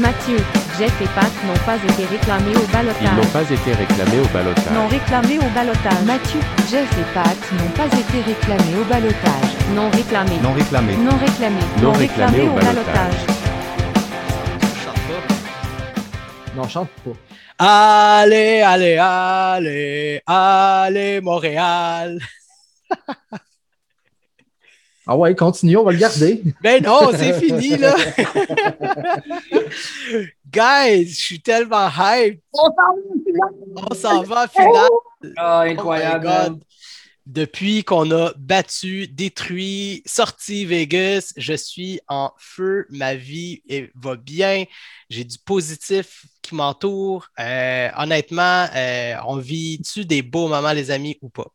Mathieu, Jeff et Pat n'ont pas été réclamés au Ils n'ont balotage. pas été réclamés au balotage. Non réclamé au balotage. Mathieu, Jeff et Pat n'ont pas été réclamés au balotage. Non réclamés. Non réclamé. Non réclamé. Non réclamés au balotage. Non, chante pas. Allez, allez, allez, allez, Montréal. Ah ouais, continue, on va le garder. Ben non, c'est fini, là. Guys, je suis tellement hype. On s'en va en finale. Ah, Oh incroyable. God. Depuis qu'on a battu, détruit, sorti Vegas, je suis en feu. Ma vie est- va bien. J'ai du positif qui m'entoure. Euh, honnêtement, euh, on vit-tu des beaux moments, les amis, ou pas?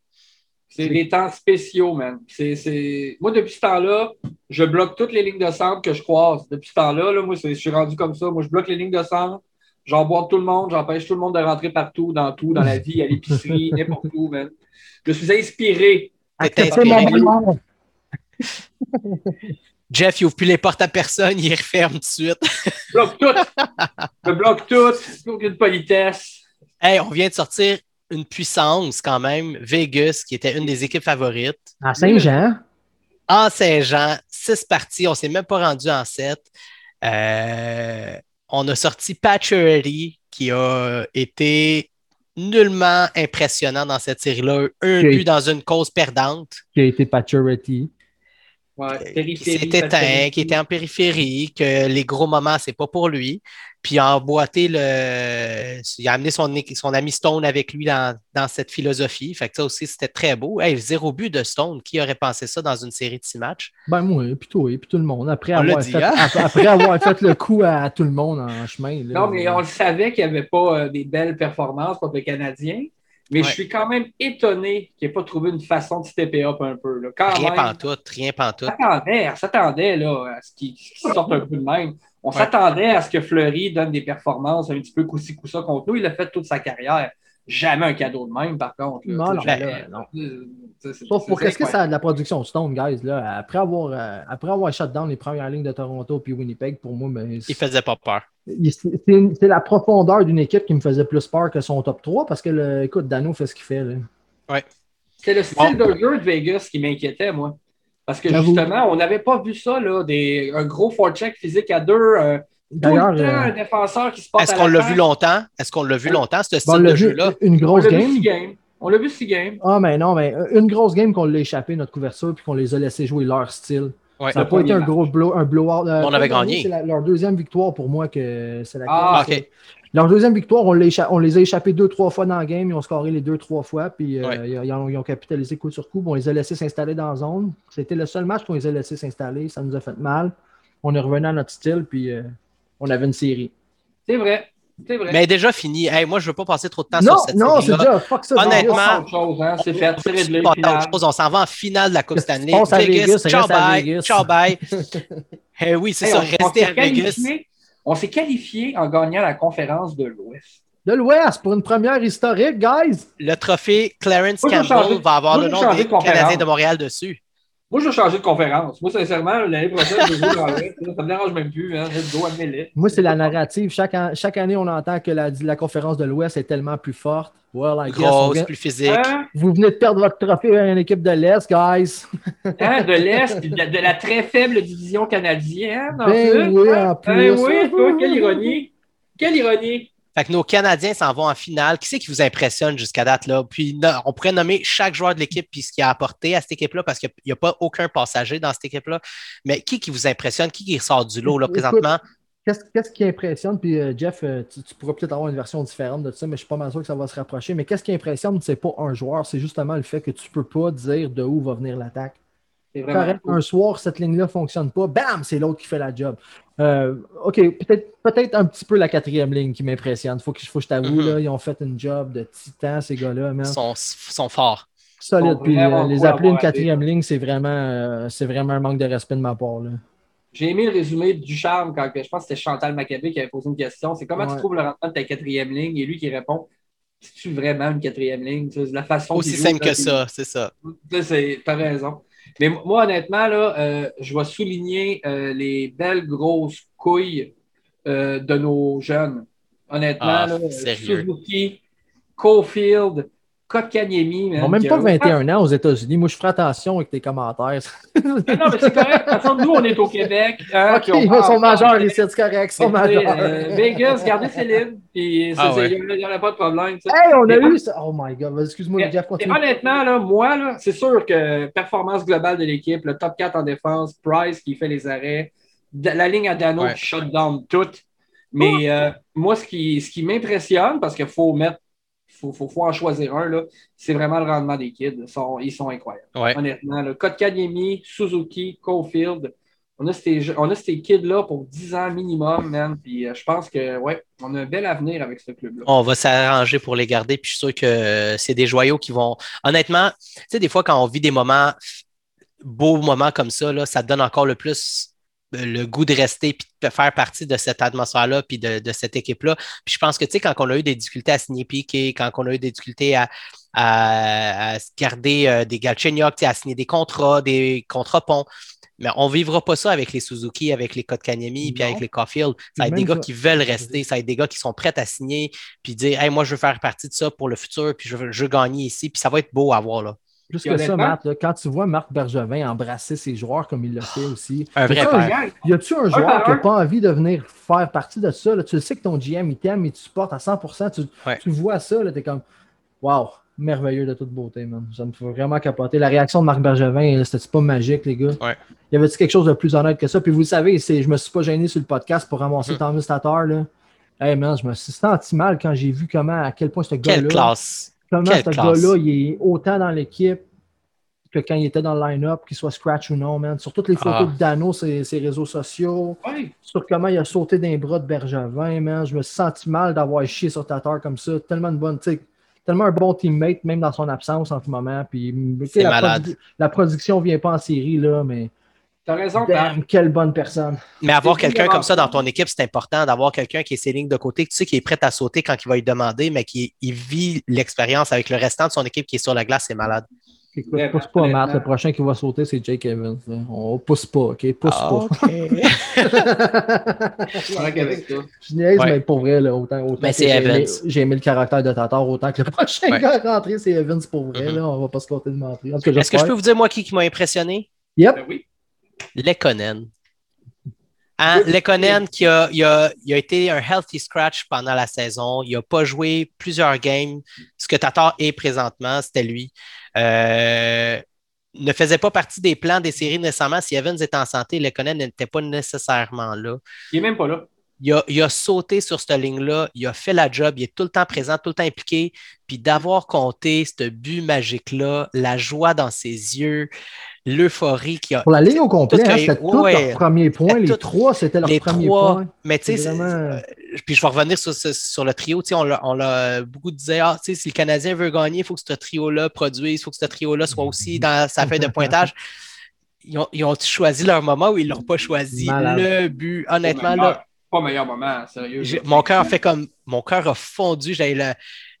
C'est des temps spéciaux, man. C'est, c'est... Moi, depuis ce temps-là, je bloque toutes les lignes de centre que je croise. Depuis ce temps-là, là, moi, c'est- je suis rendu comme ça. Moi, je bloque les lignes de centre. J'emboîte tout le monde. J'empêche tout le monde de rentrer partout, dans tout, dans la vie, à l'épicerie, n'importe où, man. Je suis inspiré. Acceptez mon nom. Jeff, il ouvre plus les portes à personne, il les referme tout de suite. Je bloque tout. je bloque tout. Aucune politesse. Hey, on vient de sortir une puissance quand même, Vegas, qui était une des équipes favorites. À Saint-Jean. En Saint-Jean, six parties, on ne s'est même pas rendu en sept. Euh, on a sorti Patcherity, qui a été nullement impressionnant dans cette série-là. Un but dans une cause perdante. qui a été Paturity. Ouais, qui périphérie, s'est éteint, qui était en périphérie, que les gros moments, c'est pas pour lui. Puis il a emboîté le. Il a amené son, son ami Stone avec lui dans, dans cette philosophie. Fait que ça aussi, c'était très beau. Hey, zéro but de Stone. Qui aurait pensé ça dans une série de six matchs? Ben moi, puis toi, puis tout le monde. Après, On l'a avoir dit, fait, hein? après, avoir fait le coup à tout le monde en chemin. là. Non, mais on le savait qu'il n'y avait pas euh, des belles performances contre le Canadien. Mais je suis quand même étonné qu'il n'ait pas trouvé une façon de stepper up un peu. Là. Quand Rien même, pantoute, rien pantoute. s'attendait, on s'attendait là, à ce qu'il qu'il sorte un peu de même. On Ouais. s'attendait à ce que Fleury donne des performances un petit peu coussi coussa contre nous. Il a fait toute sa carrière. Jamais un cadeau de même, par contre. là. Non, non, Jamais. là, non. C'est- c'est- Sauf pour qu'est-ce que ça a de la production Stone, guys, là, après avoir, euh, après avoir shut down les premières lignes de Toronto puis Winnipeg, pour moi, ben, Il faisait pas peur. c'est la profondeur d'une équipe qui me faisait plus peur que son top 3 parce que, le, écoute, Dano fait ce qu'il fait. Là. C'est le style de jeu de Vegas qui m'inquiétait, moi. Parce que justement, on n'avait pas vu ça, là, des, un gros forecheck physique à deux. euh, D'ailleurs, le temps, euh, un défenseur qui se passe Est-ce qu'on l'a vu longtemps? Est-ce qu'on l'a vu longtemps, ce style on de vu jeu-là? une On grosse l'a vu game. six games. On l'a vu six games. Ah, mais non, mais une grosse game qu'on l'a échappé, notre couverture, puis qu'on les a laissé jouer leur style. Ouais. Ça n'a pas été un gros blow, un blowout. euh, On avait gagné. C'est leur deuxième victoire pour moi que c'est la Ah, ok. Leur deuxième victoire, on, on les a échappés deux, trois fois dans le game. Ils ont scoré les deux, trois fois. Puis euh, Ouais. ils, ils ont, ils ont capitalisé coup sur coup. Bon, on les a laissés s'installer dans la zone. C'était le seul match qu'on les a laissés s'installer. Ça nous a fait mal. On est revenu à notre style. Puis euh, on avait une série. C'est vrai. C'est vrai. Mais déjà fini. Hey, moi, je ne veux pas passer trop de temps Non, sur cette non, c'est déjà fuck ça. Honnêtement, chose, hein. C'est fait. On C'est réglé. s'en va en finale de la Coupe Stanley. Vegas, Vegas? ciao bye. Ciao bye. Eh oui, c'est Hey, ça. on- on Rester s'est à Vegas. qualifié- On s'est qualifié en gagnant la conférence de l'Ouest. De l'Ouest pour une première historique, guys. Le trophée Clarence Moi, Campbell changer- va avoir moi, le nom des de conférence. Canadiens de Montréal dessus. Moi, je vais changer de conférence. Moi, sincèrement, l'année prochaine, je vais jouer dans l'Ouest. Ça me dérange même plus. Hein. Let's go, admets-le. Moi, c'est la narrative. Chaque, an- chaque année, on entend que la, la conférence de l'Ouest est tellement plus forte. Well, I guess, on Grosse, plus physique. Hein? Vous venez de perdre votre trophée à une équipe de l'Est, guys. Hein, de l'Est, puis de, de la très faible division canadienne. En Ben plus, oui, hein? en plus. Ben oui, toi, quelle ironie. Quelle ironie. Fait que nos Canadiens s'en vont en finale. Qui c'est qui vous impressionne jusqu'à date là? Puis on pourrait nommer chaque joueur de l'équipe puis ce qu'il a apporté à cette équipe-là parce qu'il n'y a, pas aucun passager dans cette équipe-là. Mais qui qui vous impressionne? Qui qui ressort du lot là, présentement? Qu'est-ce qui impressionne? Puis euh, Jeff, euh, tu, tu pourras peut-être avoir une version différente de ça, mais je suis pas mal sûr que ça va se rapprocher. Mais qu'est-ce qui impressionne, c'est pas un joueur, c'est justement le fait que tu peux pas dire de où va venir l'attaque. Correct, cool. un soir, cette ligne-là ne fonctionne pas, bam, c'est l'autre qui fait la job. Euh, OK, peut-être peut un petit peu la quatrième ligne qui m'impressionne. Faut que, faut que je t'avoue, là, ils ont fait une job de titan, ces gars-là. man. Ils sont, sont forts. Solide. sont Puis euh, les appeler une quatrième ligne, c'est vraiment, euh, c'est vraiment un manque de respect de ma part. Là. J'ai aimé le résumé du charme quand je pense que c'était Chantal Maccabé qui avait posé une question. C'est comment Ouais. tu trouves le rendement de ta quatrième ligne? Et lui qui répond C'est-tu vraiment une quatrième ligne? C'est la façon Aussi joue, simple que ça, c'est ça. T'as raison. Mais moi, honnêtement, là, euh, je vais souligner euh, les belles grosses couilles euh, de nos jeunes. Honnêtement, Ah, là? Suzuki, Cofield, Kotkaniemi. Ils n'ont même pas 21 ans aux États-Unis. Moi, je ferai attention avec tes commentaires. Non, non, mais c'est correct. De toute façon, nous, on est au Québec. hein, ok, puis on ils sont majeurs ici, c'est correct, ils sont majeurs. euh, Vegas, gardez Céline. Puis Ah ouais. il n'y en a pas de problème. Hey, on a Mais- eu ça. Oh my god, excuse-moi, Jeff, continue. honnêtement, là, moi, là, c'est sûr que performance globale de l'équipe, le top 4 en défense, Price qui fait les arrêts, la ligne à Dano Ouais. qui shut down toutes. Mais euh, moi, ce qui, ce qui m'impressionne, parce qu'il faut mettre, faut, faut, faut en choisir un, là, c'est vraiment le rendement des kids. Ils sont, ils sont incroyables. Ouais. Honnêtement, le Kotkaniemi, Suzuki, Cofield, on a ces, on a ces kids-là pour 10 ans minimum, man. Puis euh, je pense que, ouais, on a un bel avenir avec ce club-là. On va s'arranger pour les garder, puis je suis sûr que euh, c'est des joyaux qui vont. Honnêtement, tu sais, des fois, quand on vit des moments, beaux moments comme ça, là, ça donne encore le plus le goût de rester puis de faire partie de cette atmosphère-là puis de, de cette équipe-là. Puis je pense que, tu sais, quand on a eu des difficultés à signer Piqué, quand on a eu des difficultés à, à, garder euh, des Galchenyuk, à signer des contrats, des contrats ponts, mais on ne vivra pas ça avec les Suzuki, avec les Kotkaniemi, puis avec les Caulfield. Ça va être des gars ça- qui veulent rester, ça va être des gars qui sont prêts à signer, puis dire hey, moi, je veux faire partie de ça pour le futur, puis je veux, je veux gagner ici, puis ça va être beau à voir. Là. Plus que ça, Matt, là, quand tu vois Marc Bergevin embrasser ses joueurs comme il l'a fait aussi, Un vrai y a-tu Y un joueur qui n'a pas envie de venir faire partie de ça? là? Tu le sais que ton GM, il t'aime et tu supportes à 100%. Tu, Ouais. tu vois ça, tu es comme Wow, merveilleux de toute beauté, man. Ça me fait vraiment capoter. La réaction de Marc Bergevin, c'était pas magique, les gars? Ouais. Y avait-tu quelque chose de plus honnête que ça? Puis vous le savez, je me suis pas gêné sur le podcast pour ramasser Mhm. Thomas Tatar. Là. Hey man, je me suis senti mal quand j'ai vu comment, à quel point ce gars-là. Quelle classe! Comment Quelle ce gars-là, il est autant dans l'équipe que quand il était dans le line-up, qu'il soit scratch ou non, man. Sur toutes les photos Ah. de Dano, ses, ses réseaux sociaux, ouais. sur comment il a sauté d'un bras de Bergevin, man. Je me suis senti mal d'avoir chié sur Tatar comme ça. Tellement bonne, tellement un bon teammate, même dans son absence en ce moment. Puis, la, malade. produ- la production vient pas en série, là, mais T'as raison, damn, quelle bonne personne. Mais avoir quelqu'un comme ça dans ton équipe, c'est important d'avoir quelqu'un qui est ses lignes de côté, que tu sais, qui est prêt à sauter quand il va y demander, mais qui il vit l'expérience avec le restant de son équipe qui est sur la glace, c'est malade. Écoute, pousse pas, Matt. Le prochain qui va sauter, c'est Jake Evans. là. On pousse pas, OK? Pousse Ah, pas. Je niaise, Ouais. mais pour vrai, là, autant, autant Mais que c'est j'ai aimé, Evans. j'ai aimé le caractère de Tatar, autant que le prochain Ouais. gars rentré, c'est Evans pour vrai. Mhm. là, on va pas se compter de mentir. Est-ce que je peux vous dire, moi, qui, qui m'a impressionné? Yep. Ben oui. Lekonen. Hein? Lekonen qui a, il a, il a été un healthy scratch pendant la saison. Il n'a pas joué plusieurs games. Ce que Tatar est présentement, c'était lui. Euh, ne faisait pas partie des plans des séries nécessairement. Si Evans était en santé, Lekonen n'était pas nécessairement là. Il est même pas là. Il a, il a sauté sur cette ligne-là, il a fait la job, il est tout le temps présent, tout le temps impliqué. Puis d'avoir compté ce but magique-là, la joie dans ses yeux, l'euphorie qu'il a. Pour la ligne au complet, Tout hein, que- c'était tout ouais. leur premier point. C'était Les tout- trois, c'était leur les premier trois, point. mais tu sais, vraiment- euh, puis je vais revenir sur, sur le trio. Tu sais, on l'a, on l'a- beaucoup disait, ah, tu sais, si le Canadien veut gagner, il faut que ce trio-là produise, il faut que ce trio-là soit aussi dans sa feuille de pointage. Ils ont, ils ont choisi leur moment ou ils ne l'ont pas choisi? Malade. Le but, honnêtement, Pas là, pas meilleur moment, sérieux. mon cœur fait comme. Mon cœur a fondu. J'avais le-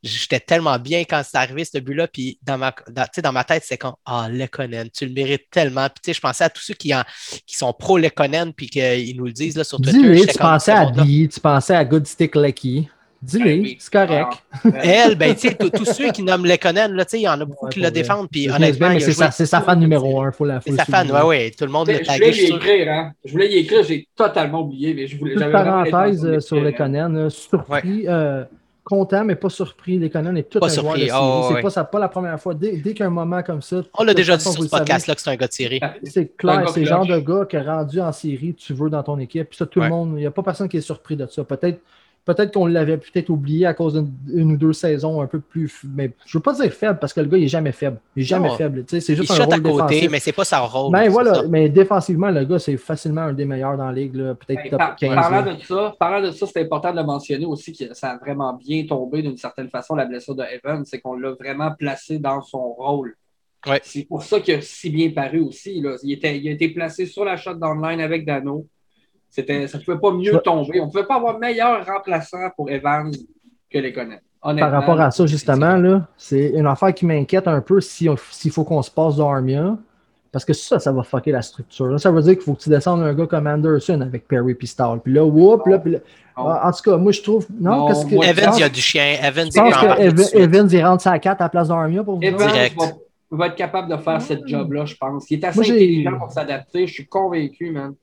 J'étais tellement bien quand c'est arrivé, ce but-là. Puis dans ma, dans, tu sais, dans ma tête, c'est comme Ah, Lekonen, tu le mérites tellement. Puis tu sais, je pensais à tous ceux qui, en- qui sont pro Lekonen puis qu'ils nous le disent là, sur Twitter. J'étais tu pensais à. Dee, tu pensais à Good Stick Lucky. Dis-le, Ben oui. c'est correct. Ah, Elle, ben, tu sais, tous- tous ceux qui nomment Lekonen, là, tu sais, il y en a beaucoup Ouais, qui le défendent. Puis honnêtement, c'est sa, c'est sa fan numéro un. Faut la, faut C'est sa fan, ouais, ouais. Tout le monde le Je voulais y écrire, hein. Je voulais y écrire, j'ai totalement oublié, mais je voulais. Parenthèse euh, sur les Conan, euh, surpris, euh, content, mais pas surpris. Les Conan est tout Pas un joueur de surpris, série. oh, c'est ouais. pas, ça- pas la première fois. Dès, dès qu'un moment comme ça. On l'a déjà dit sur ce podcast-là que c'est un gars de série. C'est clair, c'est le genre de gars qui est rendu en série, tu veux dans ton équipe. Puis ça, tout Ouais. le monde, il n'y a pas personne qui est surpris de ça. Peut-être peut-être qu'on l'avait peut-être oublié à cause d'une une ou deux saisons un peu plus. Mais je veux pas dire faible parce que le gars, il est jamais faible. Il est jamais Non. faible. Tu sais, C'est Il juste un shot à rôle côté, défensif. mais c'est pas son rôle. Ben c'est voilà, ça. mais défensivement, le gars, c'est facilement un des meilleurs dans la ligue. Peut-être Hey, top par- 15. parlant là. de ça, parlant de ça, c'est important de le mentionner aussi que ça a vraiment bien tombé d'une certaine façon la blessure de Evan, c'est qu'on l'a vraiment placé dans son rôle. Ouais. C'est pour ça qu'il a si bien paru aussi. Là. Il, était, il a été placé sur la shot downline avec Dano. C'était, ça ne pouvait pas mieux tomber. On ne pouvait pas avoir meilleur remplaçant pour Evans que les connaître. Par rapport à ça, justement, là, c'est une affaire qui m'inquiète un peu si on- s'il faut qu'on se passe d'Armia. Parce que ça, ça va fucker la structure. Là, ça veut dire qu'il faut que tu descendes un gars comme Anderson avec Perry Pistol. Puis là, whoop, là, puis là. Non. En tout cas, moi, je trouve. Non, Non, qu'est-ce que. Evans, il y a du chien. Evans, Je pense il que. Evans, rentre sa 4 à la place d'Armia pour vous Evans dire. Direct. va, va être capable de faire cette job-là, je pense. Il est assez Moi, intelligent pour s'adapter, je suis convaincu, man.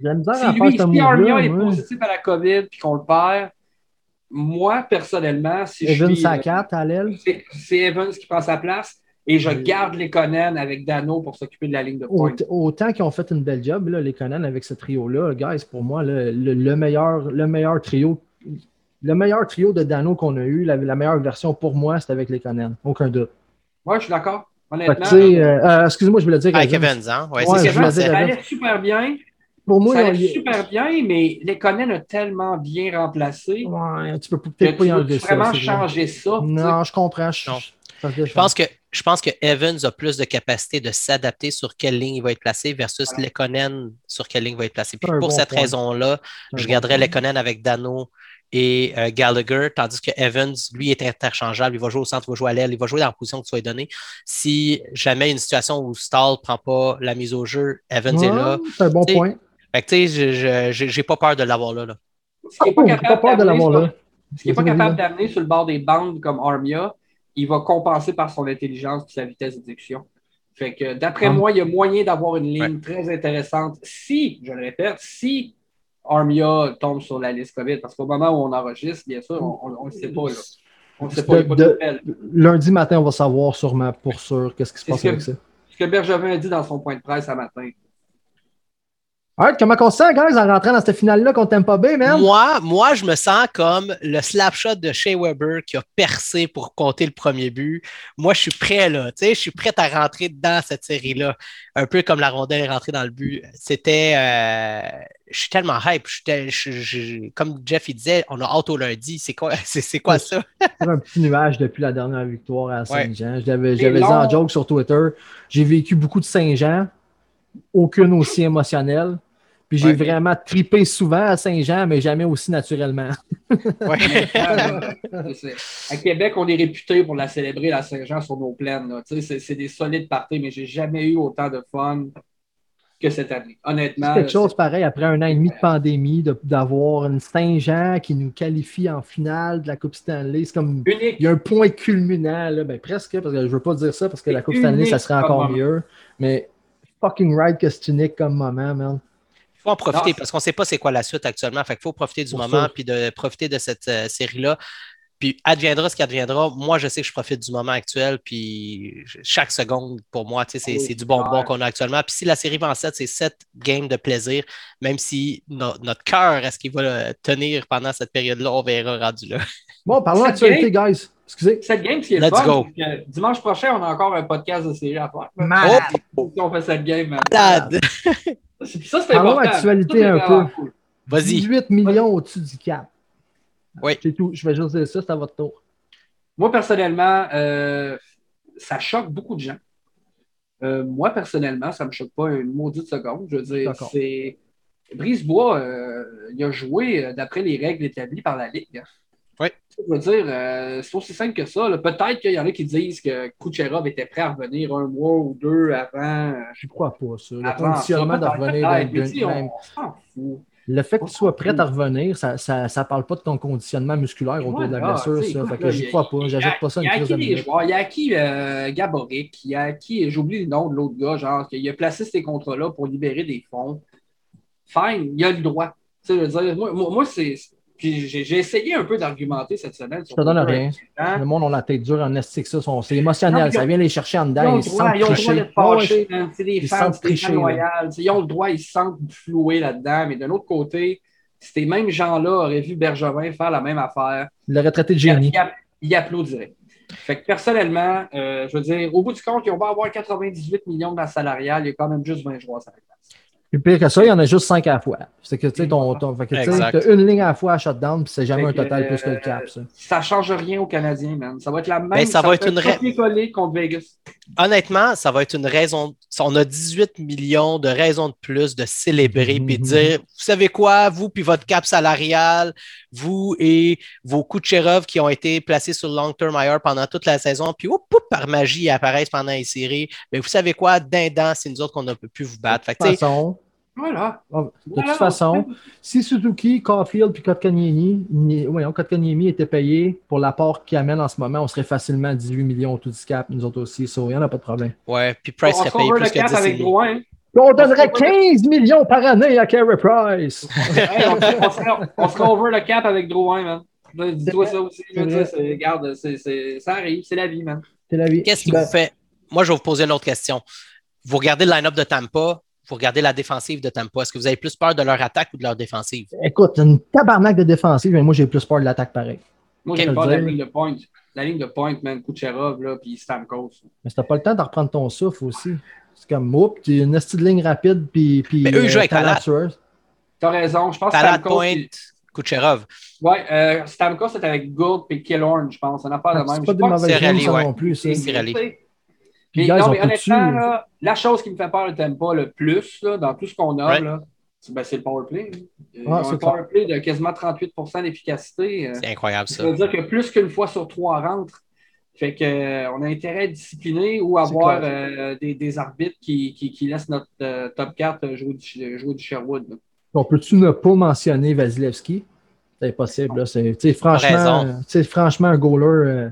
Si à lui, si. Armia est moi. positif à la COVID puis qu'on le perd, moi, personnellement, si je Evans, suis. euh, 4 à l'aile. c'est- Evans qui prend sa place et je Oui. garde les Conan avec Dano pour s'occuper de la ligne de pointe. Aut- Autant qu'ils ont fait une belle job, là, les Conan, avec ce trio-là, guys, pour moi, le, le- le meilleur, le meilleur trio. Le meilleur trio de Dano qu'on a eu, la, la meilleure version pour moi, c'est avec les Conan. Aucun doute. Ouais, je suis d'accord. Honnêtement, euh, euh, excuse-moi, je voulais dire. Avec Evans. Hein? Ouais, Ouais, c'est je ça. voulais ça dire Evans. allait super bien. Pour moi, ça allait super bien, mais les Conan a tellement bien remplacé Ouais, tu peux peut-être pas y enlever veux ça. vraiment changer ça. tu sais. Non, je comprends. Je, Non. Je pense, que, je pense que Evans a plus de capacité de s'adapter sur quelle ligne il va être placé versus Voilà. Lekonen sur quelle ligne il va être placé. Puis pour bon cette raison-là, je bon garderais point. Lekonen avec Dano et euh, Gallagher, tandis que Evans, lui, est interchangeable. Il va jouer au centre, il va jouer à l'aile, il va jouer dans la position que tu vas lui donner. Si jamais une situation où Stall ne prend pas la mise au jeu, Evans est là. C'est un bon point. Fait que, tu sais, j'ai pas peur de l'avoir là. là. Ce qui n'est Oh, pas j'ai pas capable peur de d'amener l'avoir sur- là. ce qui n'est pas capable d'amener sur le bord des bandes comme Armia, il va compenser par son intelligence et sa vitesse d'exécution. Fait que d'après Ah. moi, il y a moyen d'avoir une ligne très intéressante si, je le répète, si Armia tombe sur la liste COVID. Parce qu'au moment où on enregistre, bien sûr, on ne le sait pas. Là. On ne sait pas, de. Lundi matin, on va savoir sûrement pour sûr qu'est-ce qui se C'est passe que- avec ça. Ce que Bergevin a dit dans son point de presse ce matin. Alright, comment on se sent, guys, en rentrant dans cette finale-là contre Tampa Bay, man? Moi, moi, je me sens comme le slap shot de Shea Weber qui a percé pour compter le premier but. Moi, je suis prêt, là. Tu sais, je suis prêt à rentrer dans cette série-là. Un peu comme la rondelle est rentrée dans le but. C'était. euh, je suis tellement hype. Je suis tel- je- je- comme Jeff il disait, on a hâte au lundi. C'est quoi, c'est, quoi ça? C'est un petit nuage depuis la dernière victoire à Ouais. Saint-Jean. Je l'avais- C'est J'avais dit en joke sur Twitter. J'ai vécu beaucoup de Saint-Jean, aucune aussi émotionnelle. Puis j'ai Ouais. vraiment tripé souvent à Saint-Jean, mais jamais aussi naturellement. Ouais. À Québec, on est réputé pour la célébrer, la Saint-Jean, sur nos plaines. là. Tu sais, C'est des solides parties, mais j'ai jamais eu autant de fun que cette année. Honnêtement. C'est quelque chose pareil après un an et demi de pandémie, d'avoir une Saint-Jean qui nous qualifie en finale de la Coupe Stanley. C'est comme. unique. Il y a un point culminant, là, ben presque, parce que je veux pas dire ça, parce que la Coupe Stanley, ça serait encore mieux. Mais fucking right que c'est unique comme moment, man. Il faut en profiter Non, parce qu'on ne sait pas c'est quoi la suite actuellement. Fait qu'il faut profiter du Pour moment puis de profiter de cette euh, série-là. Puis adviendra ce qui adviendra. Moi, je sais que je profite du moment actuel. Puis chaque seconde, pour moi, c'est Oui, c'est du bonbon qu'on a actuellement. Puis si la série va en 7, c'est 7 games de plaisir. Même si no- notre cœur, est-ce qu'il va euh, tenir pendant cette période-là, on verra rendu là. Bon, parlons d'actualité, guys. Excusez. Cette game, ce qui est Let's fun, go. c'est que dimanche prochain, on a encore un podcast de série à faire. Oh, Si on fait cette game, malade! Ça, c'est important. actualité un peu. cool. Vas-y. 18 millions au-dessus du cap. Oui. C'est tout. Je vais juste dire ça, c'est à votre tour. Moi, personnellement, euh, ça choque beaucoup de gens. Euh, moi, personnellement, ça ne me choque pas une maudite seconde. Je veux dire, c'est. Brisebois, euh, il a joué d'après les règles établies par la Ligue. Je veux dire, euh, c'est aussi simple que ça. là. Peut-être qu'il y en a qui disent que Kucherov était prêt à revenir un mois ou deux avant. euh, Je crois pas, ça. Le conditionnement ça, de revenir d'un- même-. Le fait que tu sois prêt à revenir, ça ne parle pas de ton conditionnement musculaire autour de la blessure. Ça. écoute, Fait que j'y crois pas. J'ajoute pas ça Il une y a crise de. Il y a acquis euh, Gaboric. Il y a acquis, j'oublie le nom de l'autre gars, genre, il a placé ces contrats-là pour libérer des fonds? Fine, il a le droit. Tu sais, je veux dire, moi, moi, c'est. Puis j'ai essayé un peu d'argumenter cette semaine. Te donne rien. Hein? Le monde, on a la tête dure en estique, ça. C'est émotionnel. Ça vient les chercher en Ils dedans. le Ils droit, sentent ils ont le droit d'être fâchés. C'est des Ils fans, sentent c'est des Ils ont le droit, ils se sentent floués là-dedans. Mais d'un autre côté, ces mêmes gens-là auraient vu Bergevin faire la même affaire. Il l'aurait traité de génie. il, il applaudirait. Fait que personnellement, euh, je veux dire, au bout du compte, ils vont avoir 98 millions de la salariale, il y a quand même juste 20 joueurs sur la place. Puis pire que ça, il y en a juste 5 à la fois. C'est que tu sais, ton, ton, fait que, une ligne à la fois à shutdown, puis c'est jamais Fait un que, total plus que le euh, cap, ça. Ça change rien aux Canadiens, man. Ça va être la même. Ben, ça va être une ra- contre Vegas. Honnêtement, ça va être une raison. On a 18 millions de raisons de plus de célébrer puis de dire Vous savez quoi, vous puis votre cap salarial, vous et vos Kucherov qui ont été placés sur le long-term IR pendant toute la saison, puis oup, oup, par magie, ils apparaissent pendant les séries. Mais vous savez quoi, dindans, c'est nous autres qu'on ne peut plus vous battre. Fait De que, Voilà. de Voilà. toute façon, si Suzuki, Caulfield puis Kotkaniemi, voyons, Kotkaniemi était payé pour l'apport qu'il amène en ce moment, on serait facilement à 18 millions au tout du cap, nous autres aussi. Ça, il n'y en a pas de problème. ouais, puis Price serait sera payé over plus le que cap 10 avec millions. Drouin. On donnerait 15 millions par année à Carey Price. Hey, on, on sera, on sera over le cap avec Drouin, man. Dis-toi ça aussi. Regarde, ça arrive, c'est la vie, man. C'est la vie. Qu'est-ce qui Ben, vous fait? Moi, je vais vous poser une autre question. Vous regardez le line-up de Tampa, vous regardez la défensive de Tampa. Est-ce que vous avez plus peur de leur attaque ou de leur défensive? Écoute, une tabarnak de défensive, mais moi j'ai plus peur de l'attaque pareil. Moi, Quel j'aime pas la ligne de point. La ligne de point, man, Kucherov, là, puis Stamkos. Mais si t'as pas le temps de reprendre ton souffle aussi. C'est comme, oups, tu une petite ligne rapide, puis. puis Mais eux, ils jouent avec Palat. T'as raison, je pense que Stamkos. Point, il- Kucherov. Ouais, euh, Stamkos, c'est avec Gould et Killorn, je pense. On n'a pas de Ah, C'est même. pas Je des mauvaises c'est ouais. non plus. c'est. Puis, non, mais honnêtement, là, la chose qui me fait peur de Tempa le plus là, dans tout ce qu'on a, Ouais. là, c'est ben, c'est le powerplay. Ils Ah, ont c'est un powerplay de quasiment 38% d'efficacité. euh, C'est incroyable, ça. Ça veut dire que plus qu'une fois sur trois rentre. Fait que, euh, on a intérêt à être discipliné ou avoir euh, des, des arbitres qui, qui, qui laissent notre euh, top 4 jouer du, jouer du Sherwood. là. On peut-tu ne pas mentionner Vasilevski? C'est impossible. Là. Franchement, franchement, un goaler. euh,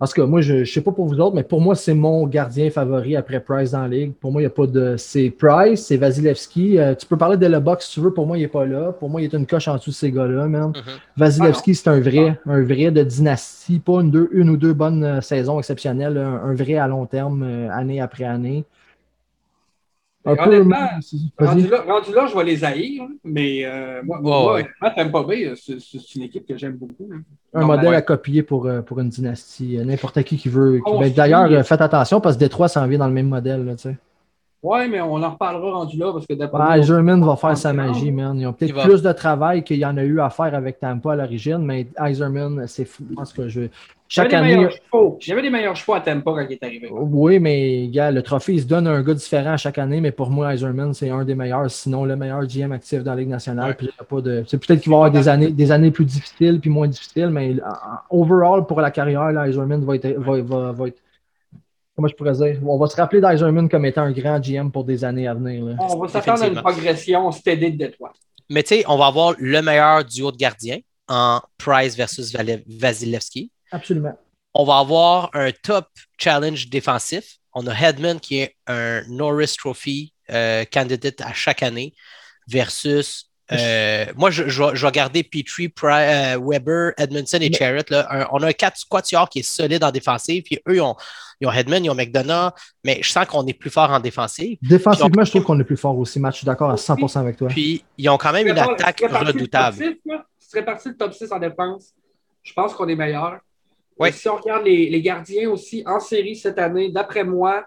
en tout cas, moi, je ne sais pas pour vous autres, mais pour moi, c'est mon gardien favori après Price dans la ligue. Pour moi, il n'y a pas de. C'est Price, c'est Vasilevski. Euh, tu peux parler de Le Box si tu veux. Pour moi, il n'est pas là. Pour moi, il est une coche en dessous de ces gars-là, man. Mhm. Vasilevski, c'est un vrai, un vrai de dynastie, pas une, deux- une ou deux bonnes euh, saisons exceptionnelles, un, un vrai à long terme, euh, année après année. Un. Rendu là, rendu là, je vais les haïr, hein, mais euh, moi, Ouais, moi, ouais. Tampa Bay, euh, c'est une équipe que j'aime beaucoup. hein. un Non, modèle ouais. à copier pour, euh, pour une dynastie. N'importe qui qui veut. qui- Oh, ben. D'ailleurs, faites attention parce que Détroit s'en vient dans le même modèle. Là, Ouais, mais on en reparlera rendu là parce que d'après Ah, moi, German va faire sa magie, man. Ils ont peut-être plus de travail qu'il y en a eu à faire avec Tampa à l'origine, mais Iserman, c'est fou. Je pense que je... Chaque J'avais des année. meilleurs chevaux. J'avais des meilleurs chevaux à Tampa quand il est arrivé. Oui, mais gars, le trophée, il se donne à un gars différent chaque année, mais pour moi, Iserman, c'est un des meilleurs, sinon le meilleur GM actif dans la Ligue nationale. Ouais. Puis il y a pas de... C'est peut-être qu'il va y avoir des années, des années plus difficiles puis moins difficiles, mais en- overall, pour la carrière, là, Iserman va être, va, va- va être. Comment je pourrais dire? On va se rappeler d'Iserman comme étant un grand GM pour des années à venir. là. On va s'attendre à une progression steady de Détroit. Mais tu sais, on va avoir le meilleur duo de gardiens en Price versus Vasilevski. Absolument. On va avoir un top challenge défensif. On a Hedman qui est un Norris Trophy euh, candidate à chaque année versus. Euh, moi, je, je vais- je vais garder Petrie, Pri- euh, Weber, Edmondson et Charrett. là. Un- on a un 4 quatuor qui est solide en défensive. Puis eux, ils ont, ils ont Hedman, ils ont McDonough, mais je sens qu'on est plus fort en défensive. Défensivement, je trouve qu'on est plus fort aussi, Matt. Je suis d'accord à 100% avec toi. Puis ils ont quand même une attaque redoutable. top six, là, si tu serais parti le top 6 en défense. Je pense qu'on est meilleur. Ouais. Si on regarde les, les gardiens aussi en série cette année, d'après moi,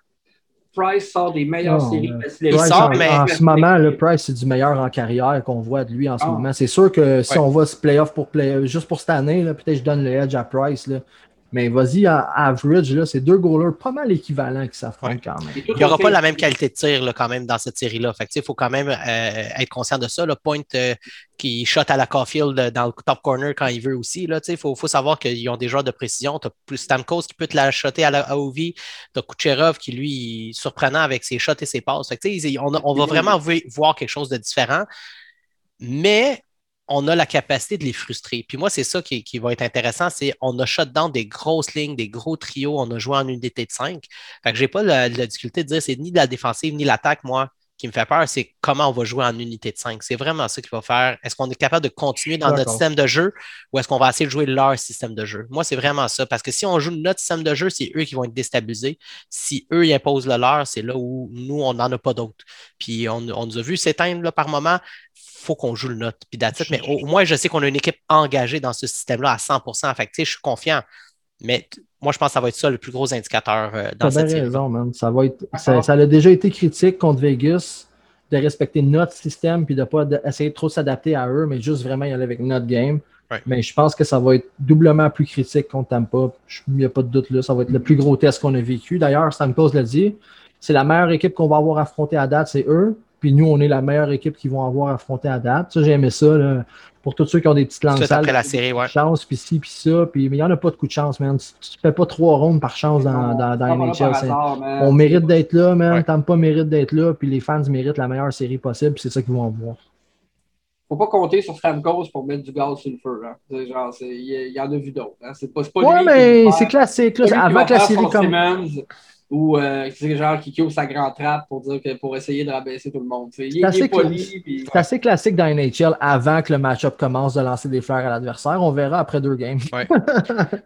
Price sort des meilleures Non, séries. Price, sort, en, mais- en ce moment, le Price, c'est du meilleur en carrière qu'on voit de lui en ce Ah. moment. C'est sûr que si Ouais. on va se playoff pour play, juste pour cette année, là, peut-être je donne le edge à Price. Là. Mais vas-y, à average, là, c'est deux goalers pas mal équivalents qui s'affrontent Ouais. quand même. Il n'y aura au pas la même qualité de tir là, quand même dans cette série-là. Il faut quand même euh, être conscient de ça. Le point euh, qui shot à la Caulfield euh, dans le top corner quand il veut aussi. Il faut, faut savoir qu'ils ont des joueurs de précision. Tu as plus Stamkos qui peut te la shotter à la à Ovi. Tu as Kucherov qui, lui, est surprenant avec ses shots et ses passes. Fait que, on, on va vraiment vo- voir quelque chose de différent. Mais on a la capacité de les frustrer. Puis moi, c'est ça qui, qui va être intéressant, c'est on a shut down des grosses lignes, des gros trios, on a joué en unité de 5. Fait que j'ai pas la, la difficulté de dire c'est ni de la défensive ni l'attaque, moi, qui me fait peur, c'est comment on va jouer en unité de 5. C'est vraiment ça qui va faire. Est-ce qu'on est capable de continuer dans notre système de jeu ou est-ce qu'on va essayer de jouer leur système de jeu? Moi, c'est vraiment ça. Parce que si on joue notre système de jeu, c'est eux qui vont être déstabilisés. Si eux, ils imposent le leur, c'est là où nous, on n'en a pas d'autres. Puis on, on nous a vu s'éteindre là, par moment. faut qu'on joue le nôtre. Puis it. Mais au, moins, je sais qu'on a une équipe engagée dans ce système-là à 100% Fait que, tu sais, je suis confiant. Mais moi, je pense que ça va être ça le plus gros indicateur euh, dans cette bien série. raison, man. Ça, va être, ça, ça a déjà été critique contre Vegas. de respecter notre système puis de ne pas de- essayer trop de s'adapter à eux, mais juste vraiment y aller avec notre game. Ouais. Mais je pense que ça va être doublement plus critique contre Tampa. Il n'y a pas de doute là. Ça va être le plus gros test qu'on a vécu. D'ailleurs, Stamkos l'a dit. C'est la meilleure équipe qu'on va avoir affrontée à date, c'est eux. Puis nous, on est la meilleure équipe qu'ils vont avoir affrontée à date. Ça, j'ai aimé ça. là. Pour tous ceux qui ont des petites langues sales, après la série, ouais. chance, puis ci, puis ça. Puis, mais il n'y en a pas de coup de chance, man. Tu ne fais pas trois rondes par chance dans, dans, dans NHL. hasard, on mérite d'être là, man. Ouais. Tampa mérite d'être là, puis les fans méritent la meilleure série possible, puis c'est ça qu'ils vont avoir. Faut pas compter sur Stamkos pour mettre du gaz sur le feu. Hein. C'est Genre, c'est- il y, en a vu d'autres. Hein. C'est pas, c'est pas Ouais, lui mais c'est classique. pas avant va que la série son comme. Simmons ou euh, c'est genre qui ouvre sa grande trappe pour dire que pour essayer de rabaisser tout le monde. C'est- assez est poli. puis- C'est assez classique dans NHL avant que le match-up commence de lancer des fleurs à l'adversaire. On verra après deux games.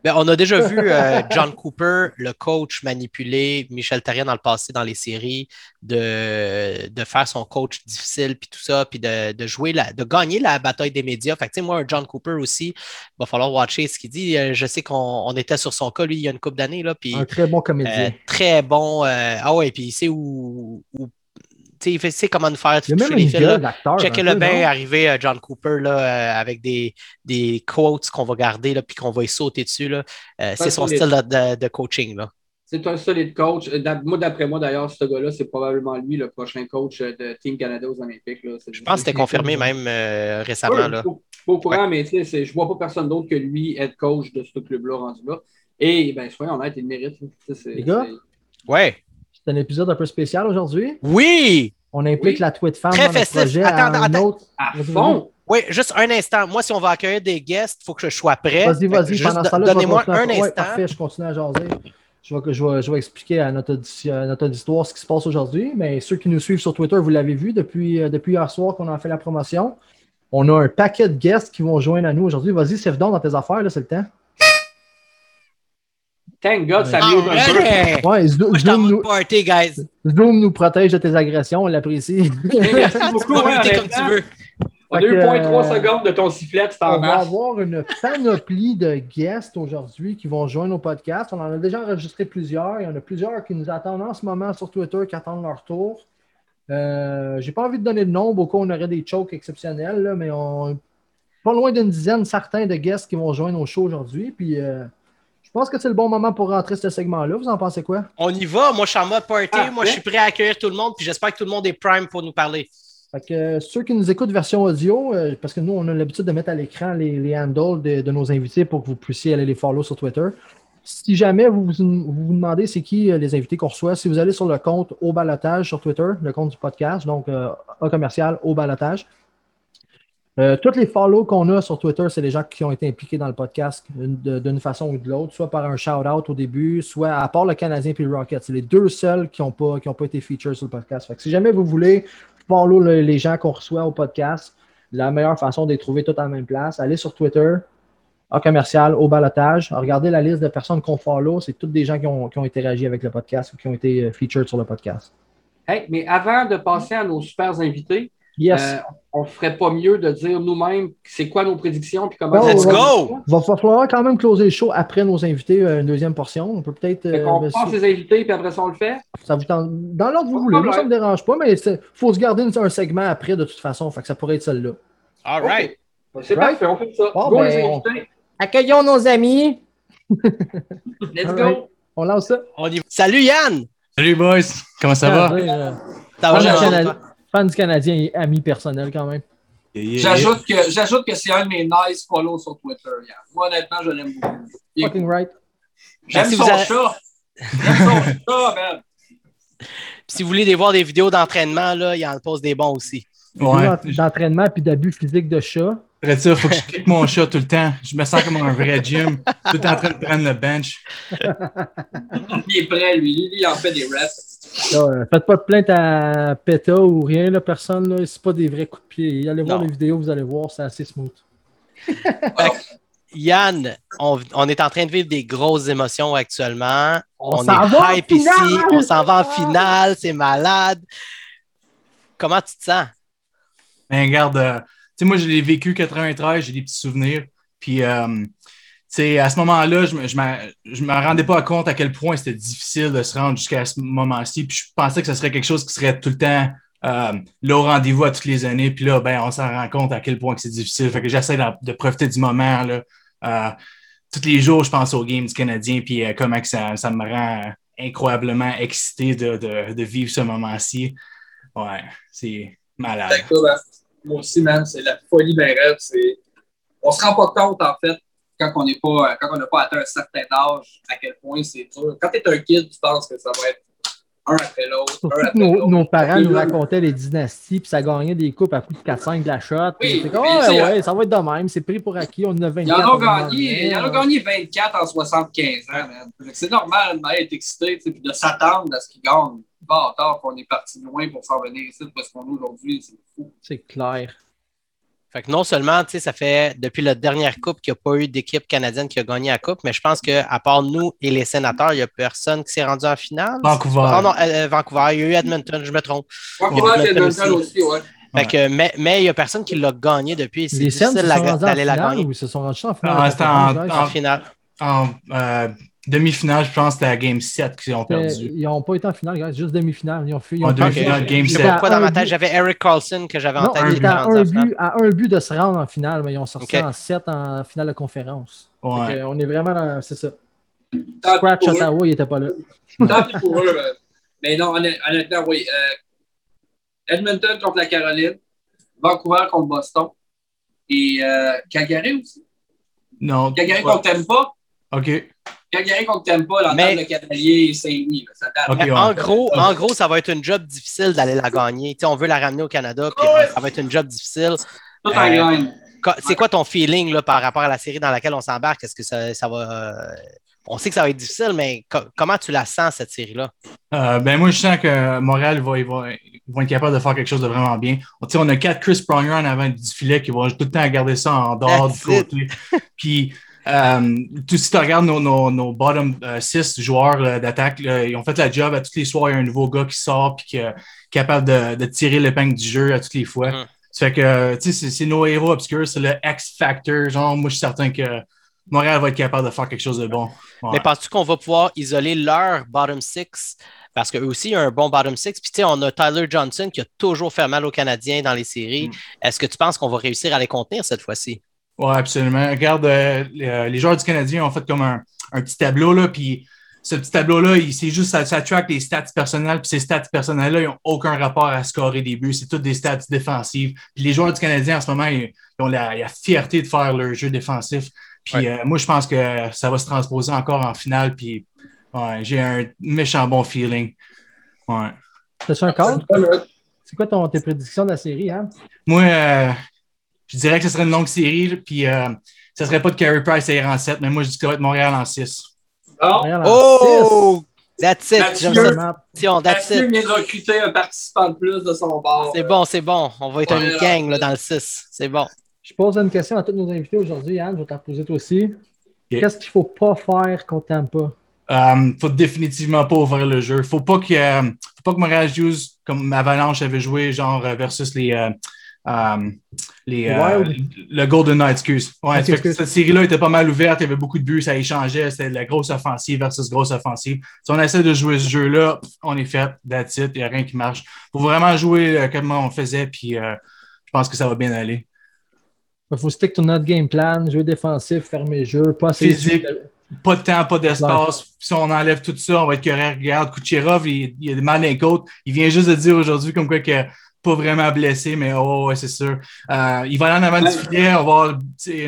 Ben, on a déjà vu euh, John Cooper, le coach, manipuler Michel Therrien dans le passé dans les séries, de, de faire son coach difficile, puis tout ça, puis de, de jouer, la, de gagner la bataille des médias. Fait que, tu sais, moi, John Cooper aussi, il va falloir watcher ce qu'il dit. Euh, Je sais qu'on on était sur son cas, lui, il y a une couple d'années, là, puis Un très bon euh, comédien. Très bon. euh, ah ouais, puis il sait où. où- tu sais, il fait- sait comment nous faire toucher les d'acteur. Checker le non? arriver, euh, John Cooper, là, euh, avec des, des quotes qu'on va garder, là, puis qu'on va y sauter dessus. là. Euh, c'est son solide. style de, coaching. Là. C'est un solide coach. Euh, Moi, d'après moi, d'ailleurs, ce gars-là, c'est probablement lui le prochain coach de Team Canada aux Olympiques. là. Je pense que c'était confirmé même euh, récemment. Ouais, là. je suis pas au courant, mais tu sais, c'est- je vois pas personne d'autre que lui être coach de ce club-là rendu là. Et ben, soyons honnêtes, il le mérite. Tu sais, c'est- Les gars? Ouais. C'est un épisode un peu spécial aujourd'hui. Oui! On implique Oui. la tweet femme Très dans notre festif. projet Attends, à un attends. autre. À fond! Oui, juste un instant. Moi, si on va accueillir des guests, il faut que je sois prêt. Vas-y, vas-y. juste Pendant ce temps-là, Donnez-moi à- un Ouais, instant. parfait, je continue à jaser. Je vais, je vais- je vais expliquer à notre, audi- à notre auditoire ce qui se passe aujourd'hui. Mais ceux qui nous suivent sur Twitter, vous l'avez vu depuis, euh, depuis hier soir qu'on a fait la promotion. On a un paquet de guests qui vont joindre à nous aujourd'hui. Vas-y, Sef donc dans tes affaires, là, c'est le temps. Thank God, ça mieux un peu. ouais! Moi, je Zoom, nous, party, guys. Zoom nous protège de tes agressions, on l'apprécie. Merci beaucoup, hein, comme tu veux. On a Fait eu que, 0.3 euh, secondes de ton sifflet, c'est en On va avoir une panoplie de guests aujourd'hui qui vont joindre au podcast. On en a déjà enregistré plusieurs. Il y en a plusieurs qui nous attendent en ce moment sur Twitter, qui attendent leur tour. Euh, J'ai pas envie de donner de nom, beaucoup on aurait des chokes exceptionnels, là, mais on pas loin d'une dizaine certains de guests qui vont joindre au show aujourd'hui. Puis euh, pense que c'est le bon moment pour rentrer ce segment-là. Vous en pensez quoi? On y va. Moi, je suis en mode party. Moi, je suis prêt à accueillir tout le monde. Puis j'espère que tout le monde est prime pour nous parler. Fait que, euh, ceux qui nous écoutent version audio, euh, parce que nous, on a l'habitude de mettre à l'écran les, les handles de, de nos invités pour que vous puissiez aller les follow sur Twitter. Si jamais vous vous, vous vous demandez c'est qui euh, les invités qu'on reçoit, si vous allez sur le compte au balotage sur Twitter, le compte du podcast, donc euh, A commercial au balotage, euh, tous les follow qu'on a sur Twitter, c'est les gens qui ont été impliqués dans le podcast d'une façon ou de l'autre, soit par un shout-out au début, soit à part le Canadien et le Rocket. C'est les deux seuls qui n'ont pas, été featured sur le podcast. Si jamais vous voulez follow le- les gens qu'on reçoit au podcast, la meilleure façon de les trouver tous à la même place, allez sur Twitter, en commercial, au balotage. Regardez la liste de personnes qu'on follow. C'est toutes des gens qui ont, qui ont interagi avec le podcast ou qui ont été euh, featured sur le podcast. Hey, mais avant de passer à nos super invités, Yes. euh, on ne ferait pas mieux de dire nous-mêmes c'est quoi nos prédictions puis comment Let's go! Il va falloir quand même closer le show après nos invités, euh, une deuxième portion. On peut peut-être. Euh, qu'on ben, passe les invités puis après ça on le fait? ça vous tente- dans l'ordre que vous voulez. Moi, ça ne me dérange pas, mais il faut se garder un segment après de toute façon. Fait que ça pourrait être celle-là. All right. Ok. C'est Right? parfait, on fait ça. Bon, Go ben, les on- invités. Accueillons nos amis. Let's All go. right. On lance ça. On y va. Salut Yann! Salut boys, comment ça va? Euh, Ça va, fan, du Canadien et ami personnel quand même. J'ajoute que, j'ajoute que c'est un de mes nice follows sur Twitter. Moi, honnêtement, je l'aime beaucoup. Il Fucking right. J'aime Si son avez- chat. J'aime son chat, man. Si vous voulez voir des vidéos d'entraînement, là, il en pose des bons aussi. Ouais, D'entraînement puis d'abus physique de chat. après ça, faut que je kick mon chat tout le temps. Je me sens comme un vrai gym, tout en train de prendre le bench. Il est prêt, lui. Lui, il en fait des reps. Là, euh, faites pas de plainte à PETA ou rien, là, personne. Là, c'est pas des vrais coups de pied. Allez voir Non. les vidéos, vous allez voir, c'est assez smooth. Yann, on, on est en train de vivre des grosses émotions actuellement. On, s'en est va en hype ici. finale! On s'en va en finale. C'est malade. Comment tu te sens? Mais regarde, euh, tu sais, moi, je l'ai vécu 93, j'ai des petits souvenirs. Puis, euh, tu sais, à ce moment-là, je je, me, me rendais pas compte à quel point c'était difficile de se rendre jusqu'à ce moment-ci. Puis, je pensais que ce serait quelque chose qui serait tout le temps euh, là, au rendez-vous à toutes les années, puis là, ben, on s'en rend compte à quel point c'est difficile. Fait que j'essaie de, profiter du moment. Là. Euh, tous les jours, je pense aux games du Canadien, puis euh, comment que ça, ça me rend incroyablement excité de, de- de vivre ce moment-ci. Ouais, c'est malade. Moi aussi, man, c'est la folie ben. C'est... On se rend pas compte, en fait, quand on n'est pas, quand on n'a pas atteint un certain âge, à quel point c'est dur. Quand tu es un kid, tu penses que ça va être un après l'autre, nos, nos parents nous racontaient les dynasties, puis ça gagnait des coupes à coup de 4-5 de la shot. Oui, comme, ouais, sais, ouais, ça va être de même. C'est pris pour acquis. On en a 24. Il y en a on en gagné, il y en a 20. gagné 24 en 75 ans, que C'est normal d'être excité, puis de s'attendre à ce qu'ils gagnent. Pas tard qu'on est parti loin pour s'en venir ici, parce qu'on est aujourd'hui, c'est fou. C'est clair. Fait que non seulement, tu sais, ça fait depuis la dernière coupe qu'il n'y a pas eu d'équipe canadienne qui a gagné la coupe, mais je pense qu'à part nous et les sénateurs, il n'y a personne qui s'est rendu en finale. Vancouver. Ah non, euh, Vancouver, il y a eu Edmonton, je me trompe. Vancouver, Il y a Edmonton Edmonton aussi, ouais. Fait que, mais mais il n'y a personne qui l'a gagné depuis. C'est difficile la- d'aller la finale gagner ou ils se sont rendus en finale? Ah, c'était en- en finale. En euh, demi-finale, je pense que c'était à Game 7 qu'ils ont C'était- perdu. Ils n'ont pas été en finale, guys, juste demi-finale. Ils ont fait. Ils En ont demi-finale, fait- game ils sept. étaient à Pourquoi dans ma tête, j'avais Eric Carlson que j'avais en Non, tête. ils il étaient était à un, but, à un but de se rendre en finale, mais ils ont sorti en 7 en finale de conférence. Ouais. On est vraiment dans. C'est ça. Tant Scratch pour eux. Ottawa, il n'était pas là. Tant pis pour eux. euh, Mais non, honn- honnêtement, oui. euh, Edmonton contre la Caroline, Vancouver contre Boston et euh, Calgary aussi. Non. Calgary Ouais. contre Tampa. OK. Calgary contre Tampa, l'entente Mais- de Cavalier et Saint-Louis. là, Ça date. Ok, Mais ouais. en, gros, en gros, ça va être une job difficile d'aller la gagner. Tu sais, on veut la ramener au Canada, puis Ouais. ça va être une job difficile. Tout en Euh, C'est quoi ton feeling là, par rapport à la série dans laquelle on s'embarque? Est-ce que ça, ça va. euh, On sait que ça va être difficile, mais co- comment tu la sens, cette série-là? Euh, ben moi, je sens que Montréal va, ils vont être capables de faire quelque chose de vraiment bien. Tu sais, on a quatre Chris Pronger en avant du filet qui vont tout le temps garder ça en dehors du That's côté. Puis, euh, tout, si tu regardes nos, nos, nos bottom 6 joueurs là, d'attaque, ils ont fait la job. À tous les soirs, il y a un nouveau gars qui sort et qui est capable de, de tirer l'épingle du jeu à toutes les fois. Mhm. Ça fait que, tu sais, c'est- nos héros obscurs, c'est le X-Factor. Genre, moi, je suis certain que Montréal va être capable de faire quelque chose de bon. Ouais. Mais penses-tu qu'on va pouvoir isoler leur bottom six? Parce qu'eux aussi, il y a un bon bottom six. Puis, tu sais, on a Tyler Johnson qui a toujours fait mal aux Canadiens dans les séries. Mm. Est-ce que tu penses qu'on va réussir à les contenir cette fois-ci? Oui, absolument. Regarde, euh, les, euh, les joueurs du Canadien ont fait comme un, un petit tableau, là, puis ce petit tableau-là, il- c'est juste, ça, ça track les stats personnelles, puis ces stats personnelles-là, ils n'ont aucun rapport à scorer des buts. C'est toutes des stats défensives. Puis les joueurs du Canadien, en ce moment, ils, ils ont la, la fierté de faire leur jeu défensif. Puis Ouais. euh, moi, je pense que ça va se transposer encore en finale, puis ouais, j'ai un méchant bon feeling. Ouais. T'as-tu un call? C'est quoi ton, tes prédictions de la série, hein? Moi, euh, je dirais que ce serait une longue série, puis euh, ça serait pas de Carey Price à ir en 7, mais moi, je dis que ça va être Montréal en 6. Bon, Montréal en Oh! That's it! Mathieu. J'aime ça. that's Mathieu it. vient de recruter un participant de plus de son bord. C'est bon, c'est bon. On va être Ouais, une là. gang là, dans le 6. C'est bon. Je pose une question à tous nos invités aujourd'hui, Yann. Je vais t'en poser toi aussi. Qu'est-ce qu'il ne faut pas faire qu'on t'aime pas? Euh, faut définitivement pas ouvrir le jeu. Faut pas que, euh, faut pas que Montréal joue comme Avalanche avait joué, genre euh, versus les, euh, euh, les euh, le Golden Knight, excuse. Ouais, cette série-là était pas mal ouverte, il y avait beaucoup de buts, ça échangeait, c'était de la grosse offensive versus grosse offensive. Si on essaie de jouer ce jeu-là, on est fait, that's it, il n'y a rien qui marche. Faut vraiment jouer euh, comme on faisait, puis euh, je pense que ça va bien aller. Il faut stick to notre game plan, jeu défensif, fermer le jeu, pas essayer de- Physique. Pas de temps, pas d'espace. Si on enlève tout ça, on va être correct. Regarde, Kucherov, il, il a des mal dans les côtes. Il vient juste de dire aujourd'hui comme quoi que pas vraiment blessé, mais oh, ouais, c'est sûr. Euh, il va aller en avant du filet, on va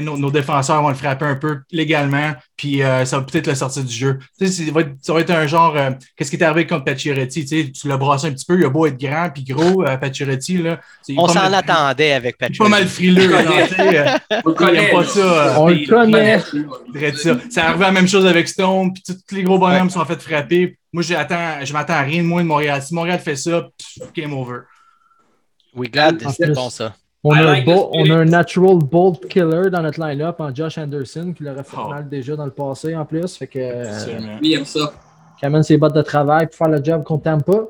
nos, nos défenseurs vont le frapper un peu légalement, puis euh, ça va peut-être le sortir du jeu. Tu sais, ça va être, ça va être un genre, euh, qu'est-ce qui est arrivé contre Pacioretty, tu l'as brassé un petit peu, il a beau être grand puis gros, euh, Pacioretty, là. On s'en attendait avec il est Patrick. Pas mal frileux, là, euh, On connaît. pas ça. On le connaît. Ça. C'est arrivé la même chose avec Stone, puis tous les gros bonhommes sont fait frapper. Moi, j'attends, je m'attends à rien de moins de Montréal. Si Montréal fait ça, pff, game over. En c'est bon ça. On a, un like bo- the on spirit. a un natural bolt killer dans notre line-up en Josh Anderson qui l'aurait fait Oh. mal déjà dans le passé en plus. Fait que euh. Lui, il aime ça. qui amène ses bottes de travail pour faire le job qu'on t'aime pas.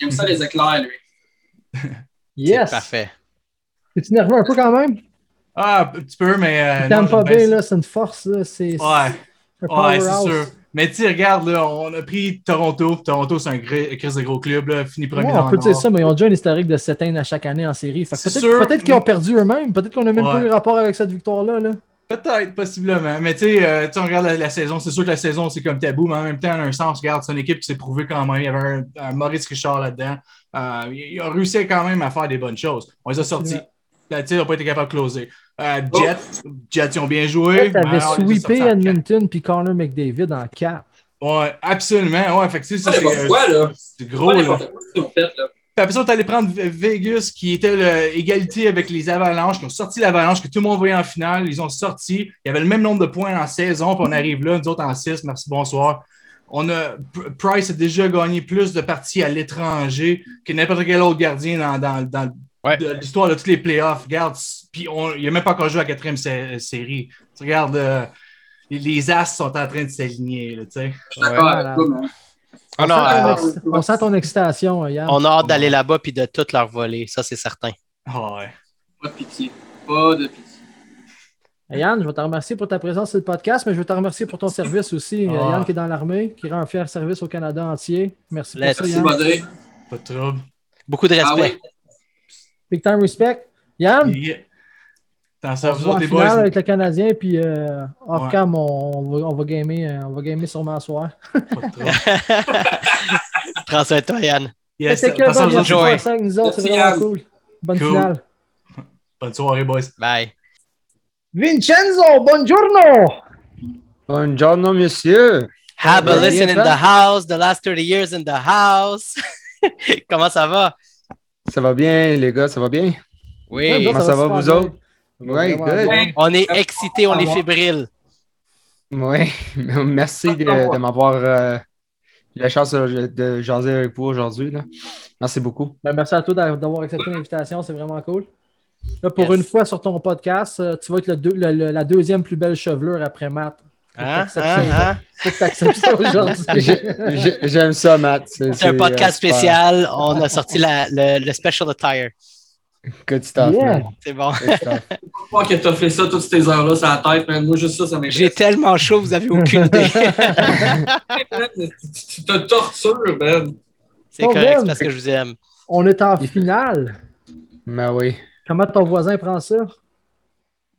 Il aime ça, les éclairs, lui. Yes! C'est parfait. T'es-tu nerveux un peu quand même? Ah, un petit peu, mais. Euh, T'aimes non, pas ben, bien, là, c'est une force, là. C'est Ouais, un ouais, c'est powerhouse. sûr. Mais tu sais, regarde, là, on a pris Toronto. Toronto, c'est un crise de gros club, là, fini premier Ouais, dans on peut le dire Nord. ça, mais ils ont déjà un historique de 7 à chaque année en série. Peut-être qu'ils ont perdu eux-mêmes. Peut-être qu'on n'a même pas eu rapport avec cette victoire-là. Là. Peut-être, possiblement. Mais tu sais, euh, on regarde la, la saison. C'est sûr que la saison, c'est comme tabou, mais en même temps, en un sens, regarde, c'est une équipe qui s'est prouvée quand même. Il y avait un, un Maurice Richard là-dedans. Euh, ils ont réussi quand même à faire des bonnes choses. On les a sortis. Ouais. Ils n'ont pas été capables de closer. Euh, Jet, Jet, ils ont bien joué. Tu avais mais on les a sweepé. Edmonton puis Connor McDavid en 4. Ouais, absolument. Ouais, fait que ça, c'est n'importe quoi, là. c'est Pas gros. Là. Puis après ça, on est allé prendre Vegas, qui était le- égalité avec les Avalanches, qui ont sorti l'Avalanche, que tout le monde voyait en finale. Ils ont sorti. Il y avait le même nombre de points en saison, puis on arrive là, nous autres en 6. Merci, bonsoir. On a, Price a déjà gagné plus de parties à l'étranger que n'importe quel autre gardien dans, dans, dans Ouais. de l'histoire de tous les playoffs. Regarde, puis on- il n'a même pas encore joué à la quatrième sé- série. Tu regardes, euh, les, As sont en train de s'aligner, Ouais. avec toi, man. Ah on, non, sent euh, on sent ton excitation, Yann. on a hâte d'aller là-bas puis de tout leur voler, ça c'est certain. Ah ouais. Pas de pitié. Pas de pitié. Yann, je veux te remercier pour ta présence sur le podcast, mais je veux te remercier pour ton service aussi. Ah. Yann qui est dans l'armée, qui rend un fier service au Canada entier. Merci pour Let's ça, Merci, Yann. Pas de trouble. Beaucoup de Ah respect. oui. Big time respect. Yann, Yeah. T'en on sers se vous autres, boys. avec le Canadien, puis euh, off Ouais. cam, on, on va, on, va gamer, euh, on va gamer sûrement ce soir. Prends soin de toi, Yann. Yes, C'était que bonne ça avec nous autres, c'est vraiment cool. Bonne Cool. finale. Bonne soirée, boys. Bye. Vincenzo, buongiorno! Buongiorno, monsieur. Have a listen in the house, the last 30 years in the house. Comment ça va? Ça va bien, les gars, ça va bien? Oui. Comment ça va, super vous bien. autres? Oui, good. On est excités, on est fébriles. Oui, merci de, de m'avoir euh, eu la chance de, de jaser avec vous aujourd'hui. Merci beaucoup. Ben, merci à toi d'a- d'avoir accepté l'invitation, c'est vraiment cool. Là, pour Yes. une fois sur ton podcast, euh, tu vas être le deux- le- le- la deuxième plus belle chevelure après Matt. Faut Hein? Hein? ça. Hein? Faut J'aime ça, Matt. C'est un podcast euh, spécial. On a sorti la- le, le special attire. Good stuff, Yeah. C'est bon. Je crois que t'as fait ça toutes ces heures-là sur la tête, man? Moi, juste ça, ça m'intéresse. J'ai tellement chaud, vous avez aucune idée. Tu te tortures, man. C'est Pas correct, c'est parce que je vous aime. On est en finale. Ben oui. Comment ton voisin prend ça?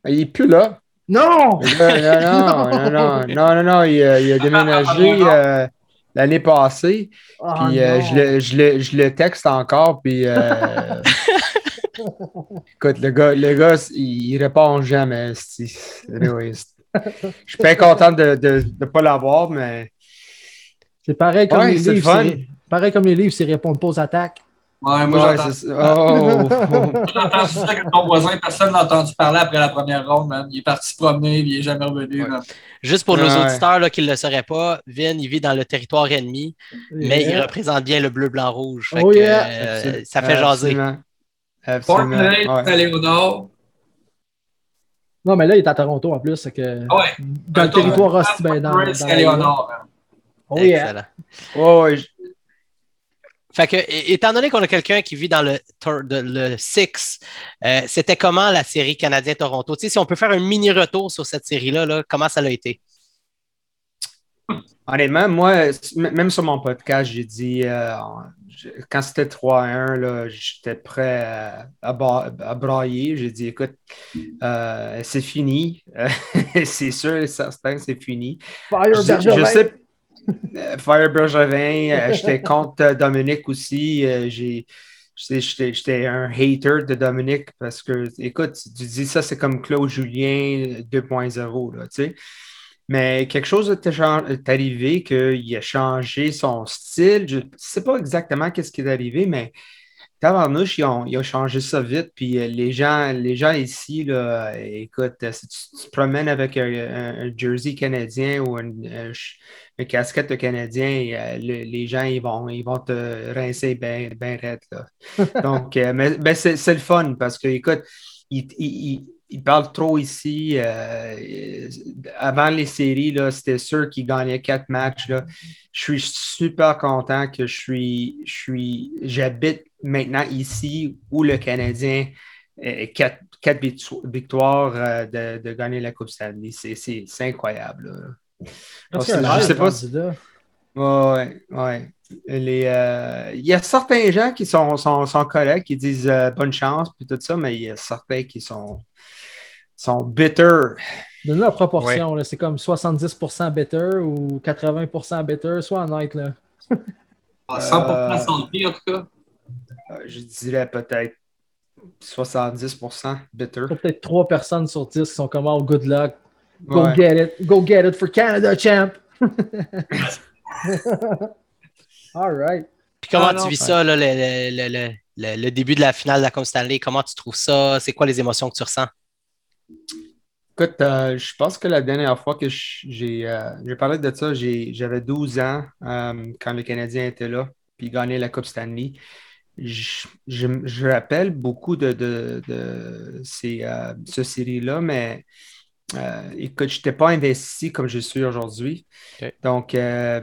Il est plus là. Non! Non, non, non, non, non, non, non, il, a- il a déménagé euh, l'année passée. Ah, Puis euh, je, le, je, le, je le texte encore. Puis euh, écoute, le gars, le gars il, il répond jamais. c'est- anyway, je suis bien content de ne de, de pas l'avoir, mais C'est pareil comme Ouais, les livres. Pareil comme les livres, c'est répondre pas aux attaques. Ouais, moi, Ouais, j'entends c'est ça. Oh, oh, oh. j'entends ça que ton voisin, personne n'a entendu parler après la première ronde, man. Il est parti se promener, il est jamais revenu, Ouais. Juste pour nos auditeurs là, qui ne le sauraient pas, Vin, il vit dans le territoire ennemi, mais il Yeah. représente bien le bleu-blanc-rouge. Fait Oh que, yeah. euh, ça fait jaser. Absolument. Fort Absolument. Ouais. Saint-Léonard. Non, mais là, il est à Toronto en plus. Que... Ouais. Dans le territoire hostile, ben, dans, dans. Oh yeah. Excellent. Ouais, je- Fait que, étant donné qu'on a quelqu'un qui vit dans le, de- le Six, euh, c'était comment la série Canadien-Toronto? Tu sais, si on peut faire un mini retour sur cette série-là, là, comment ça l'a été? Honnêtement, moi, même sur mon podcast, j'ai dit, euh, quand c'était 3-1, là, j'étais prêt à, à brailler. J'ai dit, écoute, euh, c'est fini. c'est sûr et certain, c'est fini. Fire Je, je Bergevin. sais, Fire Bergevin, euh, j'étais contre euh, Dominique aussi. euh, j'étais- un hater de Dominique parce que, écoute, tu dis ça, c'est comme Claude Julien 2.0, là, tu sais. Mais quelque chose est arrivé qu'il a changé son style. Je ne sais pas exactement qu'est-ce qui est arrivé, mais Tabarnouche, ils ont, ils ont changé ça vite. Puis euh, les gens, les gens ici, là, euh, écoute, euh, si tu, te promènes avec un jersey canadien ou un, une casquette de canadien, euh, le- les gens, ils vont, ils vont te rincer bien ben raide, là. Donc, euh, mais, c'est c'est le fun parce que, écoute, ils il, il- il parlent trop ici. euh, avant les séries, là, c'était sûr qu'ils gagnaient quatre matchs. Là. Je suis super content que je suis, je suis, j'habite maintenant ici où le Canadien quatre, quatre victo- victoires de, de gagner la Coupe Stanley. C'est incroyable. Là. Parce je a un sais pas candidat. Ouais, ouais. Les, euh, il y a certains gens qui sont, sont, sont corrects, qui disent euh, bonne chance, puis tout ça, mais il y a certains qui sont, sont bitter. Donne-nous la proportion, c'est comme 70% better ou 80% better, soit honnête. Là. Ah, 100% santé, en tout cas. Euh, je dirais peut-être 70% bitter. Il y a peut-être 3 personnes sur 10 qui sont comme Oh, good luck. Go Ouais. get it. Go get it for Canada, champ. All right. Puis comment Ah, tu non, vis ça- ça, là, le, le- le- le- le- le début de la finale de la Coupe Stanley? Comment tu trouves ça? C'est quoi les émotions que tu ressens? Écoute, euh, je pense que la dernière fois que je- j'ai euh, j'ai parlé de ça, j'avais 12 ans euh, quand le Canadien était là, puis gagné la Coupe Stanley. Je, je, rappelle beaucoup de, de, de ces, euh, ce série-là, mais euh, écoute, je n'étais pas investi comme je suis aujourd'hui. Donc, euh,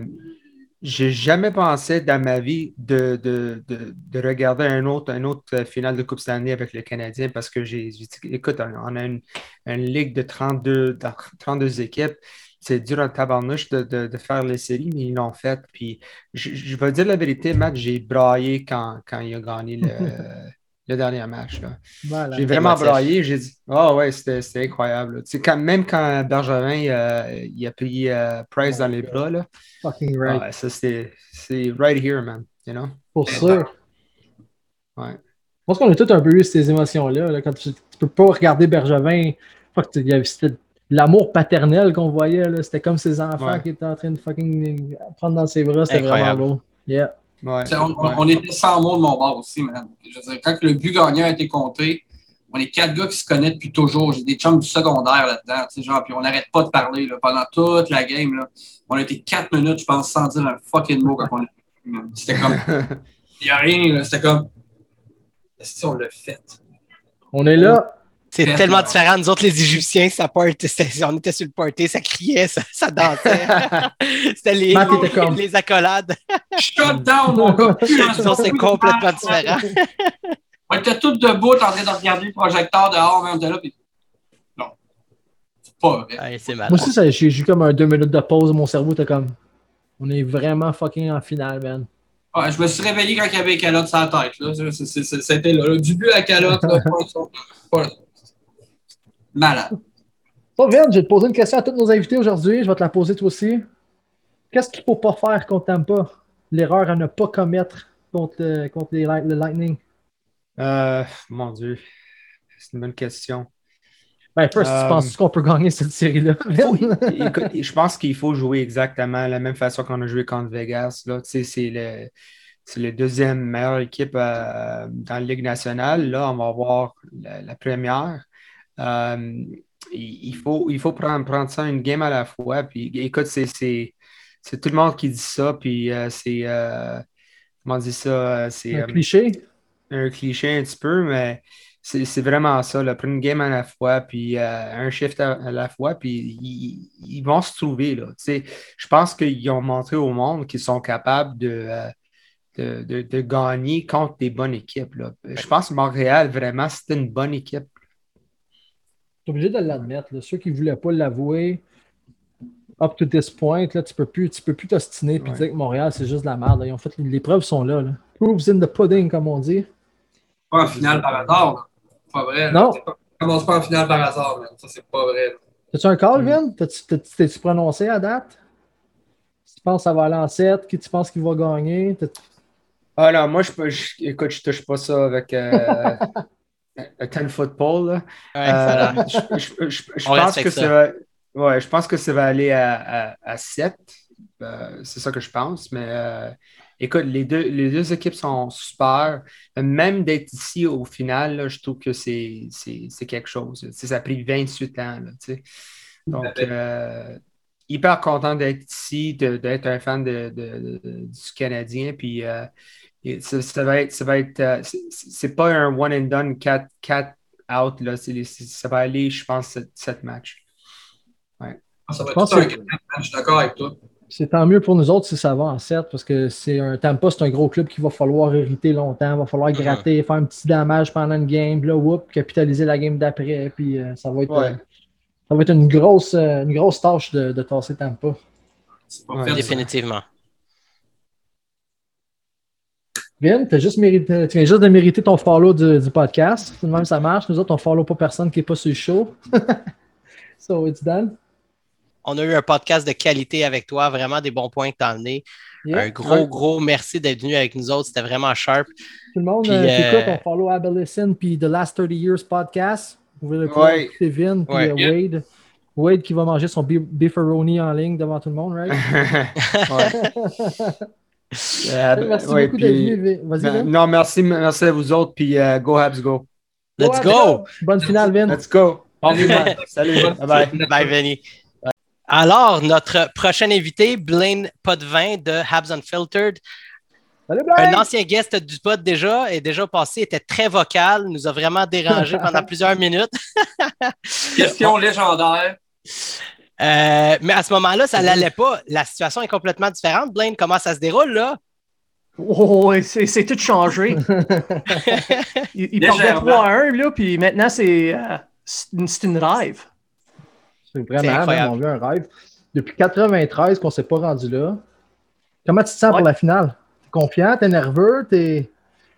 j'ai jamais pensé dans ma vie de, de, de, de regarder un autre, un autre euh, finale de Coupe Stanley avec le Canadien parce que j'ai dit, écoute, on, a une, une ligue de 32, de 32 équipes. C'est dur en tabarnouche de, de, de faire les séries, mais ils l'ont fait. Puis, je, je vais dire la vérité, Matt, j'ai braillé quand, quand il a gagné le, le dernier match. là. Voilà. J'ai vraiment braillé. J'ai dit, ah ouais, c'était c'était incroyable. Tu sais, quand, même quand Bergevin euh, il a pris euh, Price dans les bras, là, Fucking ah right. ouais, ça c'est c'est right here, man. You know? Pour sûr. Ouais. Je pense qu'on a tous un peu eu ces émotions-là. là, quand tu, tu peux pas regarder Bergevin. Fuck, il y avait- C'était l'amour paternel qu'on voyait. là. C'était comme ses enfants Ouais. qui étaient en train de fucking prendre dans ses bras. C'était vraiment beau. Yeah. Ouais, On, on- ouais. on était sans mots de mon bord aussi, man. Je veux dire, quand le but gagnant a été compté, on est quatre gars qui se connaissent depuis toujours. J'ai des chums du secondaire là-dedans, tu sais, genre, puis on n'arrête pas de parler là, pendant toute la game. Là. On a été quatre minutes, je pense, sans dire un fucking mot quand on a C'était comme. Il n'y a rien, là. C'était comme. Si on l'a fait? On est là. C'est tellement différent. Nous autres, les Égyptiens, ça part, on était sur le party, ça criait, ça, ça dansait. C'était les, les accolades. Shut down, mon gars! Autres, c'est complètement différent. On était tous debout en train de regarder le projecteur dehors, mais on était là, puis. Non. C'est pas vrai. Ouais, c'est mal. Moi aussi, ça- j'ai eu comme un deux minutes de pause. Mon cerveau était comme. On est vraiment fucking en finale, man. Ouais, je me suis réveillé quand il y avait les calottes sur la tête. Là. C'était là, là. Du but à calotte, là, pas un son. Pas un son. Malade. Bon, Vin, je vais te poser une question à tous nos invités aujourd'hui. Je vais te la poser toi aussi. Qu'est-ce qu'il ne faut pas faire contre Tampa? L'erreur à ne pas commettre contre, euh, contre les le Lightning? Euh, mon Dieu, c'est une bonne question. Ben, first, Euh, tu penses qu'on peut gagner cette série-là? Je pense qu'il faut jouer exactement la même façon qu'on a joué contre Vegas. Là. Tu sais, C'est le, c'est le deuxième meilleure équipe euh, dans la Ligue nationale. Là, on va avoir la, la première. Euh, il, faut, il faut prendre, prendre ça une game à la fois. Puis, écoute, c'est, c'est, c'est tout le monde qui dit ça. Puis, euh, c'est. euh, comment on dit ça? C'est, Un euh, cliché? un cliché un petit peu, mais c'est c'est vraiment ça. Là. Prendre une game à la fois, puis euh, un shift à, à la fois, puis ils, ils vont se trouver. Là. Tu sais, Je pense qu'ils ont montré au monde qu'ils sont capables de, euh, de, de- de gagner contre des bonnes équipes. Là. Je pense que Montréal, vraiment, c'était une bonne équipe. Obligé de l'admettre. Ceux qui ne voulaient pas l'avouer, up to this point, là, tu ne peux plus tu peux plus t'ostiner et Ouais. dire que Montréal, c'est juste de la merde. là. Ils ont fait, les preuves sont là, là. Proofs in the pudding, comme on dit. Pas en finale par hasard. Pas vrai. Non. Pas- Commence pas en finale par hasard, man. Ça, c'est pas vrai. T'as-tu un call, Mm. Vin? T'as-tu- t'as- T'es-tu prononcé à date? Tu penses que ça va aller en 7? Qui tu penses qu'il va gagner? Ah non, moi, je, peux- je- écoute, je touche pas ça avec euh, un 10 football. Là. Ouais, voilà. Euh, je, pense que ça. va, ouais, je pense que ça va aller à, à, 7. c'est ça que je pense. Mais euh, écoute, les deux, les deux équipes sont super. Même d'être ici au final, là, je trouve que c'est c'est- c'est quelque chose. Tu sais, ça a pris 28 ans. là, tu sais. Donc, euh, hyper content d'être ici, d'être un fan de, de- de- du Canadien. Puis, euh, ça, ça va être, ça va être, euh, c'est- pas un one and done 4, out. Là. Les- ça va aller, je pense, 7 matchs. Ça va Je être un que- matchs, Je suis d'accord avec toi. C'est tant mieux pour nous autres si ça va en 7 parce que c'est un Tampa, c'est un gros club qu'il va falloir hériter longtemps. Il va falloir gratter, faire un petit damage pendant une game, puis là, whoop, capitaliser la game d'après. Puis euh, ça va être. Ouais. euh, Ça va être une grosse, euh, une grosse tâche de, de tasser Tampa. C'est pas Ouais. Définitivement. Vin, t'as juste mérité, tu viens juste de mériter ton follow du, du podcast. C'est de même ça marche. Nous autres, on follow pas personne qui n'est pas sur le show. so it's done. On a eu un podcast de qualité avec toi, vraiment des bons points que tu as amenés. Yeah. Un gros, gros merci d'être venu avec nous autres. C'était vraiment sharp. Tout le monde Puis, euh, euh, écoute, on follow Abelisson puis The Last 30 Years podcast. Vous pouvez le Ouais. puis Ouais. euh, Wade. Wade qui va manger son beef- beefaroni en ligne devant tout le monde, right? Euh, Merci ouais, beaucoup d'être. Vas-y, ben, non, merci, merci à vous autres, puis euh, go Habs, go. Let's go! Bonne finale, Vin. Let's go. Salut. Bye bye. Bye, Vinny. Alors, notre prochain invité, Blaine Potvin de Habs Unfiltered, Salut, un ancien guest du pod déjà, est déjà passé, était très vocal, nous a vraiment dérangé pendant plusieurs minutes. Question légendaire. Euh, mais à ce moment-là, ça l'allait pas. La situation est complètement différente. Blaine, comment ça se déroule là? Oh, ouais, c'est c'est tout changé. il il perdait Légèrement. 3 à 1, là, puis maintenant, c'est euh, c'est une, c'est une rêve. C'est C'est vraiment, on veut un rêve. Depuis 93 qu'on ne s'est pas rendu là. Comment tu te sens Ouais. pour la finale? T'es confiant? T'es nerveux? T'es...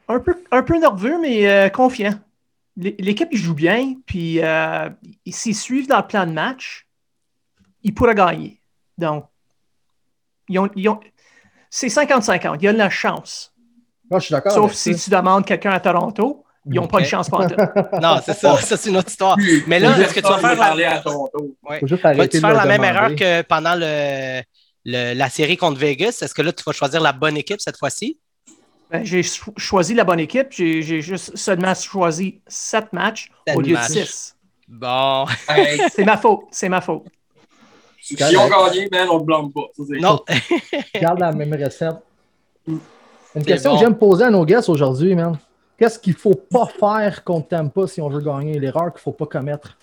Un peu, un peu nerveux, mais euh, confiant. L'é- L'équipe joue bien, puis euh, ils- s'ils suivent dans le plan de match, ils pourraient gagner. Donc, ils ont, ils ont- c'est 50-50. Il y a de la chance. Ah, je suis d'accord. Sauf si ça. tu demandes quelqu'un à Toronto, ils n'ont pas de chance pour tout. Non, c'est ça. Ça, c'est une autre histoire. Mais là, est-ce que tu vas faire parler la, à Toronto? Ouais. Faut juste faire la même erreur que pendant le, le- la série contre Vegas? Est-ce que là, tu vas choisir la bonne équipe cette fois-ci? Ben, j'ai cho- choisi la bonne équipe. J'ai j'ai juste seulement choisi 7 matchs Sept au lieu matchs. de 6. Bon. Hey, C'est ma faute. C'est ma faute. Si on gagné, man, on ne blâme pas. Ça, Non. Garde la même recette. Une question bon. que j'aime poser à nos guests aujourd'hui, man. Qu'est-ce qu'il ne faut pas faire contre Tampa si on veut gagner? L'erreur qu'il ne faut pas commettre.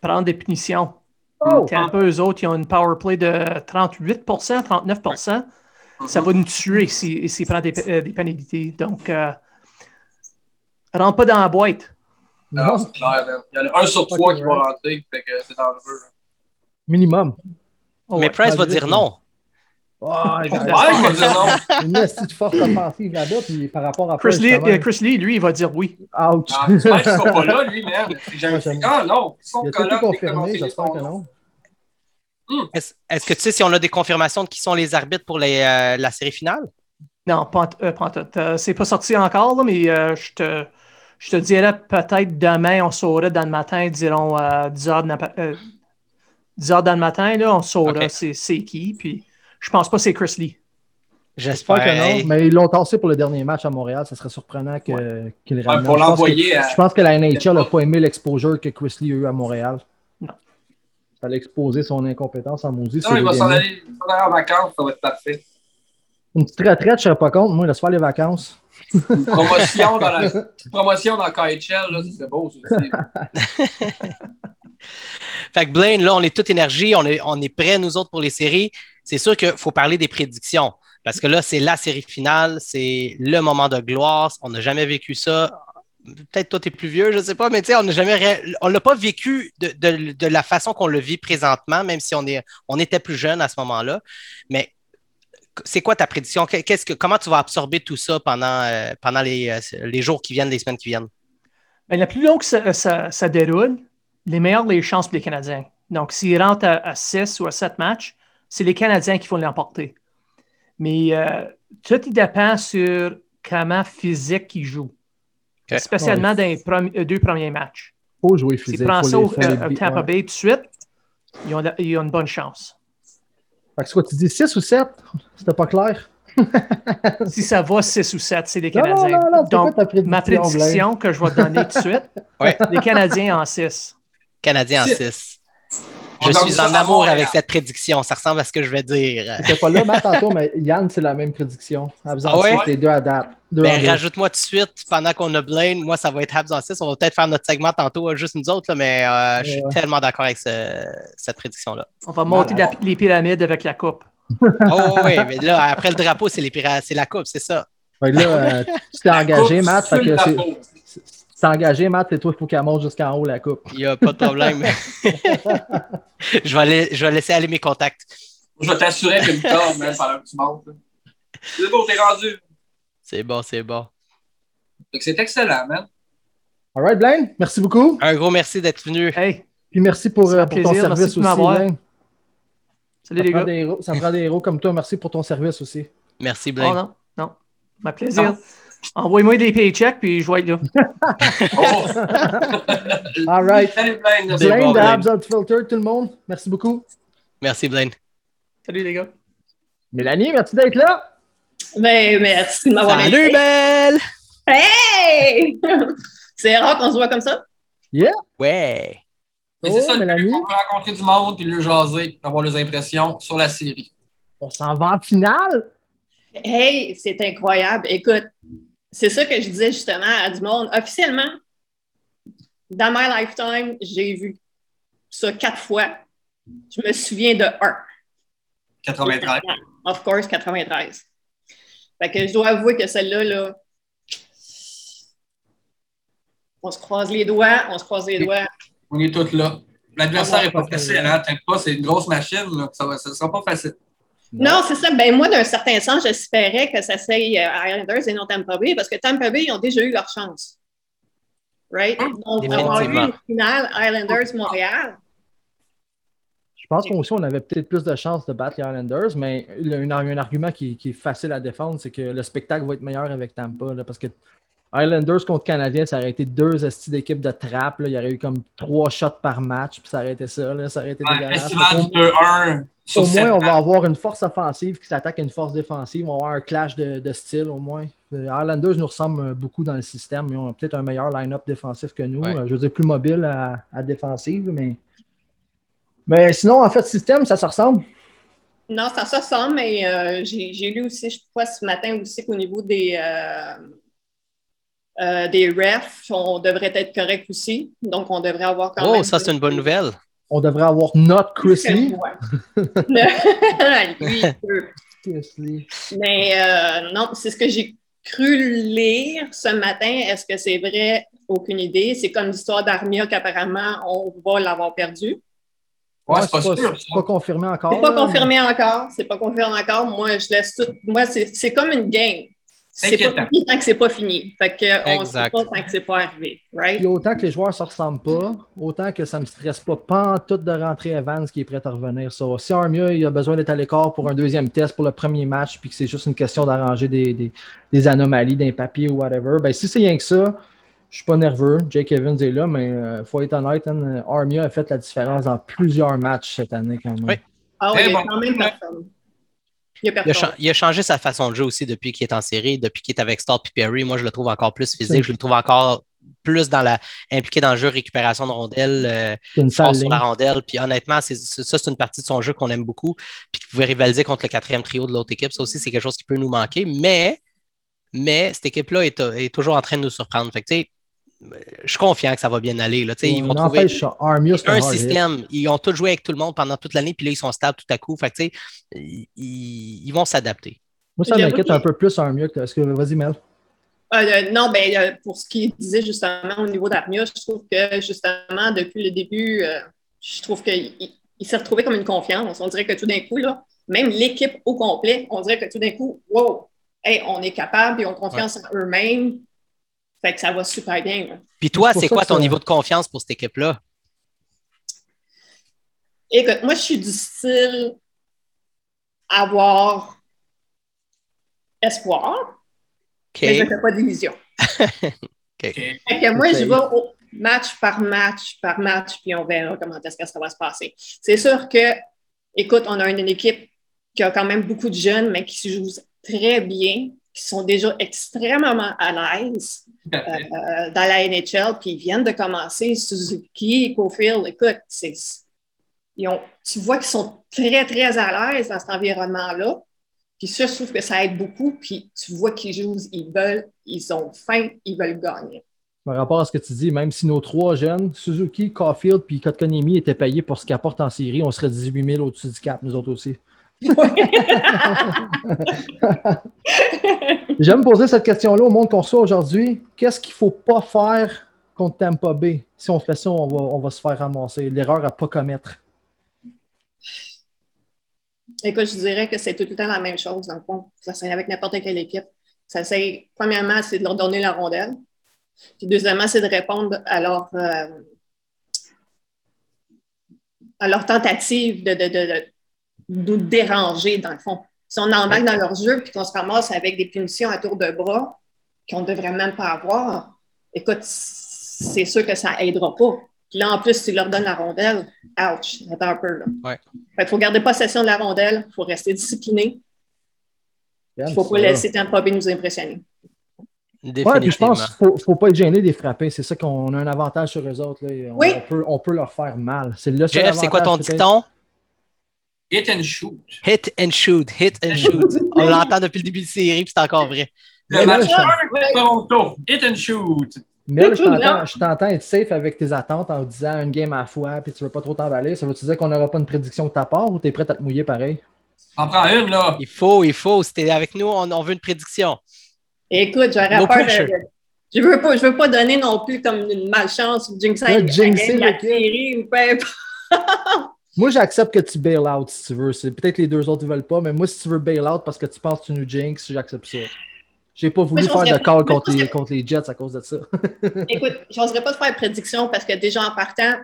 Prendre des punitions. Oh! Tampa, eux autres, ils ont une power play de 38% 39% Ça va nous tuer s'ils s'ils prennent des, euh, des pénalités. Donc, euh, rentre pas dans la boîte. Non, Non, c'est clair, man. Il y en a un sur trois qui va right. rentrer, fait que c'est dangereux. Minimum. Oh, Mais ouais. Price va dire non. Oh, Ouais, il va dire non. une petite force offensive là-bas, puis par rapport à Chris Price, Lee, euh, Chris Lee, lui, il va dire oui. ouch. Ah, ne sera pas là, lui, j'aime- Ah non, ils sont Il a tout confirmé, j'espère que non. nom. Est-ce est-ce que tu sais si on a des confirmations de qui sont les arbitres pour les, euh, la série finale? Non, pas, euh, pas. Euh, c'est pas sorti encore, là, mais euh, je, te, je te dirais peut-être demain, on saurait dans le matin, dirons euh, 10 heures, de napa- euh, 10 heures dans le matin, là, on saura Ok. c'est, c'est qui. Puis je pense pas que c'est Chris Lee. J'espère que non, mais ils l'ont tassé pour le dernier match à Montréal. Ça serait surprenant que- qu'il ramène. pour Je pense l'envoyer que- à- Je pense que la NHL n'a pas aimé l'exposure que Chris Lee a eu à Montréal. Non. Ça allait exposer son incompétence en maudit. Non, il va s'en aller, il va s'en aller en vacances, ça va être parfait. Une petite retraite, je serais pas contre. Moi, laisse faire les vacances. Promotion dans la promotion dans KHL, c'est beau. Fait que Blaine, là, on est toute énergie, on est, on est prêts, nous autres, pour les séries. C'est sûr qu'il faut parler des prédictions. Parce que là, c'est la série finale, c'est le moment de gloire. On n'a jamais vécu ça. Peut-être toi, tu es plus vieux, je ne sais pas, mais tu sais, on n'a jamais on l'a pas vécu de, de- de la façon qu'on le vit présentement, même si on, est, on était plus jeune à ce moment-là. Mais c'est quoi ta prédiction? Qu'est-ce que, comment tu vas absorber tout ça pendant, euh, pendant les, euh, les jours qui viennent, les semaines qui viennent? Ben, la plus longue que ça, ça- ça déroule, les meilleures les chances pour les Canadiens. Donc, s'ils rentrent à, 6 ou à 7 matchs, c'est les Canadiens qui vont l'emporter. Mais euh, tout dépend sur comment physique ils jouent. Spécialement dans les premi- deux premiers matchs. faut jouer S'ils physique. prennent faut ça au Tampa ouais. Bay tout de suite, ils ont, la- ils ont une bonne chance. Fait que soit tu dis 6 ou 7, c'était pas clair. Si ça va 6 ou 7, c'est les Non, non, Canadiens. non, non, c'est Donc, quoi ma prédiction que je vais te donner tout de suite, Ouais. les Canadiens en 6. Canadiens en Six. 6. Je suis en amour avec cette prédiction. Ça ressemble à ce que je vais dire. T'étais pas là, Matt, tantôt, mais Yann, c'est la même prédiction. Habs en Ah ouais? les deux à date. Ben, rajoute-moi tout de suite, pendant qu'on a Blaine, moi, ça va être Habs en 6. On va peut-être faire notre segment tantôt, euh, juste nous autres, là, mais euh, je suis Ouais. tellement d'accord avec ce- cette prédiction-là. On va monter la- les pyramides avec la coupe. Oh oui, mais là, après le drapeau, c'est la coupe, c'est ça. Fait que là, euh, tu t'es engagé, Matt. Fait que Engagé, Matt, c'est toi qu'il faut qu'elle monte jusqu'en haut la coupe. Il n'y a pas de problème. je, vais aller- je vais laisser aller mes contacts. Je vais t'assurer que Victor, man, pendant que tu montes. C'est bon, t'es rendu. C'est bon, c'est bon. C'est excellent, man. All right, Blaine, merci beaucoup. Un gros merci d'être venu. Hey, Puis merci pour, euh, pour ton service merci aussi. Blaine. salut Ça les gars. des héros- ça me prend des héros comme toi. Merci pour ton service aussi. Merci, Oh Blaine. non, non. Ma plaisir. Envoyez-moi des paychecks, puis je vais être là. Oh! All right. Salut, Blaine. De Blaine. Abs Filter, tout le monde. Merci beaucoup. Merci, Blaine. Salut les gars. Mélanie, merci d'être là. Ben, merci de m'avoir Salut, invité. belle! Hey! C'est rare qu'on se voit comme ça. Ouais. Mais Oh, c'est ça, le Mélanie. on veut rencontrer du monde, puis le jaser, avoir les impressions sur la série. On s'en va en finale. Hey, c'est incroyable. Écoute, c'est ça que je disais justement à du monde. Officiellement, dans my lifetime, j'ai vu ça quatre fois. Je me souviens de un. 93. Of course, 93. Fait que je dois avouer que celle-là, là, on se croise les doigts, on se croise les doigts. On est tous là. L'adversaire n'est pas facile, hein? T'inquiète pas, c'est une grosse machine, là. Ça ne sera pas facile. Non, c'est ça. Ben, moi, d'un certain sens, j'espérais que ça serait euh, Islanders et non Tampa Bay parce que Tampa Bay, ils ont déjà eu leur chance. Right? Donc, avoir eu Définitivement. une finale Islanders-Montréal. Je pense qu'on aussi, on avait peut-être plus de chances de battre les Islanders, mais le- un, un argument qui, qui est facile à défendre, c'est que le spectacle va être meilleur avec Tampa. là, parce que Islanders contre Canadiens, ça aurait été deux estis d'équipe de trappe. là. Il y aurait eu comme trois shots par match, puis ça aurait été ça. là, ça aurait été Un dégueulasse. festival Au- du 2-1 sur Au moins, on va avoir une force offensive qui s'attaque à une force défensive. On va avoir un clash de, de style au moins. Les Islanders nous ressemblent euh, beaucoup dans le système. Ils ont peut-être un meilleur line-up défensif que nous. Ouais. Euh, Je veux dire, plus mobile à, à défensive, mais. Mais sinon, en fait, système, ça se ressemble? Non, ça se ressemble, mais euh, j'ai j'ai lu aussi, je crois, ce matin aussi qu'au niveau des, euh, euh, des refs, on devrait être correct aussi. Donc, on devrait avoir quand même. Oh, ça, c'est une bonne nouvelle. On devrait avoir notre Chris Lee. Lui, il peut. Chris Lee. Mais euh, non, c'est ce que j'ai cru lire ce matin. Est-ce que c'est vrai? Aucune idée. C'est comme l'histoire d'Armia qu'apparemment on va l'avoir perdu. Ouais, c'est pas sûr. c'est ça. pas confirmé encore. C'est pas là, confirmé encore. C'est pas confirmé encore. Moi, je laisse tout. Moi, c'est c'est comme une game. C'est pas fini tant que c'est pas fini. Fait que on ne sait Exact. pas tant que c'est pas arrivé. Right? Puis autant que les joueurs ne se ressemblent pas, autant que ça ne me stresse pas, pas en tout de rentrer Evans qui est prêt à revenir. Ça. Si Armia il a besoin d'être à l'écart pour un deuxième test pour le premier match, puis que c'est juste une question d'arranger des, des- des anomalies d'un papier ou whatever, ben si c'est rien que ça, je suis pas nerveux. Jake Evans est là, mais il faut être honnête, hein, Armia a fait la différence dans plusieurs matchs cette année quand même. Oui. Ah oui, Très il y a bon. quand même personne. Il a Il a, personne. cha- il a changé sa façon de jouer aussi depuis qu'il est en série, depuis qu'il est avec Stott et Perry. Moi, je le trouve encore plus physique. Je le trouve encore plus dans la, impliqué dans le jeu récupération de rondelles, euh, une force sur la rondelle. Puis honnêtement, c'est, ça, c'est une partie de son jeu qu'on aime beaucoup. Puis qui pouvait rivaliser contre le quatrième trio de l'autre équipe. Ça aussi, c'est quelque chose qui peut nous manquer. Mais, mais cette équipe-là est, est toujours en train de nous surprendre. Fait que, tu sais, je suis confiant que ça va bien aller. Là. Tu sais, ils vont trouver un un hard hit. système. Ils ont tous joué avec tout le monde pendant toute l'année, puis là, ils sont stables tout à coup. Fait que, tu sais, ils, ils vont s'adapter. Moi, ça m'inquiète un peu plus Armia que. Que... Vas-y, Mel. Euh, euh, non, ben, euh, pour ce qu'il disait justement au niveau d'Armia, je trouve que justement, depuis le début, euh, je trouve qu'il il- il s'est retrouvé comme une confiance. On dirait que tout d'un coup, là, même l'équipe au complet, on dirait que tout d'un coup, wow, hey, on est capable, ils ont confiance en eux-mêmes. Fait que ça va super bien. là. Puis toi, C'est quoi ton ça- niveau de confiance pour cette équipe-là? Écoute, moi, je suis du style avoir espoir, OK. mais je ne fais pas d'illusion. OK. Fait que moi, je vais au match par match par match, puis on verra comment est-ce que ça va se passer. C'est sûr que, écoute, on a une équipe qui a quand même beaucoup de jeunes, mais qui se jouent très bien, qui sont déjà extrêmement à l'aise euh, dans la NHL, puis ils viennent de commencer. Suzuki, Cofield, écoute, c'est, ils ont, tu vois qu'ils sont très, très à l'aise dans cet environnement-là. Puis ça, je trouve que ça aide beaucoup. Puis tu vois qu'ils jouent, ils veulent, ils ont faim, ils veulent gagner. Par rapport à ce que tu dis, même si nos trois jeunes, Suzuki, Caulfield puis Kotkaniemi étaient payés pour ce qu'ils apportent en série, on serait 18 000 au-dessus du cap, nous autres aussi. J'aime poser cette question-là au monde qu'on reçoit aujourd'hui. Qu'est-ce qu'il ne faut pas faire contre Tampa Bay? Si on fait ça, on va, on va se faire ramasser. L'erreur à pas commettre. Écoute, je dirais que c'est tout le temps la même chose, dans le fond. Ça serait avec n'importe quelle équipe. Ça c'est, premièrement, c'est de leur donner la rondelle. Puis deuxièmement, c'est de répondre à leur, euh, à leur tentative de, de, de, de nous déranger, dans le fond. Si on embarque dans leur jeu puis qu'on se ramasse avec des punitions à tour de bras qu'on ne devrait même pas avoir, écoute, c'est sûr que ça n'aidera pas. Puis là, en plus, tu leur donnes la rondelle, ouch, attends un peu. Là. Ouais. Fait qu'il faut garder possession de la rondelle, il faut rester discipliné, il ne faut pas laisser Tampa Bay nous impressionner. Ouais, puis je pense qu'il ne faut, faut pas être gêné des frapper. C'est ça qu'on a un avantage sur eux autres. là. On, Oui. on peut, on peut leur faire mal. C'est le seul Jeff, c'est quoi ton dicton? Hit and shoot. Hit and shoot, hit and shoot. On l'entend depuis le début de série, puis c'est encore vrai. Le Mais match là, je- 1 Toronto. Hit and shoot. Mais là, je t'entends- je t'entends être safe avec tes attentes en disant une game à la fois, puis tu veux pas trop t'emballer. Ça veut-tu dire qu'on n'aura pas une prédiction de ta part ou tu es prêt à te mouiller pareil? On prend une, là. Il faut, il faut. Si t'es avec nous, on, on veut une prédiction. Écoute, j'aurais No peur pressure. de. Je veux pas, je veux pas donner non plus comme une malchance ou jinxer la série ou peu importe. Moi, j'accepte que tu bail out si tu veux. C'est peut-être les deux autres ne veulent pas, mais moi, si tu veux bail out parce que tu penses que tu nous jinx, j'accepte ça. J'ai pas voulu faire de call contre les, penserais- contre les Jets à cause de ça. Écoute, je n'oserais pas te faire de prédiction parce que déjà en partant,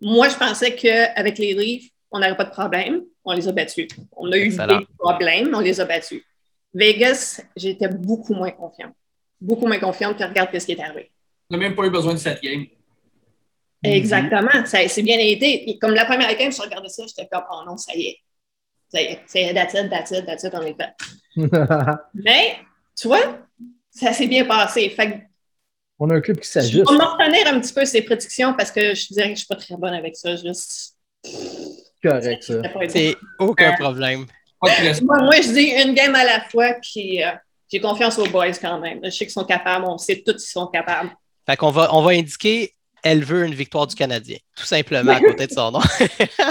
moi, je pensais qu'avec les Leafs, on n'aurait pas de problème. On les a battus. On a eu Excellent. des problèmes, on les a battus. Vegas, j'étais beaucoup moins confiante. Beaucoup moins confiante, puis regarde ce qui est arrivé. On n'a même pas eu besoin de cette game. Exactement. Ça c'est bien été. Et comme la première game, je regardais ça, j'étais comme, oh non, ça y est. Ça y est, ça y est, that's it, that's it, that's it, on est fait. Mais, tu vois, ça s'est bien passé. Fait que On a un club qui s'ajuste. vais me retenir un petit peu ces prédictions parce que je dirais que je suis pas très bonne avec ça. Juste, Correct, ça. C'est aucun problème. Pas de pression. Moi, moi, je dis une game à la fois, puis euh, j'ai confiance aux boys quand même. Je sais qu'ils sont capables, on sait tous qu'ils sont capables. Fait qu'on va, on va indiquer elle veut une victoire du Canadien. Tout simplement à côté de son nom.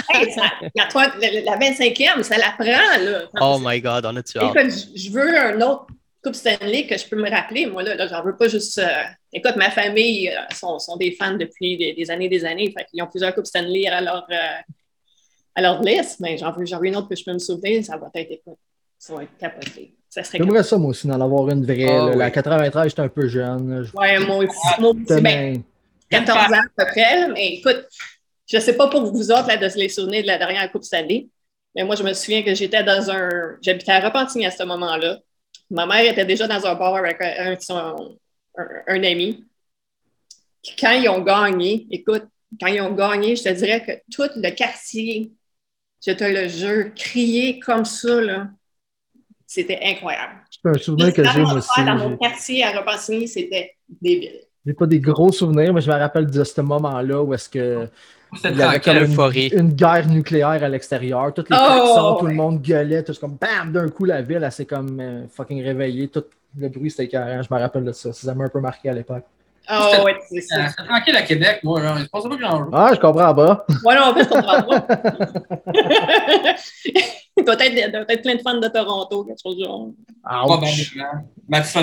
Hey, ça- la, la- la 25e, ça la prend, là. Oh my God, on hâte? Écoute, je- je veux un autre Coupe Stanley que je peux me rappeler. Moi, là, là j'en veux pas juste. euh, Écoute, ma famille euh, sont, sont des fans depuis des, des années des années. Fait qu'ils ont plusieurs Coupes Stanley à leur, euh, à leur liste, mais j'en veux, j'en veux une autre que je peux me souvenir. Ça va être, écoute, ça va être capoté. J'aimerais ça, moi aussi, d'en avoir une vraie. Là. oui. La 93, j'étais un peu jeune. Je- Ouais, moi aussi. Moi aussi, ben. 14 ans à peu près, mais écoute, je ne sais pas pour vous autres là, de les souvenir de la dernière Coupe Stanley, mais moi, je me souviens que j'étais dans un. J'habitais à Repentigny à ce moment-là. Ma mère était déjà dans un bar avec un, un- son- un- un ami. Quand ils ont gagné, écoute, quand ils ont gagné, je te dirais que tout le quartier, je te le jure, criait comme ça, là. C'était incroyable. C'est un souvenir que j'ai, aussi. Dans mon quartier à Repentigny, c'était débile. J'ai pas des gros souvenirs, mais je me rappelle de ce moment-là où est-ce que il y avait comme une, guerre nucléaire à l'extérieur. Toutes les Oh, tout le monde gueulait, tout comme bam, d'un coup la ville, elle s'est comme euh, fucking réveillée. Tout le bruit c'était écœurant. Je me rappelle de ça. Ça m'a un peu marqué à l'époque. Oh, ouais, c'est ça. C'était tranquille à Québec, moi. Genre. Il se passait pas grand-chose. Ah, je comprends pas. Ouais, non, en fait, je comprends pas. Il doit être, plein de fans de Toronto, quelque chose du genre. Probablement. Matt c'est.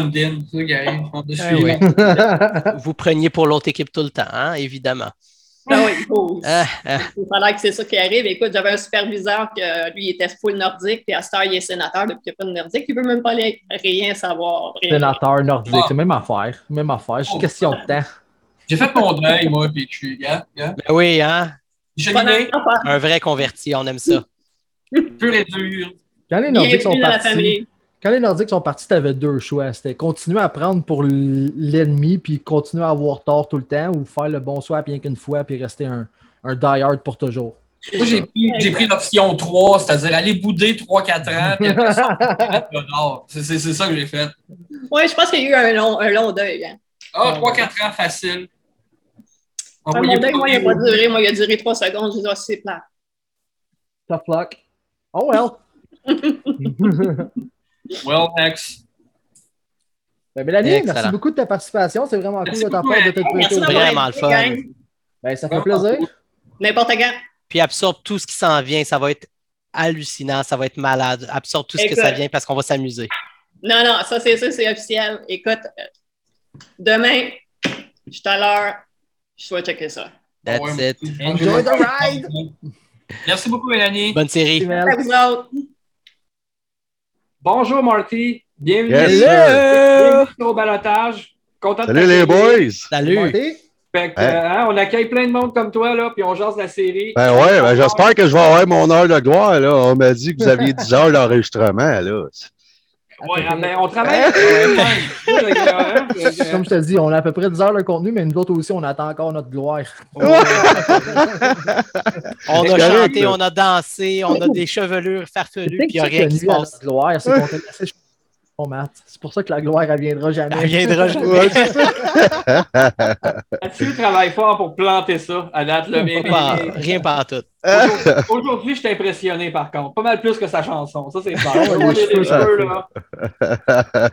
On te Ah là. Vous preniez pour l'autre équipe tout le temps, hein, évidemment. Ah oui, oh, Ah, ah. il fallait que c'est ça qui arrive. Écoute, j'avais un superviseur que lui, il était full nordique, puis à cette heure, il est sénateur depuis qu'il n'y a pas de nordique. Il ne veut même pas aller- rien savoir. rien. Sénateur nordique, c'est même affaire. Même affaire. C'est une question de temps. J'ai fait mon deuil, moi, puis je suis, gars, gars. Ben oui, hein? Un vrai converti, on aime ça. pur et dur. Quand les Nordiques sont Bienvenue dans la partis, famille. Quand les Nordiques sont partis, tu avais deux choix. C'était continuer à prendre pour l'ennemi puis continuer à avoir tort tout le temps ou faire le bon swap rien qu'une fois puis rester un, un die-hard pour toujours. Moi, j'ai pris, l'option 3, c'est-à-dire aller bouder 3-4 ans, puis après ça. C'est ça que j'ai fait. Oui, je pense qu'il y a eu un long, un long deuil. hein. Ah, 3-4 ans facile. Ah, mon deuil, pas moi, il n'a pas duré. Moi, il a duré trois secondes. J'ai dit, ah, c'est plat. Tough luck. Oh well. Well, next. Ben, Mélanie, Excellent. merci beaucoup de ta participation. C'est vraiment cool de ta part de te prêter au Vraiment le fun. Ben, ça fait plaisir. N'importe quand. Puis absorbe tout ce qui s'en vient, ça va être hallucinant, ça va être malade. Absorbe tout ce que ça vient parce qu'on va s'amuser. Non, non, ça, c'est ça, c'est officiel. Écoute, euh, demain, Je suis à l'heure. Je souhaite checker ça. That's Ouais, it. Enjoy the ride! Merci beaucoup, Mélanie. Bonne série. À vous autres. Bonjour, Marty. Bienvenue. Yes, Bienvenue au balotage. Content de Salut les boys! Salut. Marty? Fait que, euh, hein, on accueille plein de monde comme toi, là, puis on jase la série. Ben ouais, ben j'espère que je vais avoir mon heure de gloire. Là. On m'a dit que vous aviez 10 heures d'enregistrement. Là. Ouais, ben, on travaille. hein, Comme je te dis, on a à peu près 10 heures de contenu, mais nous autres aussi, on attend encore notre gloire. On a chanté, on a dansé, on a des chevelures farfelues, puis il n'y a rien qui se passe. gloire, c'est qu'on Bon, Matt. C'est pour ça que la gloire, elle viendra jamais. Elle viendra jamais. Ouais, c'est ça. Mathieu travaille fort pour planter ça à date. Là, mais- Pas- mais- rien pas tout. Aujourd'hui- je suis impressionné par contre. Pas mal plus que sa chanson. Ça, c'est clair. On est là.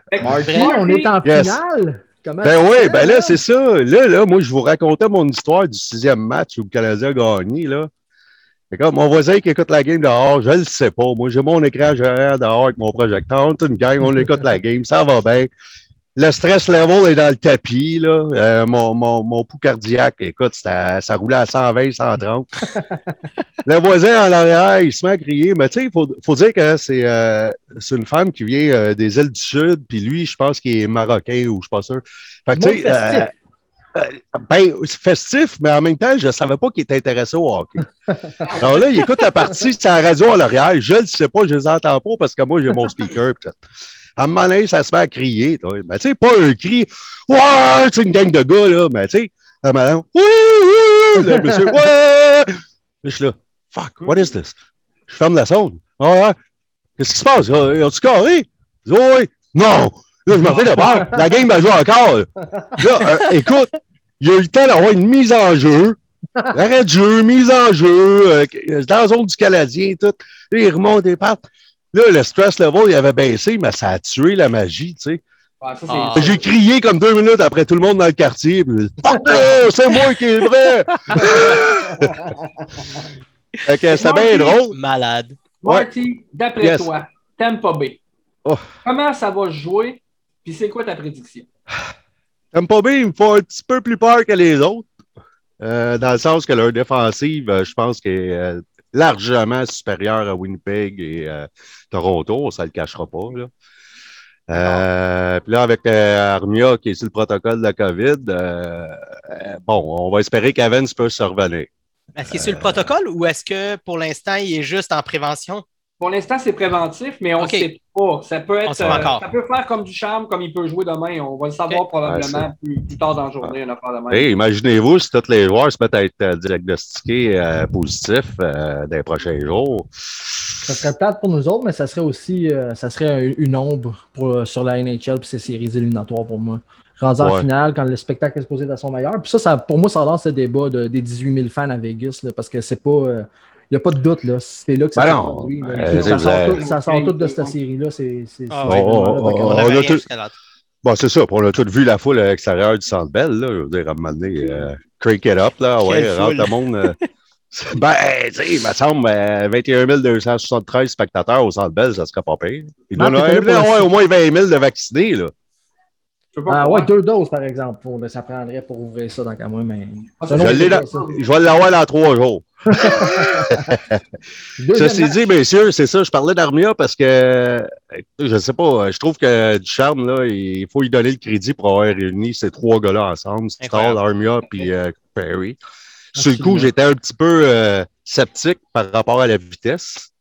Fait on est en Yes. finale. Comment Ben tu oui, ben là, c'est ça. Là, là, moi, je vous racontais mon histoire du sixième match où le Canadien a gagné. Là. Comme mon voisin qui écoute la game dehors, je le sais pas. Moi, j'ai mon écran géant dehors avec mon projecteur. On est une gang, on écoute la game, ça va bien. Le stress level est dans le tapis. Là. Euh, mon, mon, mon pouls cardiaque, écoute, ça, ça roulait à 120, 130. le voisin en arrière, il se met à crier. Mais tu sais, il faut, faut dire que c'est euh, c'est une femme qui vient euh, des îles du Sud, puis lui, je pense qu'il est marocain ou je suis pas sûr. Fait que, ben, c'est festif, mais en même temps, je ne savais pas qu'il était intéressé au hockey. Alors là, il écoute la partie, c'est la radio à l'arrière. Je ne sais pas, je ne les entends pas parce que moi, j'ai mon speaker. tout. À un moment donné, ça se met à crier. Mais tu sais, pas un cri. Ouais, c'est une gang de gars, là. Mais tu sais, à un moment donné, monsieur, ouais. Je suis là, fuck, what is this? Je ferme la sonde. Ah. Qu'est-ce qui se passe? As-tu carré? Je dis, oui. Non. Là, je me fais de peur. La game va jouer encore. Là, euh, écoute, il a eu le temps d'avoir une mise en jeu. Arrêt de jeu, mise en jeu, euh, dans la zone du Canadien, tout. Là, il remonte et part. Là, le stress level, il avait baissé, mais ça a tué la magie, tu sais. Ouais, c'est- Ah. J'ai crié comme deux minutes après tout le monde dans le quartier. c'est moi qui est vrai! fait que c'était bien drôle. Malade. Marty, d'après Yes. toi, Tampa Bay, Oh. comment ça va jouer? Puis c'est quoi ta prédiction? Tampa Bay, ils me font un petit peu plus peur que les autres. Euh, dans le sens que leur défensive, euh, je pense qu'elle est euh, largement supérieure à Winnipeg et Toronto, ça ne le cachera pas. Puis là, avec Armia qui est sur le protocole de la COVID, bon, on va espérer qu'Evans peut se revenir. Est-ce qu'il est sur le protocole ou est-ce que pour l'instant, il est juste en prévention? Pour l'instant, c'est préventif, mais on ne sait pas. Ça peut être. sait pas euh, ça peut faire comme du charme, comme il peut jouer demain. On va le savoir probablement Ouais, plus, plus tard dans la journée, une affaire de même. Hey, imaginez-vous si tous les joueurs se mettent à être euh, diagnostiqués euh, positifs euh, dans les prochains jours. Ça serait plate pour nous autres, mais ça serait aussi euh, ça serait un- une ombre pour, sur la NHL et ses séries éliminatoires pour moi. Rendu en Ouais. finale, quand le spectacle est supposé être à son meilleur. Puis ça, ça, pour moi, ça lance le débat de- des 18 000 fans à Vegas, là, parce que c'est pas. Euh, il n'y a pas de doute, là. C'est là que ça Ben s'est non. produit, là. Euh, ça, c'est sort vrai. tout, ça sort tout de cette série-là. C'est, c'est, Ah ouais. Tout-. Bon, c'est ça. On a tous vu la foule à l'extérieur du centre Bell. Là, je veux dire, à un moment donné, euh, crank it up, là. Ouais, Quelle rentre foule. le monde. euh, ben, tu sais, il me semble, euh, 21 273 spectateurs au centre Bell, ça serait pas pire. Il doit avoir le- au moins 20 000 de vaccinés, là. Ah croire. ouais, deux doses, par exemple. Pour, ça prendrait pour ouvrir ça dans le cas moi, mais. Ah, Je. Je vais l'avoir dans trois jours. Ceci match. dit, messieurs, c'est ça, je parlais d'Armia parce que, je sais pas, je trouve que Ducharme, là, il faut lui donner le crédit pour avoir réuni ces trois gars-là ensemble, Incroyable. Armia puis euh, Perry. Sur le coup, j'étais un petit peu euh, sceptique par rapport à la vitesse.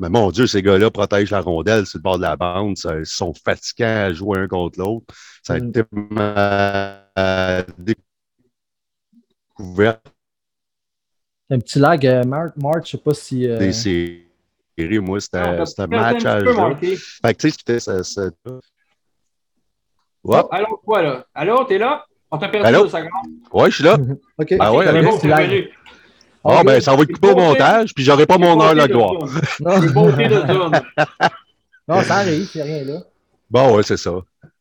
Mais mon Dieu, ces gars-là protègent la rondelle sur le bord de la bande. Ça- ils sont fatigants à jouer un contre l'autre. Ça a Mm. été ma découverte Un petit lag, euh, Marc, Marc, je sais pas si. euh, des séries. Moi, Ah, c'était t'as c'était un match à. Marty. Fait que, tu sais, c'était ça. ça- Oh, quoi, là? Allô, t'es là? On t'a perdu Allô? deux secondes. ouais, je suis là. Ok. Ah ouais, un bon, petit t'es lag. revenu. Ah, Ok. ben, ça va être coupé au montage, puis j'aurai pas mon heure de gloire. Non, C'est beauté de zone. non, ça arrive, c'est rien là. Bon, ouais, c'est ça.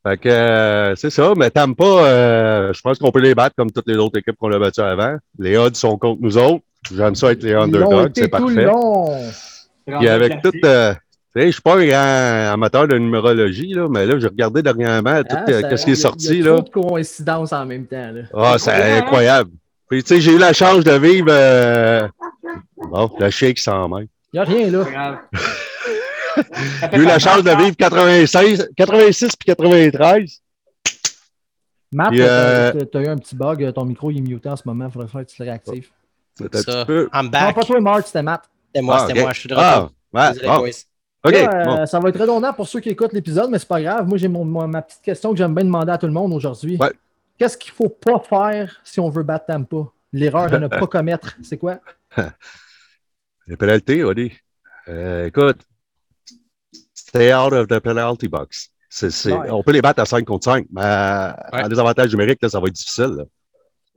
Fait que, euh, c'est ça, mais Tampa, euh, je pense qu'on peut les battre comme toutes les autres équipes qu'on a battues avant. Les odds sont contre nous autres. J'aime ça être les underdogs, c'est parfait. Puis avec tout, euh, Tu sais, je suis pas un grand amateur de numérologie, là, mais là, j'ai regardé dernièrement tout Ah, euh, qu'est-ce qui est il y a- sorti. Il y a là. trop de coïncidences en même temps. Là. Ah, c'est incroyable. Puis, tu sais, j'ai eu la chance de vivre. euh, Bon, le shake sans main. Il n'y a rien là. J'ai eu la chance de vivre 96, 86 puis 93. Matt, Puis, t'as euh, t'as- t'as eu un petit bug. Ton micro il est muté en ce moment. Il faudrait faire que tu le réactives. C'était un Ça. petit peu. I'm Non, back. pas toi, Mark, c'était Matt. C'était moi, Ah, c'était moi. Je suis de Ah, retour. ouais, Désolé, bon. boys. OK. Là, euh. Ça va être redondant pour ceux qui écoutent l'épisode, mais c'est pas grave. Moi, j'ai ma petite question que j'aime bien demander à tout le monde aujourd'hui. Ouais. Qu'est-ce qu'il faut pas faire si on veut battre Tampa? L'erreur à ne pas commettre, c'est quoi? Les pénalités, Odie. Euh, écoute, stay out of the penalty box. C'est- c'est- Ouais. On peut les battre à 5 contre 5, mais à des avantages numériques, là, ça va être difficile. là.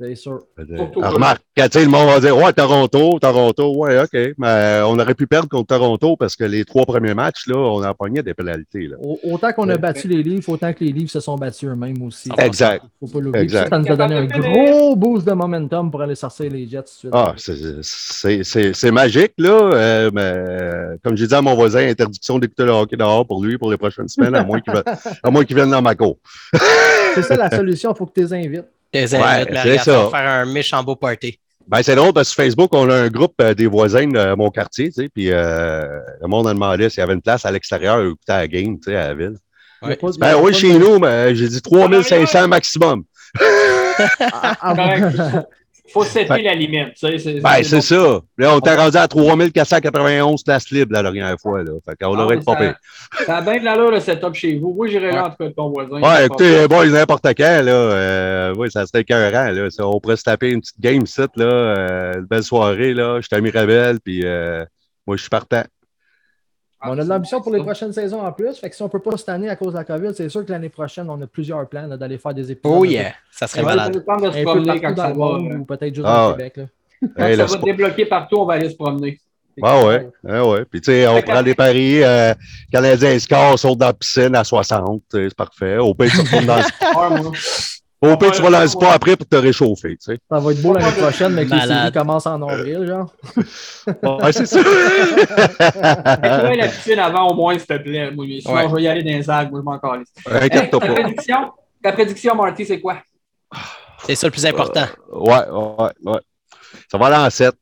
C'est sûr. Que- remarque, le monde va dire Ouais, Toronto, Toronto, ouais, OK. Mais on aurait pu perdre contre Toronto parce que les trois premiers matchs, là, on a pogné des pénalités. Là. Au- Autant qu'on a battu les livres, autant que les livres se sont battus eux-mêmes aussi. Exact. Faut pas l'oublier. Exact. Ça, ça nous a donné un gros boost de momentum pour aller sortir les Jets tout de suite. Ah, c'est- c'est c'est- c'est magique, là. euh, mais comme j'ai dit à mon voisin, interdiction d'écouter le hockey dehors pour lui pour les prochaines semaines, à moins qu'il ve- à moins qu'il vienne dans ma cour. C'est ça la solution, il faut que tu les invites. Des Ouais, c'est ça. on va faire un méchant beau party. Ben, c'est drôle parce que sur Facebook, on a un groupe euh, des voisins de mon quartier, tu sais, puis euh, le monde a demandé s'il y avait une place à l'extérieur à écouter la game, tu sais, à la ville. Ben oui, chez nous, mais j'ai dit 3500 maximum. Ah, ah, bon. Faut setter Ben- la limite. c'est- Ben, c'est bon. ça. Là, on était rendu à 3491 places libres la dernière fois, là. Fait qu'on Ah, aurait mais pas ça- payé. Ça a bien de l'allure le setup chez vous. Moi, j'irai là en tout cas de ton voisin. Ouais, écoutez, boys, n'importe quand, là, euh, oui, ça serait écœurant, là. Ça, On pourrait se taper une petite game site, là, euh, une belle soirée, là. Je suis à Mirabel, puis euh, moi, je suis partant. On a de l'ambition pour les prochaines saisons en plus. Fait que si on ne peut pas cette année à cause de la COVID, c'est sûr que l'année prochaine, on a plusieurs plans d'aller faire des épisodes. Oh yeah, ça serait un peu- Ça malade. Un peu partout dans ça le monde ou peut-être juste Ah au. Québec. Là. Hey, Quand le ça va sport- débloquer partout, on va aller se promener. Ah ouais, ah ouais. Puis tu sais, on prend des paris, euh, Canadiens score, saute dans la piscine à 60, tu sais, c'est parfait. Au pire, tu retournes dans le moi. Au pire, tu vas dans le sport après pour te réchauffer, tu sais. Ça va être beau l'année prochaine, mais que les séries commencent en avril, genre. Ouais, c'est ça. Mets-toi la piscine avant au moins, s'il te plaît. Moi, sinon, Ouais. je vais y aller dans les algues. Moi, je m'en calisse. Hey, ta pas. prédiction, ta prédiction, Marty, c'est quoi? C'est ça le plus important. Ouais, ouais, ouais. Ça va aller en 7.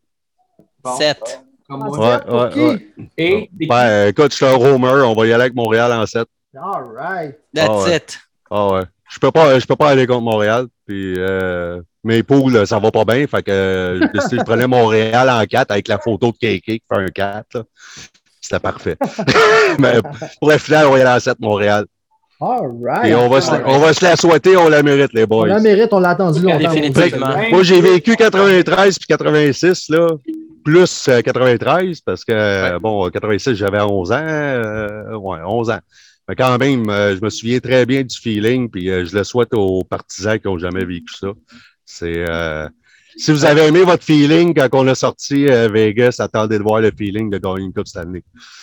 Bon, 7. Comme Ah, moi. Ouais, ouais, ouais. Et Ben, écoute, je suis un roamer, on va y aller avec Montréal en 7. All right. That's Ah ouais. it. Ah ouais. Je peux pas, je peux pas aller contre Montréal. Puis euh, mes poules, ça va pas bien. Fait que euh, je prenais Montréal en 4 avec la photo de KK qui fait un 4. là. C'était parfait. Mais pour la finale, on va y aller en 7 Montréal. All right. Et on va, se, on va se la souhaiter, on la mérite, les On boys. la mérite, on l'a attendu longtemps. Définitivement. on. Moi, j'ai vécu 93 puis 86, là, plus euh, 93, parce que, euh, bon, 86, j'avais 11 ans. euh, ouais, 11 ans. Mais quand même, euh, je me souviens très bien du feeling, puis euh, je le souhaite aux partisans qui n'ont jamais vécu ça. C'est. euh, si vous avez aimé votre feeling quand on a sorti euh, Vegas, attendez de voir le feeling de gagner une Coupe cette année.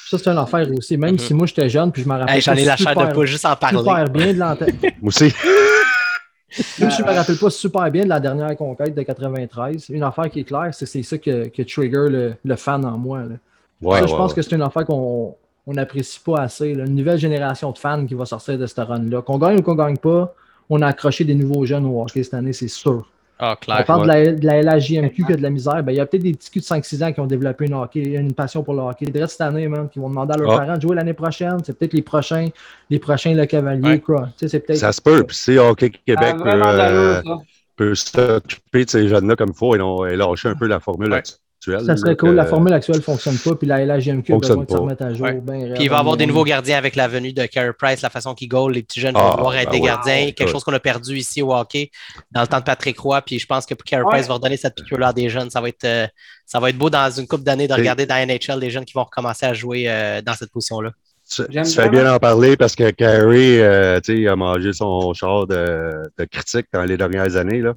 Ça, c'est une affaire aussi. Même Mhm. si moi, j'étais jeune, puis je m'en rappelle. Hey, J'en ai pas la chair de super- poule juste en parler. Super bien de l'antenne. Moi aussi. Même si je me rappelle pas super bien de la dernière conquête de 93, une affaire qui est claire, c'est c'est ça que, que trigger le, le fan en moi. là. Ouais, ça, ouais, je pense ouais. que c'est une affaire qu'on on n'apprécie pas assez. là. Une nouvelle génération de fans qui va sortir de ce run-là. Qu'on gagne ou qu'on gagne pas, on a accroché des nouveaux jeunes au hockey cette année, c'est sûr. Ah, On clair. parle de la, de la LHJMQ qui a de la misère. Ben, il y a peut-être des petits culs de 5-6 ans qui ont développé une, hockey, une passion pour le hockey. Direct cette année, man, qui vont demander à leurs Ah. parents de jouer l'année prochaine. C'est peut-être les prochains, les prochains Le Cavalier. Ouais. Ça se peut. Puis si Hockey Québec a peut, vraiment de l'allure, euh, peut s'occuper de ces jeunes-là comme il faut et, et lâcher un peu la formule Ouais. Actuelle. Ça serait là, cool. que- La formule actuelle ne fonctionne pas, puis la LHJMQ a besoin de se remettre à jour. Ouais. ben Puis il va y avoir des nouveaux gardiens avec la venue de Carey Price, la façon qu'il goal, les petits jeunes vont Ah, pouvoir être ben des ouais. gardiens, quelque Ouais. chose qu'on a perdu ici au hockey dans le temps de Patrick Roy. Puis je pense que Carey Ouais. Price va redonner cette piqûre-là à des jeunes. Ça va être, euh, ça va être beau dans une couple d'années de regarder dans la NHL des jeunes qui vont recommencer à jouer euh, dans cette position-là. Tu, fais bien en parler parce que Carey, euh, tu sais, il a mangé son char de, de critique dans les dernières années. Là.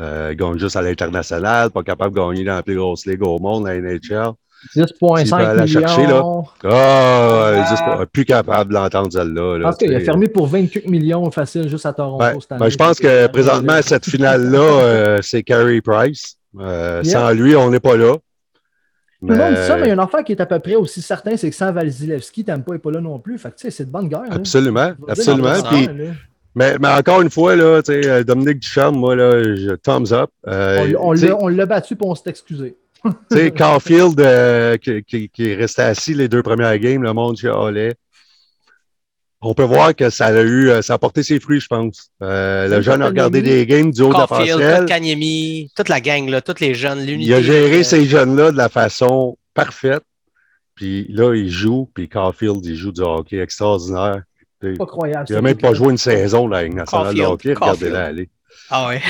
Euh, il gagne juste à l'international, pas capable de gagner dans la plus grosse ligue au monde, la NHL. 10,5 S'il peut aller la millions. chercher, là. Ah. pas- plus capable de l'entendre celle-là. Là, pense qu'il a fermé pour 28 millions facile juste à Toronto Ben, cette année. ben, je pense que présentement, cette finale-là, euh, c'est Carey Price. Euh, Yeah. Sans lui, on n'est pas là. Tout le monde dit ça, Mais- il y a un enfant qui est à peu près aussi certain, c'est que sans Vasilevski, Tampa n'est pas là non plus. Fait que, tu sais, c'est de bonne guerre. Absolument, absolument. Puis-. Mais, mais encore une fois, là, tu sais, euh, Dominique Ducharme, moi, là, je, thumbs up. Euh, On- l'a- battu pour on s'est excusé. Tu sais, Caulfield, euh, qui, qui- qui est resté assis les deux premières games, le monde chialait. On peut voir que ça a eu, ça a porté ses fruits, je pense. Euh, le jeune a regardé des games du haut de la. Kotkaniemi, toute la gang, là, tous les jeunes, l'unité. Il a géré euh, ces jeunes-là de la façon parfaite. Puis là, il joue, puis Caulfield, il joue du hockey extraordinaire. Pas croyable. Il n'a même pas joué une saison la Ligue nationale de Caulfield, hockey. Regardez-la aller. Ah ouais.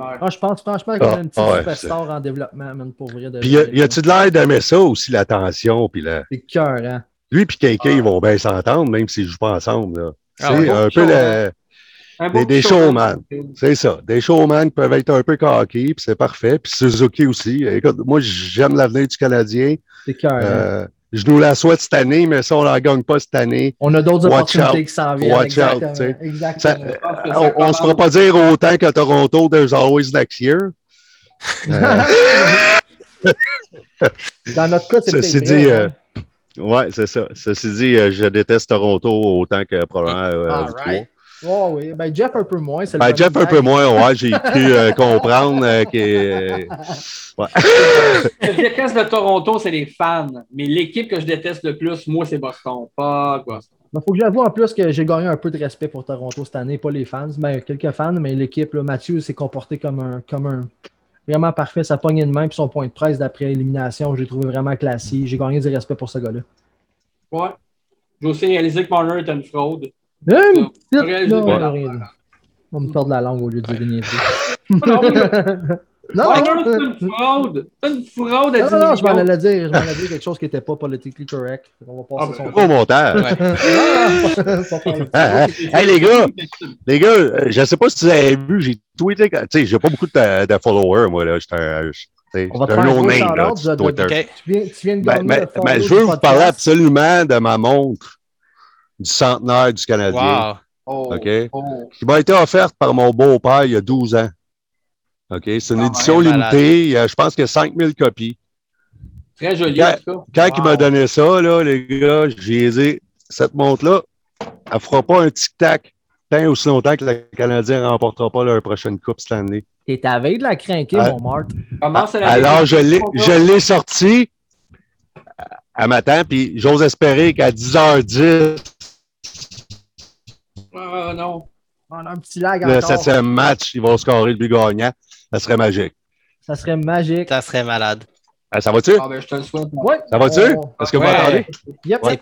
Ah, je pense franchement qu'il y a Ah, une petite ah ouais, superstar en développement, man, pour vrai. de Puis y a-tu de l'air d'aimer ça aussi, l'attention? Puis la... C'est cœur, hein? Lui puis KK, ils vont bien s'entendre, même s'ils ne jouent pas ensemble. Là. Ah C'est un peu beau des, des petit showman. C'est ça. Des showman qui peuvent être un peu coqués, puis c'est parfait. Puis Suzuki aussi. Écoute, moi, j'aime l'avenir du Canadien. C'est cœur. hein? Je nous la souhaite cette année, mais si on ne la gagne pas cette année, On a d'autres opportunités out. qui s'en viennent. Watch out, exactement. sais. exactement. ça- euh, on ne se fera pas dire autant que Toronto, there's always next year. Euh, Dans notre cas, c'est Ceci dit, euh, hein. ouais, c'est ça. Ceci dit, euh, je déteste Toronto autant que probablement Oh, oui. Ben, Jeff un peu moins. c'est le Ben, Jeff un peu moins, ouais, j'ai cru euh, comprendre euh, que. euh, ouais. Ce que je déteste de Toronto, c'est les fans. Mais l'équipe que je déteste le plus, moi, c'est Boston. Pas Boston. Il faut que j'avoue en plus que j'ai gagné un peu de respect pour Toronto cette année, pas les fans, ben, quelques fans, mais l'équipe, Mathieu s'est comporté comme un, comme un vraiment parfait, sa poignée de main puis son point de presse d'après élimination, j'ai trouvé vraiment classique. J'ai gagné du respect pour ce gars-là. Ouais. J'ai aussi réalisé que Marner était une fraude. Une petite, là, on a la- rien dit. On me tord la langue au lieu de niaiseries. Non, Non, c'est une fraude. C'est une fraude à non, 10 non, non, je m'en allais dire, je m'en allais dire quelque chose qui n'était pas politically correct. On va passer Ah, son ben, Gros montage. Ouais. Ah, de. Ah, ah. Hey, les gars, les gars, euh, je ne sais pas si vous avez vu, j'ai tweeté. que- Tu sais, j'ai pas beaucoup de, de followers, moi, là. J'étais un, On va un gros no-name, là, de- de- Twitter. Tu viens, tu viens de Ben, gagner mais- du je veux vous parler absolument de ma montre du centenaire du Canadien. Wow. Oh, OK? oh. qui m'a été offerte par mon beau-père il y a 12 ans. OK? C'est une Ah, édition ouais, malade. limitée. Il y a, je pense qu'il y a 5000 copies. Très joli, Quand- cas. Quand il m'a donné ça, là, les gars, j'ai dit cette montre-là, elle ne fera pas un tic-tac tant aussi longtemps que le Canadien ne remportera pas leur prochaine Coupe cette année. T'es à veille de la craquer, Ah. mon. Comment la Alors, je l'ai, je l'ai sorti à matin, puis j'ose espérer qu'à 10h10, Ah, non. On a un petit lag le encore. septième match, ils vont scorer le but gagnant. Ça serait magique. Ça serait magique. Ça serait malade. Ah, ça va-tu? Ah, ben, je te le souhaite. Ouais. Ça va-tu? Est-ce que vous Ouais. m'entendez? Yep. Ouais.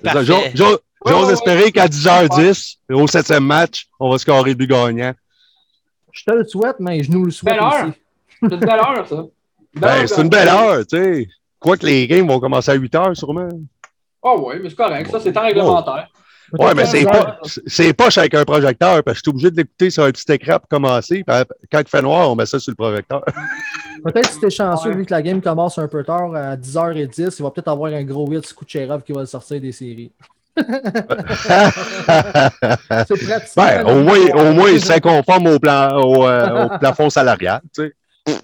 J'ose- espérer qu'à 10h10, au septième match, on va scorer le but gagnant. Je te le souhaite, mais je nous le souhaite Belle heure. aussi. C'est une belle heure, ça. Ben, c'est une belle heure, tu sais. Quoique les games vont commencer à 8 heures, sûrement. Ah, oui, mais c'est correct. Ça, c'est temps réglementaire. Ouais, mais c'est pas, c'est pas avec un projecteur, parce que je suis obligé de l'écouter sur un petit écran pour commencer. Puis quand il fait noir, on met ça sur le projecteur. Peut-être si t'es chanceux, Ouais. vu que la game commence un peu tard, à 10h10, il va peut-être avoir un gros hit Kucherov qui va le sortir des séries. C'est pratique. ben, au moins, au moins, il conforme au, plan, au, euh, au plafond salarial, tu sais.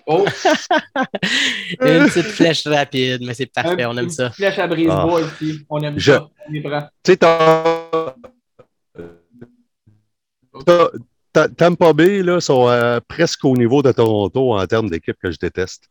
Oh, Une petite flèche rapide, mais c'est parfait, un- on aime une ça. Flèche à brise-bois ici. On aime Je- ça. Tu sais, t'as- t'as- t'as- Tampa Bay, là, sont euh, presque au niveau de Toronto en termes d'équipe que je déteste.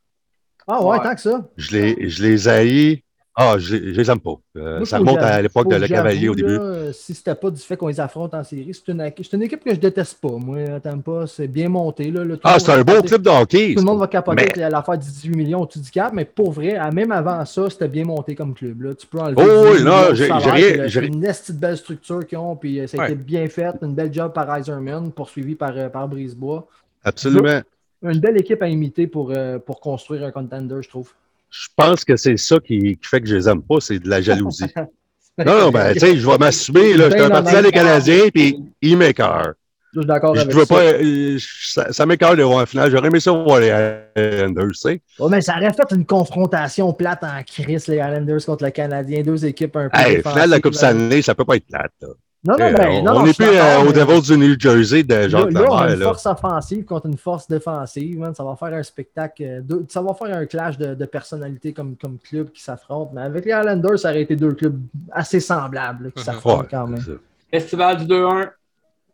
Ah ouais, Ouais. tant que ça. Je les, je les haïs. Ah, je, les- aime pas. Euh, Moi, ça remonte à l'époque de Le Cavalier au début. là, euh, si c'était pas du fait qu'on les affronte en série, c'est une, équipe que je déteste pas. Moi, Tampa, c'est bien monté. Là, le Ah, c'est un beau clip de hockey. Tout le monde va capoter Mais- à l'affaire du 18 millions au-dessus du cap, mais pour vrai, même avant ça, c'était bien monté comme club. Là. Tu peux enlever Oh 18 oui, non, j'ai- j'ai rien- j'ai- C'est une esti de belle structure qu'ils ont, puis euh, ça a Ouais. été bien fait. Une belle job par Iserman, poursuivi par, euh, par Brisebois. Absolument. Une belle équipe à imiter pour, euh, pour construire un contender, je trouve. Je pense que c'est ça qui, fait que je les aime pas, c'est de la jalousie. non, non, ben, tu sais, je vais m'assumer, là. Je suis un partisan des Canadiens, puis ils m'écœurent. Je suis d'accord Je avec veux ça. pas, euh, ça, ça m'écœure de voir un final. J'aurais aimé ça voir les Islanders, tu sais. Ouais, mais ça aurait fait une confrontation plate en crise, les Islanders contre le Canadien. Deux équipes un peu. Hey, défensives, final de la Coupe. Stanley, ça peut pas être plate, là. Non, non, Eh, ben, on non, on n'est plus euh, au Devils du New Jersey de Là, Jacques là, on a Lemaire. une Là. force offensive contre une force défensive. man. Ça va faire un spectacle. euh, ça va faire un clash de, de personnalités comme, comme club qui s'affrontent. Mais avec les Islanders, ça aurait été deux clubs assez semblables là, qui s'affrontent Ouais, quand même. Festival du 2-1.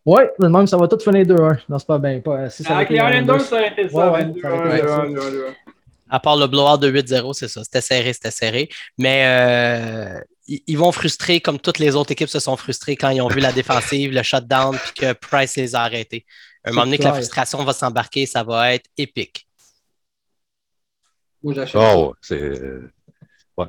Ouais, de même, ça va tout finir 2-1. Non, c'est pas bien. Pas, si ça Avec les Islanders, ça aurait été ça. Ouais, ouais, 22, ça aurait été 2-1, ça. 2-1, 2-1. À part le blowout de 8-0, c'est ça. C'était serré, c'était serré. Mais euh, ils, vont frustrer comme toutes les autres équipes se sont frustrées quand ils ont vu la défensive, le shutdown, puis que Price les a arrêtés. Un moment donné que la frustration va s'embarquer, ça va être épique. Moi, j'achète. Ouais, c'est. euh, ouais.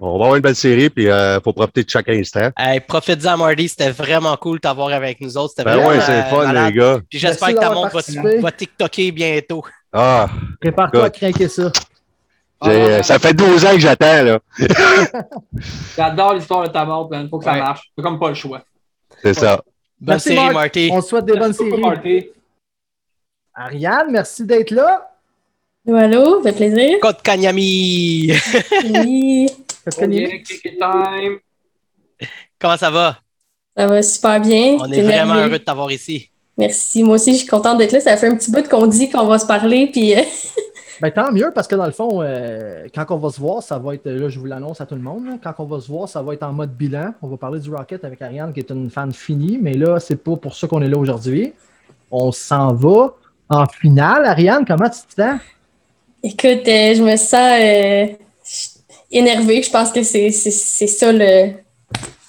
On va avoir une belle série, puis il faut profiter de chaque instant. Hey, Profite-en, Marty, c'était vraiment cool de t'avoir avec nous autres. C'était Ben vraiment ouais, c'est fun, euh, malade. les gars. Puis j'espère Merci que ta montre va, TikToker bientôt. Ah, Prépare-toi à craquer ça. J'ai- ça fait 12 ans que j'attends, là. J'adore l'histoire de ta montre, man. Faut que ça Ouais. marche. C'est comme pas le choix. C'est ça. Bonne Merci, série. Marty. On te souhaite des bonnes Merci beaucoup, séries. Marty. Ariane, merci d'être là. Allô, fait plaisir. Code Kanyami. Oui, time. Comment ça va? ça va super bien. On est vraiment heureux de t'avoir ici. Merci. Moi aussi, je suis contente d'être là. Ça fait un petit bout qu'on dit qu'on va se parler. Puis, euh, Ben, tant mieux, parce que dans le fond, euh, quand on va se voir, ça va être, là, je vous l'annonce à tout le monde, quand on va se voir, ça va être en mode bilan. On va parler du Rocket avec Ariane, qui est une fan finie, mais là, c'est pas pour ça qu'on est là aujourd'hui. On s'en va en finale. Ariane, comment tu te sens? écoute, euh, je me sens euh, énervée. Je pense que c'est ça le,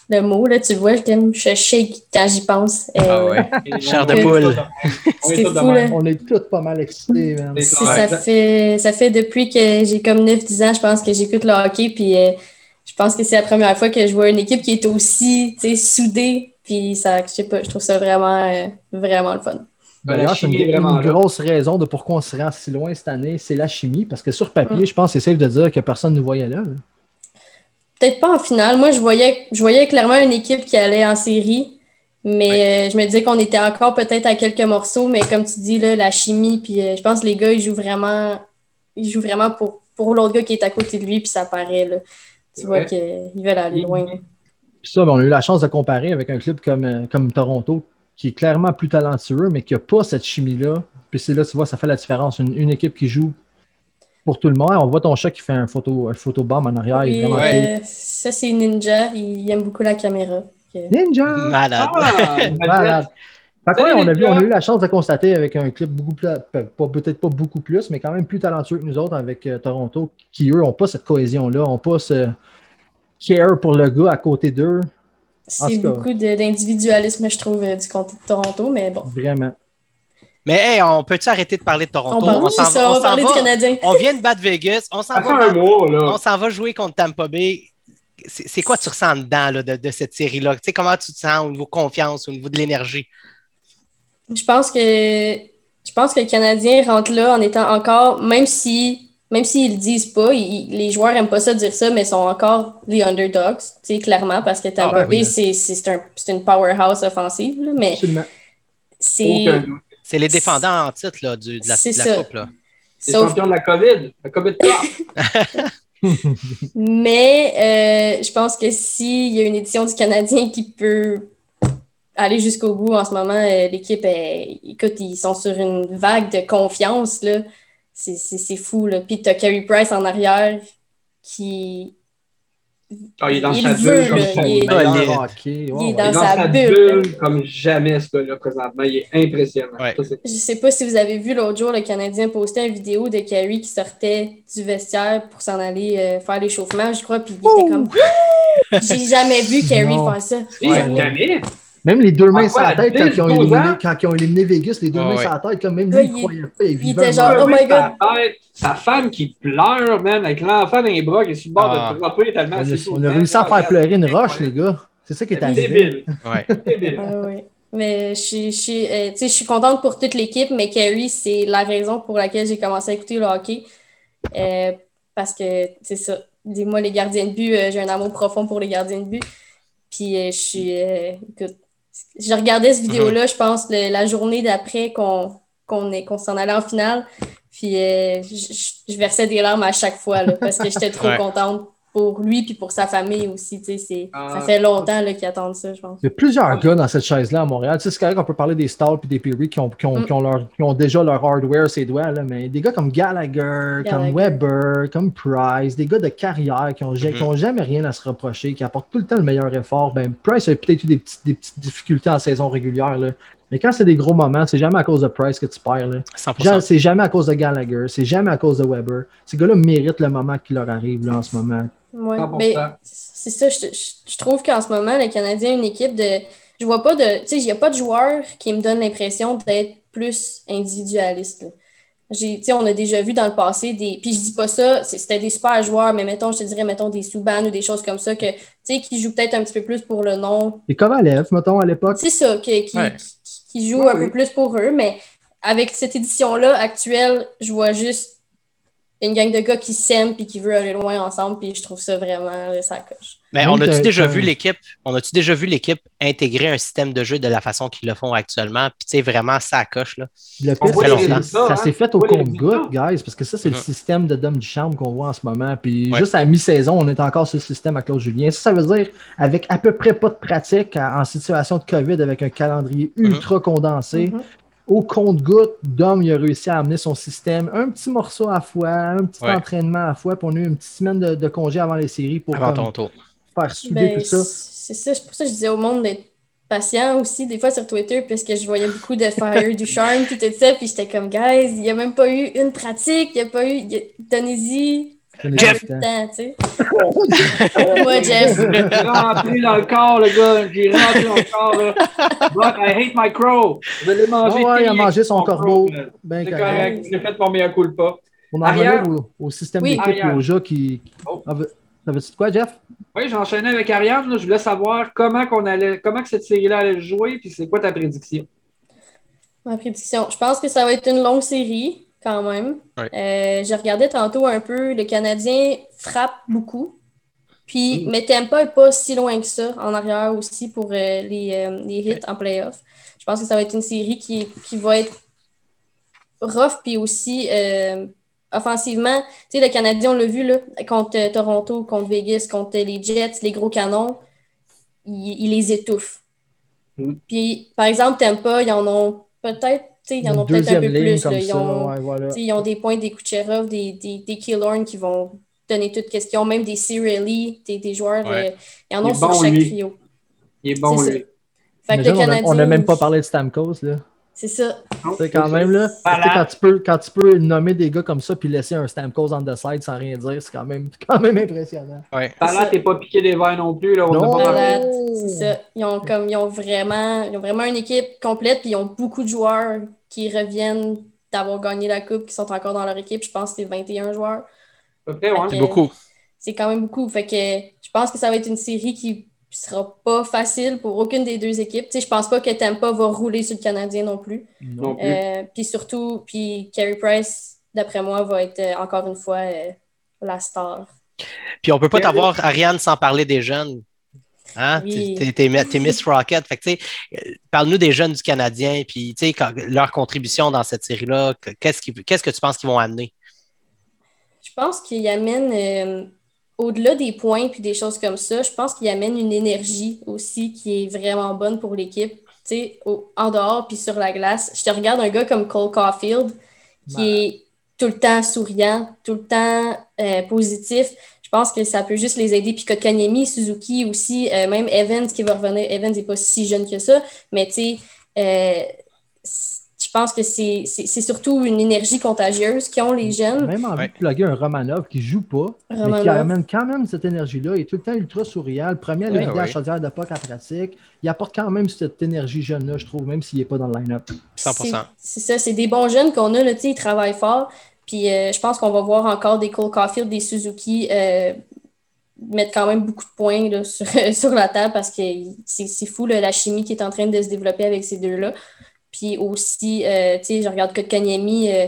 le mot. Là. Tu le vois, je, je shake quand j'y pense. Euh, Ah ouais. Chair de poule. On est C'est tous de fou, même. là. On est tous pas mal excités, Si, ça, fait, ça fait depuis que j'ai comme 9-10 ans, je pense que j'écoute le hockey. Puis euh, je pense que c'est la première fois que je vois une équipe qui est aussi tu sais, soudée. Puis ça, je sais pas, je trouve ça vraiment, euh, vraiment le fun. Ben, la D'ailleurs, c'est une, chimie est vraiment une grosse raison de pourquoi on se rend si loin cette année, c'est la chimie, parce que sur papier, je pense que c'est safe de dire que personne ne nous voyait là. là. Peut-être pas en finale. Moi, je voyais, je voyais clairement une équipe qui allait en série. Mais euh, je me disais qu'on était encore peut-être à quelques morceaux. Mais comme tu dis, là, la chimie, puis euh, je pense que les gars, ils jouent vraiment, ils jouent vraiment pour, pour l'autre gars qui est à côté de lui, puis ça paraît. Là. Tu vois Ouais. qu'ils veulent aller loin. Puis ça, ben, on a eu la chance de comparer avec un club comme, euh, comme Toronto, qui est clairement plus talentueux, mais qui n'a pas cette chimie-là. Puis c'est là, tu vois, ça fait la différence. Une, une équipe qui joue pour tout le monde. On voit ton chat qui fait un photo, un photobomb en arrière. il euh, ça, c'est Ninja. Il aime beaucoup la caméra. Ninja! Malade. Ah, Malade. Fait que Salut, ouais, on, a vu, on a eu la chance de constater avec un club beaucoup plus, peut-être pas beaucoup plus, mais quand même plus talentueux que nous autres avec euh, Toronto, qui eux n'ont pas cette cohésion-là, n'ont pas ce care pour le gars à côté d'eux. C'est beaucoup d'individualisme, je trouve, euh, du côté de Toronto. Mais bon. Vraiment. Mais hey, on peut-tu arrêter de parler de Toronto? On, parle, s'en c'est ça, va- on on va s'en parler va. du Canadien. On vient de battre Vegas. On s'en va, un mois, là. on s'en va jouer contre Tampa Bay. C'est c'est quoi tu ressens dedans là, de, de cette série-là? Tu sais, comment tu te sens au niveau confiance, au niveau de l'énergie? Je pense que je pense que le Canadien rentre là en étant encore, même si même s'ils le disent pas, ils- les joueurs aiment pas ça dire ça, mais sont encore les underdogs, tu sais, clairement, parce que Tampa Ah, Bay, oui. c'est c'est un- c'est une powerhouse offensive, là, mais Absolument. c'est. C'est les défendants en titre là, du- de la, C'est de la ça. coupe. Là. Les Sauf champions de la COVID. La COVID. Mais euh, je pense que s'il y a une édition du Canadien qui peut aller jusqu'au bout en ce moment, euh, l'équipe, est- écoute, ils sont sur une vague de confiance. là. C'est c'est- c'est fou. Là. Puis tu as Carey Price en arrière qui. Ah, il est dans Il sa veut, bulle comme jamais. il est- il est- hockey, ouais, il est ouais. Il est dans sa sa bulle. bulle comme jamais, ce gars-là, présentement. Il est impressionnant. Ouais. Ça, Je sais pas si vous avez vu l'autre jour, le Canadien postait une vidéo de Carey qui sortait du vestiaire pour s'en aller euh, faire l'échauffement, je crois. Puis il était comme. J'ai jamais vu Carey Non. faire ça. Oui, Jamais. Même les deux mains Ah, sur la tête quand ils, ont 10, 12 éliminé, quand ils ont éliminé Vegas, les deux Ah, mains ouais. sur la tête, comme même Là, lui, il croyait pas. Il, était genre. Oh my Sa tête, Sa femme qui pleure, man, avec l'enfant dans les bras, qui est sur le bord Ah. de dropper tellement on, a, fou. on a réussi à faire pleurer une roche, les gars. C'est ça qui est C'est arrivé. débile. Débile. Ah oui. Mais je suis, je, suis, euh, tu sais, je suis contente pour toute l'équipe, mais Carey, c'est la raison pour laquelle j'ai commencé à écouter le hockey. Euh, parce que, c'est ça. Dis-moi, les gardiens de but, euh, j'ai un amour profond pour les gardiens de but. Puis, euh, je suis. euh, écoute, je regardais cette vidéo-là, je pense, le- la journée d'après qu'on s'en allait en finale. Puis, euh, je, je- je versais des larmes à chaque fois, là, parce que j'étais trop Ouais. contente pour lui puis pour sa famille aussi. tu sais, c'est- Ah. ça fait longtemps là, qu'ils attendent ça, je pense. Il y a plusieurs gars dans cette chaise-là à Montréal. Tu sais, c'est correct qu'on peut parler des Stall et des Perry qui ont, qui, ont, Mm. qui ont leur- qui ont déjà leur hardware ses doigts, là, mais des gars comme Gallagher, comme. Weber, comme Price, des gars de carrière qui n'ont Mhm. jamais rien à se reprocher, qui apportent tout le temps le meilleur effort. Ben, Price a peut-être eu des, petites- des petites difficultés en saison régulière, là. mais quand c'est des gros moments, c'est jamais à cause de Price que tu perds. là. 100%. Genre, C'est jamais à cause de Gallagher, c'est jamais à cause de Weber. Ces gars-là méritent le moment qui leur arrive là, en ce moment. Ouais, 100%. mais c'est ça, je, je- je trouve qu'en ce moment, le Canadien a une équipe de. Je vois pas de. Tu sais, il n'y a pas de joueur qui me donne l'impression d'être plus individualiste. là. J'ai, tu sais, on a déjà vu dans le passé des. Puis je dis pas ça, c'était des super joueurs, mais mettons, je te dirais, mettons des Subban ou des choses comme ça, que, tu sais, qui jouent peut-être un petit peu plus pour le nom. Et Kovalev, mettons, à l'époque. C'est ça, qui, qui, Ouais. qui- qui jouent Ouais, un oui. peu plus pour eux, mais avec cette édition-là actuelle, je vois juste une gang de gars qui s'aiment puis qui veulent aller loin ensemble, puis je trouve ça vraiment euh, ça coche. Mais on a-tu déjà vu l'équipe, on a-tu déjà vu l'équipe intégrer un système de jeu de la façon qu'ils le font actuellement? Puis tu sais, vraiment, ça coche, là. Le pire, ça hein. s'est fait au les compte-goutte, guys, parce que ça, c'est le Mhm. système de Dom Duchamp qu'on voit en ce moment. Puis Ouais. juste à mi-saison, on est encore sur le système à Claude Julien. Ça, ça veut dire, avec à peu près pas de pratique en situation de COVID, avec un calendrier Mhm. ultra condensé, Mhm. Au compte-goutte, Dom, il a réussi à amener son système un petit morceau à la fois, un petit Ouais. entraînement à la fois, puis on a eu une petite semaine de, de congé avant les séries pour Avant comme, ton tour. faire souder Ben, tout ça. C'est ça, c'est pour ça que je disais au monde d'être patient aussi, des fois sur Twitter, parce que je voyais beaucoup de fire du charme, puis tout ça, puis j'étais comme, guys, il n'y a même pas eu une pratique, il n'y a pas eu, a- Donnez-y Jeff! le le temps. tu sais. Moi, Jeff. J'ai rentré dans le corps, le gars. J'ai rentré dans le corps, là. Brock, I hate my crow. Je l'ai mangé. Ah ouais, il a mangé son corbeau. Ben C'est correct. J'ai fait mon meilleur culpa. On en revient au, au système Oui. d'équipe et aux gens qui. Oh. Ah, Ça veut dire quoi, Jeff? Oui, j'enchaînais avec Ariane. là. Je voulais savoir comment, qu'on allait, comment que cette série-là allait jouer, puis c'est quoi ta prédiction? Ma prédiction. Je pense que ça va être une longue série, quand même. Ouais. Euh, je regardais tantôt un peu, le Canadien frappe beaucoup. Puis, mais Tampa n'est pas si loin que ça en arrière aussi pour euh, les, euh, les hits en playoff. Je pense que ça va être une série qui, qui va être rough, puis aussi offensivement. Tu sais, le Canadien, on l'a vu là, contre Toronto, contre Vegas, contre les Jets, les gros canons, il, il les étouffe. Mm. Puis, par exemple, Tampa, ils en ont peut-être, tu sais, ils en ont peut-être un deuxième peu plus. là. Ils, ça. ont, ouais, voilà. ils ont des points des Kucherov, des, des, des Killorn qui vont donner toute question, même des Cirelli, des, des joueurs. Ouais. euh, ils en ont sur bon, chaque lui. trio. Il est bon, C'est lui. Fait que Imagine, le on a- Canadien. on n'a même pas parlé de Stamkos. Là. C'est ça. Sais, quand même, là, Voilà. quand, tu peux, quand tu peux nommer des gars comme ça puis laisser un Stamkos on the side sans rien dire, c'est quand même, quand même impressionnant. Ouais. T'es pas piqué des verres non plus. Là. On Non. c'est ça. Ils ont, comme, ils, ont vraiment, ils ont vraiment une équipe complète, puis ils ont beaucoup de joueurs qui reviennent d'avoir gagné la Coupe, qui sont encore dans leur équipe. Je pense que c'est 21 joueurs. Ouais. C'est beaucoup. C'est quand même beaucoup. Fait que je pense que ça va être une série qui sera pas facile pour aucune des deux équipes. Tu sais, je pense pas que Tampa va rouler sur le Canadien non plus. Non plus. Euh, puis surtout, puis Carey Price, d'après moi, va être euh, encore une fois euh, la star. Puis on peut pas t'avoir, Ariane, sans parler des jeunes. Hein? Oui. T'es- Miss Rocket. Fait que, euh, parle-nous des jeunes du Canadien, puis quand- leur contribution dans cette série-là. que- Qu'est-ce que tu penses qu'ils vont amener? Je pense qu'il amène, euh, au-delà des points puis des choses comme ça, je pense qu'il amène une énergie aussi qui est vraiment bonne pour l'équipe. Au- en dehors puis sur la glace. Je te regarde un gars comme Cole Caulfield qui est tout le temps souriant, tout le temps euh, positif. Je pense que ça peut juste les aider. Puis Kotkaniemi, Suzuki aussi, euh, même Evans qui va revenir. Evans n'est pas si jeune que ça, mais tu sais, euh, je pense que c'est c'est- c'est surtout une énergie contagieuse qu'ont les jeunes. Même envie Ouais. de plugger un Romanov qui joue pas, mais qui Romanov. amène quand même cette énergie-là. Il est tout le temps ultra souriant. Le premier à Ouais, à chaudière de POC en pratique. Il apporte quand même cette énergie jeune-là, je trouve, même s'il n'est pas dans le line-up. 100%. C'est c'est ça, c'est des bons jeunes qu'on a, là, tu sais, ils travaillent fort. Puis euh, je pense qu'on va voir encore des Cole Caulfield, des Suzuki euh, mettre quand même beaucoup de points là, sur, sur la table parce que c'est c'est fou là, la chimie qui est en train de se développer avec ces deux-là. Puis aussi, euh, tu sais, je regarde Kotkaniemi, euh,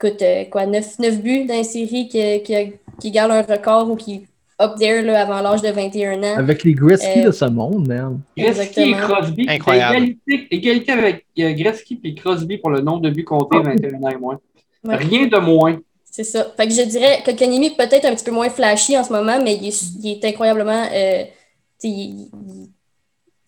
écoute, euh, quoi, 9, buts dans la série qui, qui, a- qui égale un record ou qui up there là, avant l'âge de 21 ans. Avec les Gretzky Euh, de ce monde, man. Gretzky et. Crosby. Incroyable. Égalité, égalité avec euh, Gretzky et Crosby pour le nombre de buts comptés 21 ans et moins. Ouais. Rien de moins. C'est ça. Fait que je dirais que Kanemi est peut-être un petit peu moins flashy en ce moment, mais il est, il est incroyablement. euh, il, il-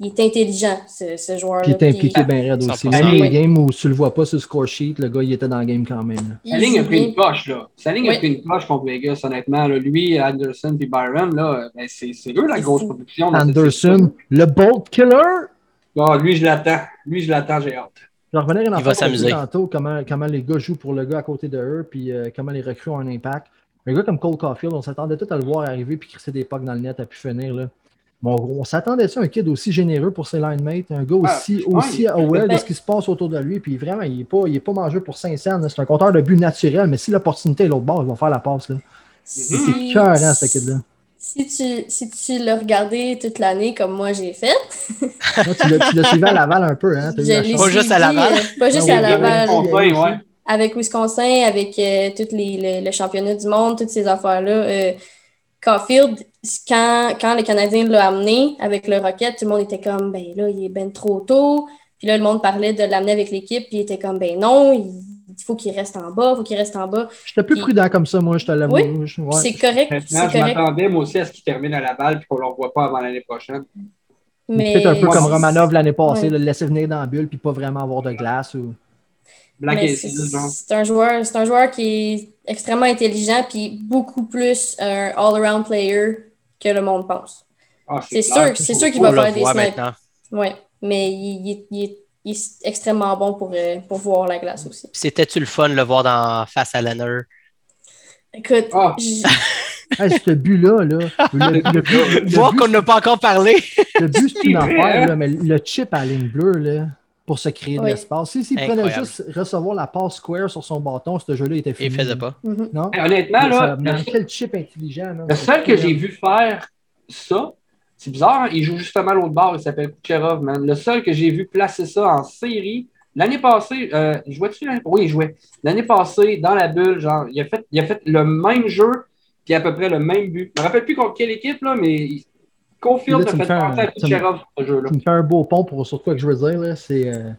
il est intelligent, ce, ce joueur-là. Il est impliqué bien raide aussi. 100%. Même les games où tu le vois pas sur le score sheet, le gars, il était dans le game quand même. Sa ligne a pris une poche, là. Sa ligne Oui. a pris une poche contre Vegas, honnêtement. là. Lui, Anderson puis Byron, là, ben, c'est eux la grosse production. Anderson, le Bolt Killer? lui, je l'attends. Lui, je l'attends, j'ai hâte. Je vais revenir à une Il affaire va s'amuser. tantôt, comment, comment les gars jouent pour le gars à côté de eux, puis euh, comment les recrues ont un impact. Un gars comme Cole Caulfield, on s'attendait tout à le voir arriver puis crisser des pucks dans le net à pu finir. Là. Bon, on s'attendait à un kid aussi généreux pour ses line mates, un gars Ah, aussi, ouais. aussi aware de Ben- ce qui se passe autour de lui, puis vraiment, il n'est pas, il est pas mangeur pour 500. là. C'est un compteur de but naturel, mais si l'opportunité est l'autre bord, il va faire la passe. Là. C'est cœur, hein, ce kid-là. Si tu, si tu l'as regardé toute l'année comme moi j'ai fait, Moi, tu l'as suivi à Laval un peu, hein? Je. Pas juste à Laval. euh, pas juste Ah à Laval. Wisconsin, ouais. avec Wisconsin, avec euh, tous les, le, le championnat du monde, toutes ces affaires-là. Euh, Caulfield, quand, quand le Canadien l'a amené avec le Rocket, tout le monde était comme, ben là, il est ben trop tôt. Puis là, le monde parlait de l'amener avec l'équipe, puis il était comme, ben non, il faut qu'il reste en bas, il faut qu'il reste en bas. J'étais plus Puis- prudent comme ça, moi, je te l'avoue. Oui, Je- ouais. Puis C'est correct, c'est Maintenant, je m'attendais, moi aussi, à ce qu'il termine à la balle et qu'on ne le revoit pas avant l'année prochaine. Mais Peut-être un peu comme Romanov l'année passée, Ouais. le laisser venir dans la bulle puis pas vraiment avoir de glace. Ou... Black Mais et c'est Seal, genre. c'est un joueur, c'est un joueur qui est extrêmement intelligent puis beaucoup plus un all-around player que le monde pense. Ah, C'est sûr, c'est sûr qu'il va faire des maintenant. Ouais, mais il, il il est, il est extrêmement bon pour, euh, pour voir la glace aussi. C'était-tu le fun de le voir dans face à Leonard? Écoute, Ah. Hey, ce but-là, là, Voir qu'on n'a pas encore parlé. le but, c'est une affaire, hein? là, mais le chip à la ligne bleue, là, pour se créer de l'espace. Si, s'il prenait Incroyable. juste recevoir la passe square sur son bâton, ce jeu-là était fini. Il faisait pas. mhm. Non? Hey, Honnêtement, là, mais le- quel chip intelligent. là. le seul que j'ai vu faire ça, c'est bizarre, hein, il joue justement l'autre bord, il s'appelle Kucherov, man. Le seul que j'ai vu placer ça en série, l'année passée, euh, il jouait-tu l'année Oui, il jouait. L'année passée, dans la bulle, genre, il a fait, il a fait le même jeu, puis à peu près le même but. Je me rappelle plus contre quelle équipe, là, mais Là, a fait penser à Kucherov, ce jeu-là. Tu me fais un beau pont pour sur quoi que je veux dire. là, C'est, euh,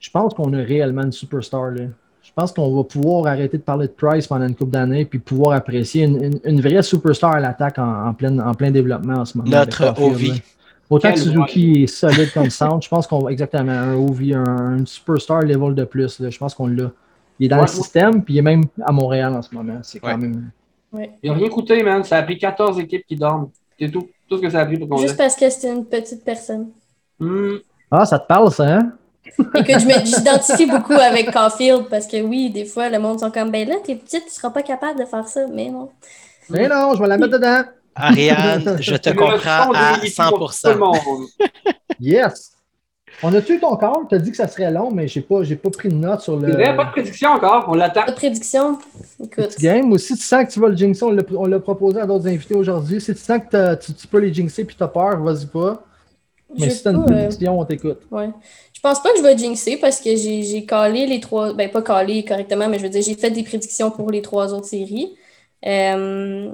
je pense qu'on a réellement une superstar. Là. Je pense qu'on va pouvoir arrêter de parler de Price pendant une couple d'années puis pouvoir apprécier une, une- une vraie superstar à l'attaque en, en plein, en plein développement en ce moment. Notre Ovi. Autant que Suzuki est solide comme centre, je pense qu'on va exactement un Ovi, un, un superstar level de plus. là. Je pense qu'on l'a. Il est dans Ouais, le ouais. système, puis il est même à Montréal en ce moment. C'est quand Ouais. même. Il n'a rien coûté, man. Ça a pris 14 équipes qui dorment. C'est tout. Tout ce que ça a pris pour qu'on juste parce que c'est une petite personne. Hmm. Ah, ça te parle, ça, hein? Écoute, je me- j'identifie beaucoup avec Caulfield parce que oui, des fois, le monde sont comme, ben là, t'es petite, tu seras pas capable de faire ça, mais non. Mais non, je vais la mettre dedans. Ariane, je te comprends à Lily pour 100%. tout le monde. Yes! On a tué ton corps, tu as dit que ça serait long, mais j'ai pas, j'ai pas pris de note sur le C'est vrai, pas de prédiction encore. On l'attend. Pas de prédiction? Écoute, game. Ou si tu sens que tu vas le jinxer, on l'a, proposé à d'autres invités aujourd'hui. Si tu sens que tu, tu peux les jinxer puis tu as peur, vas-y pas. Mais si tu as une pas, euh, prédiction, on t'écoute. Ouais. Je pense pas que je vais jinxer parce que j'ai j'ai calé les trois. Ben, pas calé correctement, mais je veux dire, j'ai fait des prédictions pour les trois autres séries. Euh,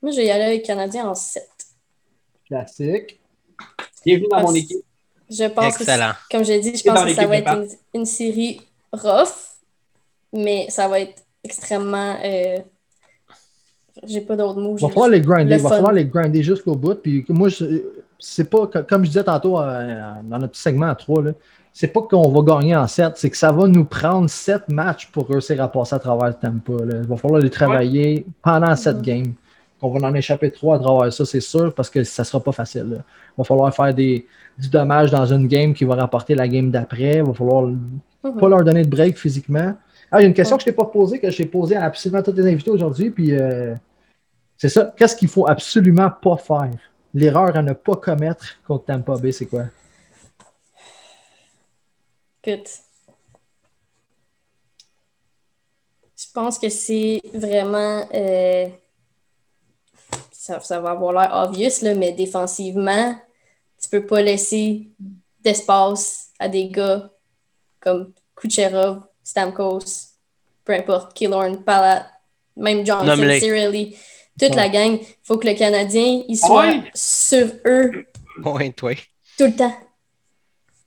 Moi, je vais y aller avec Canadien en 7. Classique. Bienvenue dans mon Parce- équipe? Je pense que, Excellent. comme j'ai dit, je pense que ça va être une, une série rough, mais ça va être extrêmement. euh, J'ai pas d'autres mots. Il va falloir les grinder. va falloir les grinder jusqu'au bout. Puis moi, c'est pas, co- comme je disais tantôt euh, dans notre petit segment à 3, là, c'est pas qu'on va gagner en 7, c'est que ça va nous prendre 7 matchs pour réussir à passer à travers le tempo. là. Il va falloir les travailler pendant 7 Mhm. games. On va en échapper 3 à travers ça, c'est sûr, parce que ça sera pas facile. là. Il va falloir faire des, du dommage dans une game qui va rapporter la game d'après. Il va falloir Mhm. pas leur donner de break physiquement. Ah, il y a une question que je t'ai pas posée, que j'ai posée à absolument tous les invités aujourd'hui, puis euh, c'est ça. Qu'est-ce qu'il faut absolument pas faire? L'erreur à ne pas commettre contre Tampa Bay, c'est quoi? Écoute, je pense que c'est vraiment. euh, ça, ça va avoir l'air obvious, là, mais défensivement, tu peux pas laisser d'espace à des gars comme Kucherov, Stamkos, peu importe, Killorn, Palat, même Johnson. Cirelli, toute Ouais. la gang. Il faut que le Canadien il soit Ouais. sur eux Ouais, toi. tout le temps.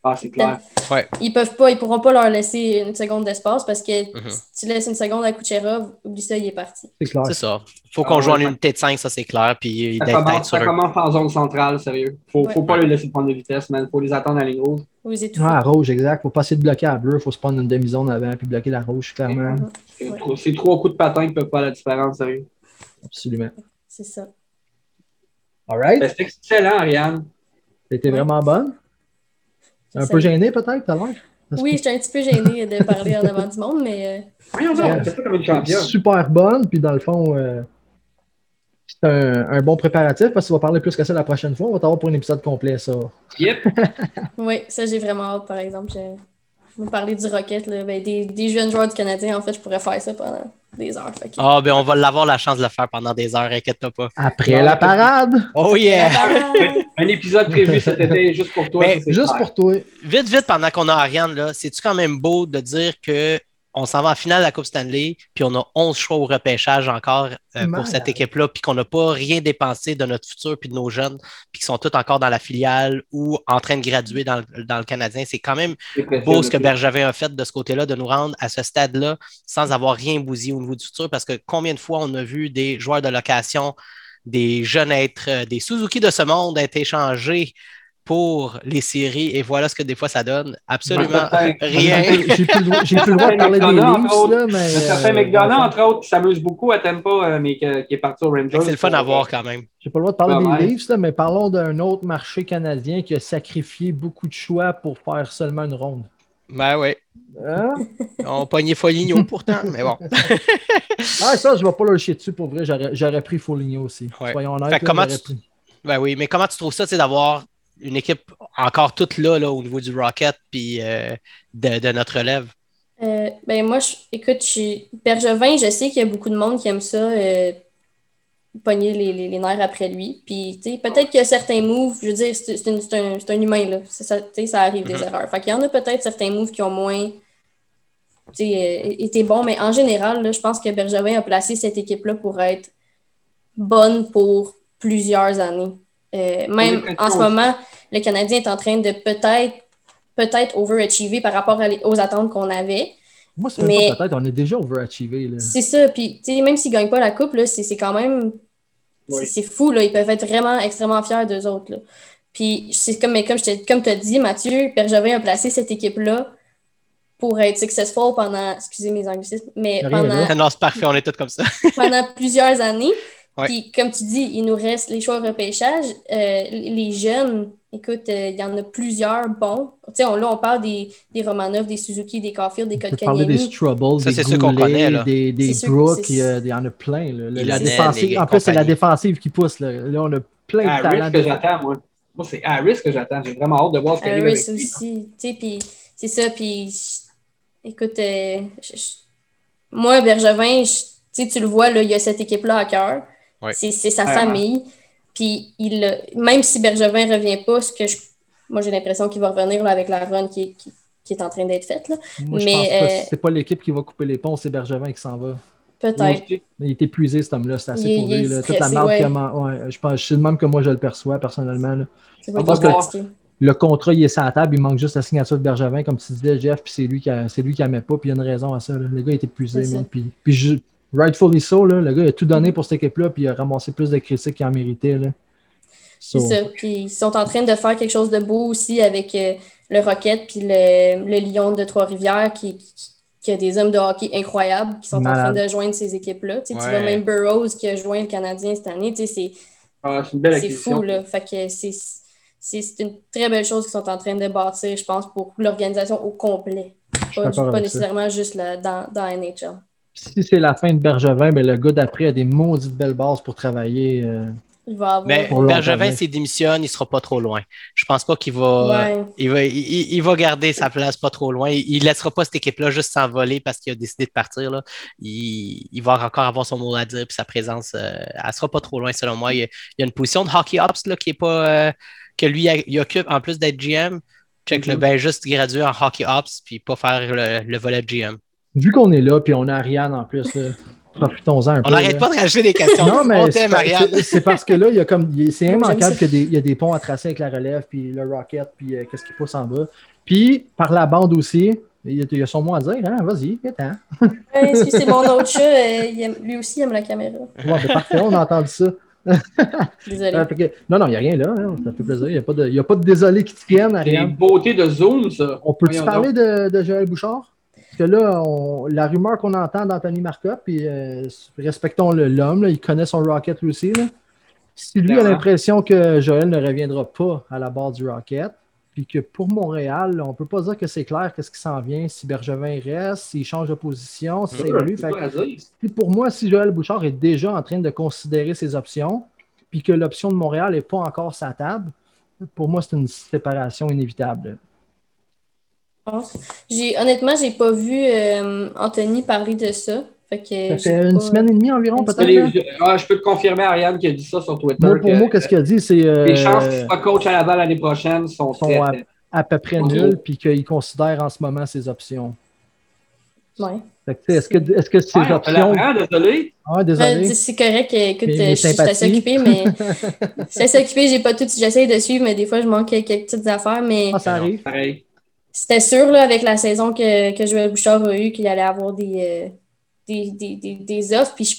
Ah, c'est clair. Ouais. Ils peuvent pas, ils pourront pas leur laisser une seconde d'espace parce que Mhm. si tu laisses une seconde à Kucherov, oublie ça, il est parti. C'est clair. C'est ça. Faut Ah qu'on joue en ouais, ça- unité de 5, ça c'est clair. Puis Ça commence, ça commence en zone centrale, sérieux. Faut, Ouais. faut pas les laisser prendre de vitesse, man. Faut les attendre à la ligne rouge. À rouge, exact. Faut pas essayer de bloquer à bleu. Faut se prendre une demi-zone avant puis bloquer la rouge, clairement. C'est Ouais. trop- C'est trois coups de patin qui peuvent faire la différence, sérieux. Absolument. C'est ça. All right. Ben, C'est excellent, Ariane. T'étais vraiment bonne. Un Ça- peu gêné peut-être tout à l'heure? Oui, que j'étais un petit peu gênée de parler en avant du monde, mais euh, c'est comme une t'es championne. super bonne, puis dans le fond, euh, c'est un, un bon préparatif parce que tu vas parler plus que ça la prochaine fois. On va t'avoir pour un épisode complet, ça. Yep. oui, ça j'ai vraiment hâte, par exemple. Je... Vous parler du Rocket, là, ben, des, des jeunes joueurs du Canadien, en fait, je pourrais faire ça pendant des heures. Que- Ah, ben on va l'avoir la chance de le faire pendant des heures, inquiète-toi pas. Après la parade, Oh yeah! Un épisode prévu cet été juste pour toi. C'est juste clair. pour toi. Vite, vite, pendant qu'on a Ariane, là, c'est-tu quand même beau de dire que on s'en va en finale de la Coupe Stanley, puis on a 11 choix au repêchage encore euh, pour cette équipe-là, puis qu'on n'a pas rien dépensé de notre futur puis de nos jeunes, puis qui sont tous encore dans la filiale ou en train de graduer dans le, dans le Canadien. C'est quand même beau ce que. Bergevin a fait de ce côté-là, de nous rendre à ce stade-là sans avoir rien bousillé au niveau du futur, parce que combien de fois on a vu des joueurs de location, des jeunes être, euh, des Suzuki de ce monde être échangés pour les séries, et voilà ce que des fois ça donne. Absolument certain- rien. J'ai plus, le droit- j'ai plus le droit de parler des Leafs, entre autres. là, mais. Un certain euh, McDonough, le entre autres, qui s'amuse beaucoup à Tampa, euh, mais que- qui est parti au Rangers. C'est le fun à voir quand même. J'ai pas le droit de parler Ouais, des ouais. Leafs, là, mais parlons d'un autre marché canadien qui a sacrifié beaucoup de choix pour faire seulement une ronde. Ben oui. Hein? On pognait Foligno pourtant, mais bon. Ah, ça, je vais pas leur chier dessus pour vrai. J'aurais j'aurais pris Foligno aussi. Ouais. Soyons honnêtes. Fait que là, comment tu- pris. Ben oui, mais comment tu trouves ça, c'est d'avoir une équipe encore toute là, là au niveau du Rocket puis euh, de, de notre relève? Euh, ben moi, je- écoute, je suis Bergevin, je sais qu'il y a beaucoup de monde qui aime ça, euh, pogner les, les, les nerfs après lui. Puis, tu sais, peut-être qu'il y a certains moves, je veux dire, c'est un, c'est un humain, là. Ça, tu sais, ça arrive des Mhm. erreurs. Fait qu'il y en a peut-être certains moves qui ont moins tu sais, euh, été bons, mais en général, là, je pense que Bergevin a placé cette équipe-là pour être bonne pour plusieurs années. Euh, même en ce moment, le Canadien est en train de peut-être peut-être overachiever par rapport à aux attentes qu'on avait. Moi, c'est Mais- pas peut-être, on est déjà overachievé. C'est ça. Puis, tu sais, même s'ils ne gagnent pas la coupe, là, c'est c'est quand même. Oui. c'est- fou, là. Ils peuvent être vraiment extrêmement fiers d'eux autres. Là. Puis, c'est comme, mais comme, je te- comme tu as dit, Mathieu, Bergevin a placé cette équipe-là pour être successful pendant. Excusez mes anglicismes, mais pendant. Non, c'est parfait, on est tous comme ça. pendant plusieurs années. Ouais. Puis, comme tu dis, il nous reste les choix au repêchage. Euh, les jeunes, écoute, euh, il y en a plusieurs bons. Tu sais, on, là, on parle des, des Romanov, des Suzuki, des Caulfield, des parler des Kotkaniemi. Strubles, Ça, des c'est ceux qu'on Goulet, connaît, là. des, des Brooks, il y, en a plein. Là. La défensive- en plus, c'est la défensive qui pousse. Là, Là, on a plein de talents. Que j'attends, moi. Moi, c'est Harris que j'attends. J'ai vraiment hâte de voir ce qu'il arrive Harris avec lui. aussi, tu sais, puis c'est ça, puis écoute, euh, je- je- moi, Bergevin, je- tu sais, tu le vois, là, il y a cette équipe-là à cœur, Ouais. c'est c'est sa Ouais, famille, puis il, même si Bergevin revient pas, ce que je, moi, j'ai l'impression qu'il va revenir là, avec la run qui, est- qui, qui est en train d'être faite, là. Moi, je Mais, pense pas. euh, C'est pas l'équipe qui va couper les ponts, c'est Bergevin qui s'en va. peut-être. Il est épuisé, cet homme-là. C'est assez Il est- pour il est lui. là. Toute la marque ouais. ouais, je pense, c'est le même que moi je le perçois personnellement. là. On est. Le contrat, il est sur la table, il manque juste la signature de Bergevin, comme tu disais, Jeff, puis c'est lui qui a- c'est lui qui la met pas, puis il y a une raison à ça. là. Le gars est épuisé, man, puis, puis je- rightfully so, là, le gars il a tout donné pour cette équipe-là, puis il a ramassé plus de critiques qu'il en méritait. Là. So, C'est ça. Puis ils sont en train de faire quelque chose de beau aussi avec euh, le Rocket puis le, le Lion de Trois-Rivières qui, qui, qui a des hommes de hockey incroyables qui sont en train de joindre ces équipes-là. Tu, sais, tu Ouais. vois même Burroughs qui a joint le Canadien cette année. Tu sais, C'est Ah, c'est une belle c'est acquisition. fou. Là. Fait que c'est c'est- c'est une très belle chose qu'ils sont en train de bâtir, je pense, pour l'organisation au complet. Pas, ça. nécessairement juste là, dans, dans NHL. Si c'est la fin de Bergevin, ben, le gars d'après a des maudites belles bases pour travailler. euh, Il va avoir. Mais Bergevin, s'il démissionne, il sera pas trop loin. Je pense pas qu'il va, Ouais. il va, il, va garder sa place pas trop loin. Il, il laissera pas cette équipe-là juste s'envoler parce qu'il a décidé de partir. Là. Il, il va encore avoir son mot à dire puis sa présence, euh, elle sera pas trop loin selon moi. Il y a, il y a une position de hockey ops là, qui est pas, euh, que lui il occupe en plus d'être GM. Check le ben juste graduer en hockey ops puis pas faire le, le volet de GM. Vu qu'on est là, puis on a Ariane en plus, là, profitons-en un peu. On n'arrête pas de rajouter des questions. Non, mais On c'est c'est- c'est parce que là, il y a comme. il- C'est immanquable qu'il y, a des- il y a des ponts à tracer avec la relève, puis le rocket, puis euh, qu'est-ce qui pousse en bas. Puis, par la bande aussi, il y a, son mot à dire, hein? Vas-y, viens Ouais, excuse, c'est mon autre chat. euh, il aime- lui aussi, il aime la caméra. Bon, c'est parfait, on a entendu ça. Désolé. Euh, que- non, non, il n'y a rien là. hein, ça fait plaisir. Il n'y a, pas de- il y a pas de désolé qui te tienne, C'est Ariane. une beauté de Zoom, ça. On peut-tu parler de, de Joël Bouchard? Parce que là, on- la rumeur qu'on entend d'Anthony Marcotte, puis euh, respectons l'homme, il connaît son Rocket lui aussi. là. Si lui a l'impression que Joël ne reviendra pas à la barre du Rocket, puis que pour Montréal, on ne peut pas dire que c'est clair qu'est-ce qui s'en vient, si Bergevin reste, s'il change de position, si. C'est Fait puis pour moi, si Joël Bouchard est déjà en train de considérer ses options, puis que l'option de Montréal n'est pas encore sa table, pour moi, c'est une séparation inévitable. J'ai, honnêtement, j'ai pas vu euh, Anthony parler de ça. Fait que Ça fait une pas- semaine et demie environ, peut-être. Les- ah, je peux te confirmer, Ariane, qui a dit ça sur Twitter. Pour que mot, qu'est-ce qu'il a dit? C'est euh, Les chances qu'il soit coach à Laval l'année prochaine sont, sont à, à peu près Ok. nulles, puis qu'il considère en ce moment ses options. Ouais. Fait que, tu sais, Est-ce que, est-ce que ces Ouais, options? désolé. Ah, Euh, désolé. c'est correct, écoute, je suis assez occupée, mais je suis assez occupée, j'ai pas tout, j'essaie de suivre, mais des fois je manque quelques petites affaires, mais Ah, ça arrive. Pareil. C'était sûr là, avec la saison que, que Joël Bouchard a eu qu'il allait avoir des, euh, des, des, des, des offres, puis je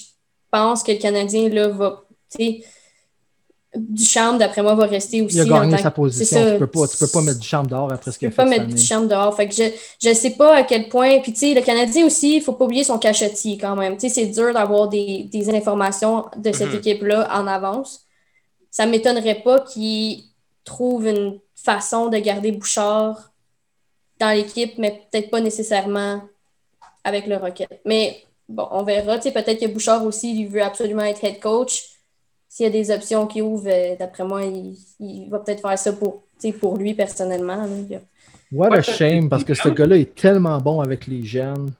pense que le Canadien là, va, tu sais, Duchamp, d'après moi, va rester aussi. Il a en gagné tant sa que- position. ça. Tu peux pas, tu peux pas mettre du champ dehors après ce Tu qu'il a peux pas fait cette mettre du année. champ dehors. Fait que je, je sais pas à quel point. Puis, tu sais, le Canadien aussi, il faut pas oublier son cachetier quand même. Tu sais, c'est dur d'avoir des, des informations de cette Mhm. équipe-là en avance. Ça m'étonnerait pas qu'il trouve une façon de garder Bouchard dans l'équipe, mais peut-être pas nécessairement avec le Rocket. Mais bon, on verra. Tu sais, peut-être que Bouchard aussi, il veut absolument être head coach. S'il y a des options qui ouvrent, euh, d'après moi, il, il va peut-être faire ça pour, tu sais, pour lui personnellement. là. What a shame, parce que ce gars-là est tellement bon avec les jeunes.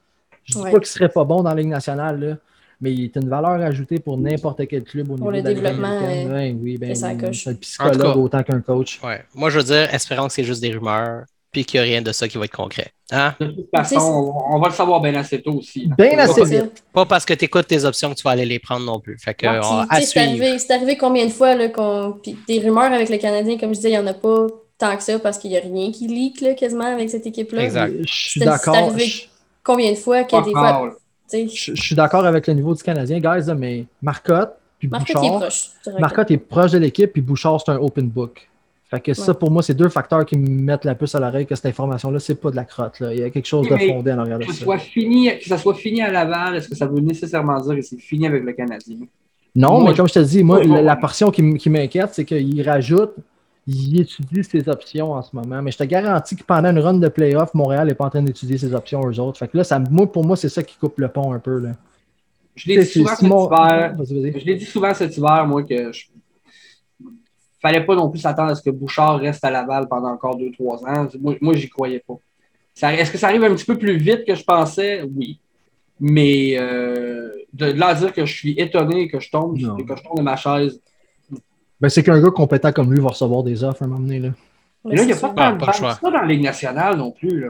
Je dis Ouais. pas qu'il serait pas bon dans la Ligue nationale, là, mais il est une valeur ajoutée pour n'importe quel club au niveau Pour le de la Ligue développement, américaine. euh, Ouais, oui, ben. C'est un psychologue cas. autant qu'un coach. Ouais. Moi, je veux dire, espérons que c'est juste des rumeurs, puis qu'il n'y a rien de ça qui va être concret. Hein? De toute façon, on, on va le savoir bien assez tôt aussi. Bien assez vite. Pas parce que tu écoutes tes options que tu vas aller les prendre non plus. Fait que, c'est arrivé, c'est arrivé combien de fois là, qu'on. Des rumeurs avec le Canadien, comme je disais, il n'y en a pas tant que ça parce qu'il n'y a rien qui leak là, quasiment avec cette équipe-là. Exact. Je suis C'est- d'accord. c'est arrivé Je- Combien de fois que Pas des fort, fois. là. tu sais, Je, je suis d'accord avec le niveau du Canadien, guys, mais Marcotte puis Marcotte il est Bouchard. proche. Marcotte est proche de l'équipe, puis Bouchard, c'est un open book. Fait que ça, pour moi, c'est deux facteurs qui me mettent la puce à l'oreille que cette information-là, c'est pas de la crotte. Là. Il y a quelque chose de fondé en arrière de ça. soit fini, que ça soit fini à Laval, est-ce que ça veut nécessairement dire que c'est fini avec le Canadien? Non, Moi, mais comme je te dis, moi, la, portion qui, m'inquiète, c'est qu'il rajoute, il étudie ses options en ce moment. Mais je te garantis que pendant une run de playoff, Montréal n'est pas en train d'étudier ses options aux autres. Fait que là, ça, moi, pour moi, c'est ça qui coupe le pont un peu. Là. Je l'ai dit souvent cet hiver. Je dit souvent cet hiver, moi, que je... fallait pas non plus s'attendre à ce que Bouchard reste à Laval pendant encore 2-3 ans. Moi, moi j'y croyais pas. Ça- Est-ce que ça arrive un petit peu plus vite que je pensais? Oui. Mais euh, de là à dire que je suis étonné que je tombe, Non. que je tombe de ma chaise. Ben, c'est qu'un gars compétent comme lui va recevoir des offres à un moment donné. Là. Mais là, il n'y a pas ça. tant de pas que ça dans la Ligue nationale non plus. Là.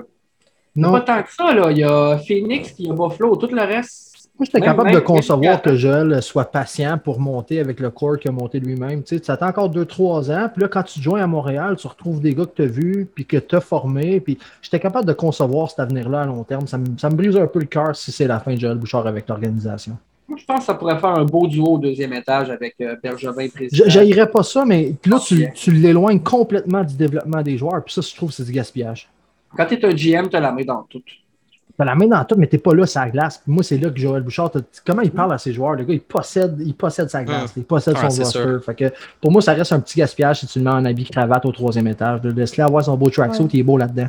Il y a Non, Pas tant que ça. Là. Il y a Phoenix, il y a Buffalo, tout le reste. Moi, j'étais capable de concevoir que Joël soit patient pour monter avec le corps qu'il a monté lui-même. Tu sais, attends encore 2-3 ans, puis là, quand tu te joins à Montréal, tu retrouves des gars que tu as vus, puis que tu as formés, puis j'étais capable de concevoir cet avenir-là à long terme. Ça me, ça me brise un peu le cœur si c'est la fin de Joël Bouchard avec l'organisation. Moi, je pense que ça pourrait faire un beau duo au deuxième étage avec euh, Bergevin président. Je j'haïrais pas ça, mais là, tu, tu l'éloignes complètement du développement des joueurs, puis ça, je trouve c'est du gaspillage. Quand tu es un GM, tu as la main dans tout. T'as la main dans tout, mais t'es pas là sur la glace. Puis moi, c'est là que Joël Bouchard, comment il parle à ses joueurs? Le gars, il possède, il possède sa glace, il possède son c'est roster. sûr. Fait que pour moi, ça reste un petit gaspillage si tu le mets en habit cravate au troisième étage. De laisser avoir son beau tracksuit, Ouais. il est beau là-dedans.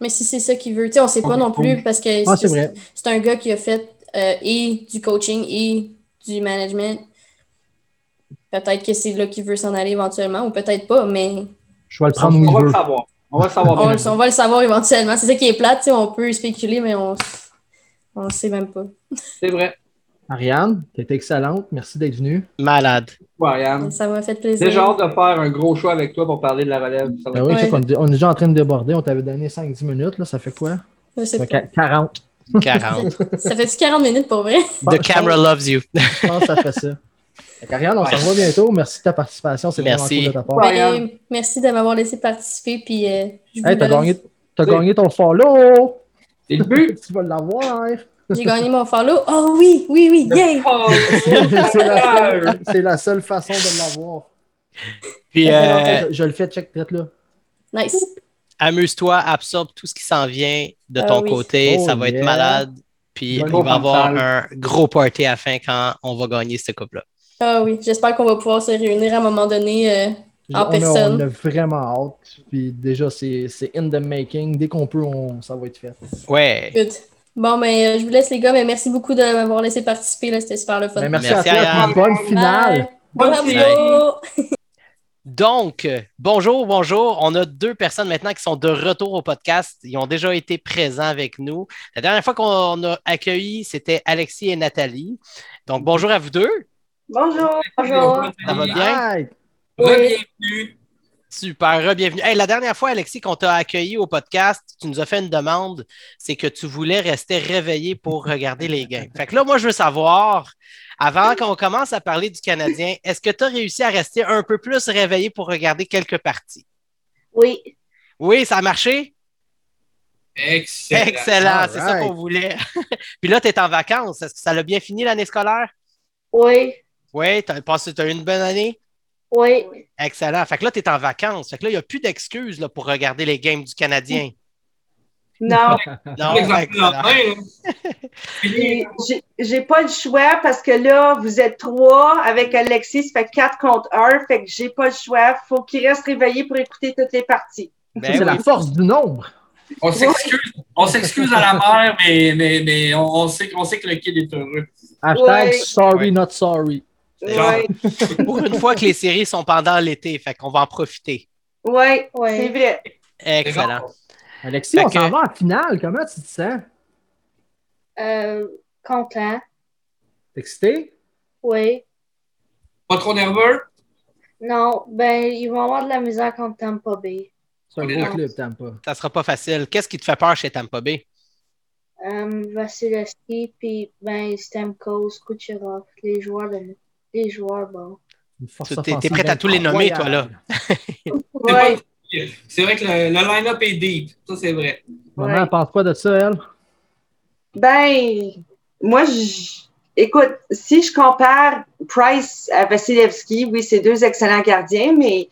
Mais si c'est ça qu'il veut, tu sais, on sait pas non plus parce que Ah, c'est un gars qui a fait euh, et du coaching et du management. Peut-être que c'est là qu'il veut s'en aller éventuellement ou peut-être pas, mais Je vais le prendre où on va il le veut. savoir. On va le savoir. on, bien. on va le savoir éventuellement. C'est ça qui est plate, tu sais, on peut spéculer, mais on on le sait même pas. C'est vrai. Ariane, t'es excellente. Merci d'être venue. Malade. Ouais, Ariane. Ça m'a fait plaisir. Déjà hâte de faire un gros choix avec toi pour parler de la relève. Ça Ben oui, Ouais. on est déjà en train de déborder. On t'avait donné 5-10 minutes. Là, ça fait quoi? Je sais Ça pas. fait 40. 40. Ça fait-tu 40 minutes pour vrai? The camera loves you. Je pense que ça fait ça. Fait qu'Ariane, on se revoit bientôt. Merci de ta participation. C'est vraiment Merci. cool de ta part. Ben, merci de m'avoir laissé participer. Puis, euh, je vous Hey, t'as gagné, t'as gagné ton follow! C'est le but. tu vas l'avoir! J'ai gagné mon follow. Oh oui, oui, oui, yay! c'est, la seule, c'est la seule façon de l'avoir. Puis, euh, Je, je le fais check tête là. Nice. amuse-toi, absorbe tout ce qui s'en vient de Ah ton oui. côté. Oh, ça va yeah. être malade. Puis, Bonne il va y avoir un gros party à la fin quand on va gagner cette coupe-là. Ah oui, j'espère qu'on va pouvoir se réunir à un moment donné euh, en on, a, personne. on a vraiment hâte. Puis déjà, c'est, c'est in the making. Dès qu'on peut, on, ça va être fait. Ouais. Good. Bon, ben, euh, je vous laisse, les gars, mais merci beaucoup de m'avoir laissé participer. là, C'était super le fun. Ben, merci, Merci, à toi. Bonne finale. Bonne Bravo! finale. Donc, euh, bonjour, bonjour. On a deux personnes maintenant qui sont de retour au podcast. Ils ont déjà été présents avec nous. La dernière fois qu'on a accueilli, c'était Alexis et Nathalie. Donc, bonjour à vous deux. Bonjour. Bonjour. Ça va bien? Bienvenue. Super, bienvenue. Hey, la dernière fois, Alexis, qu'on t'a accueilli au podcast, tu nous as fait une demande, c'est que tu voulais rester réveillé pour regarder les games. Fait que là, moi, je veux savoir, avant qu'on commence à parler du Canadien, est-ce que tu as réussi à rester un peu plus réveillé pour regarder quelques parties? Oui. Oui, ça a marché? Excellent. Excellent, c'est ça qu'on voulait. Puis là, tu es en vacances. Est-ce que ça l'a bien fini l'année scolaire? Oui. Oui, tu as passé eu une bonne année? Oui. Excellent. Fait que là, tu es en vacances. Fait que là, il n'y a plus d'excuses là, pour regarder les games du Canadien. Non. Non. J'ai- pas le choix parce que là, vous êtes trois avec Alexis, ça fait quatre contre un. Fait que j'ai pas le choix. Faut qu'il reste réveillé pour écouter toutes les parties. Ben c'est oui. la force du nombre. On s'excuse, on s'excuse à la mère, mais, mais, mais on, on sait, on sait que le kid est heureux. Hashtag Ouais. sorry, Ouais. not sorry. Genre. Oui. Pour une fois que les séries sont pendant l'été, fait qu'on va en profiter. Oui, Ouais. c'est vrai. Excellent. Alexis, Fait on que- s'en va en finale. Comment tu te sens? Euh, content. T'es excité? Oui. Pas trop nerveux? Non, ben, ils vont avoir de la misère contre Tampa Bay. C'est un On est gros d'accord. club, Tampa. Ça sera pas facile. Qu'est-ce qui te fait peur chez Tampa Bay? Euh, Vasilevski, puis ben, Stamkos, Kucherov, les joueurs de les joueurs Tu- t'es- prête à tous les nommer, toi, là. C'est vrai que le, le line-up est deep. Ça, c'est vrai. Maman, Ouais. elle pense quoi de ça, elle? Ben, moi, je- écoute, si je compare Price à Vasilevski, oui, c'est deux excellents gardiens, mais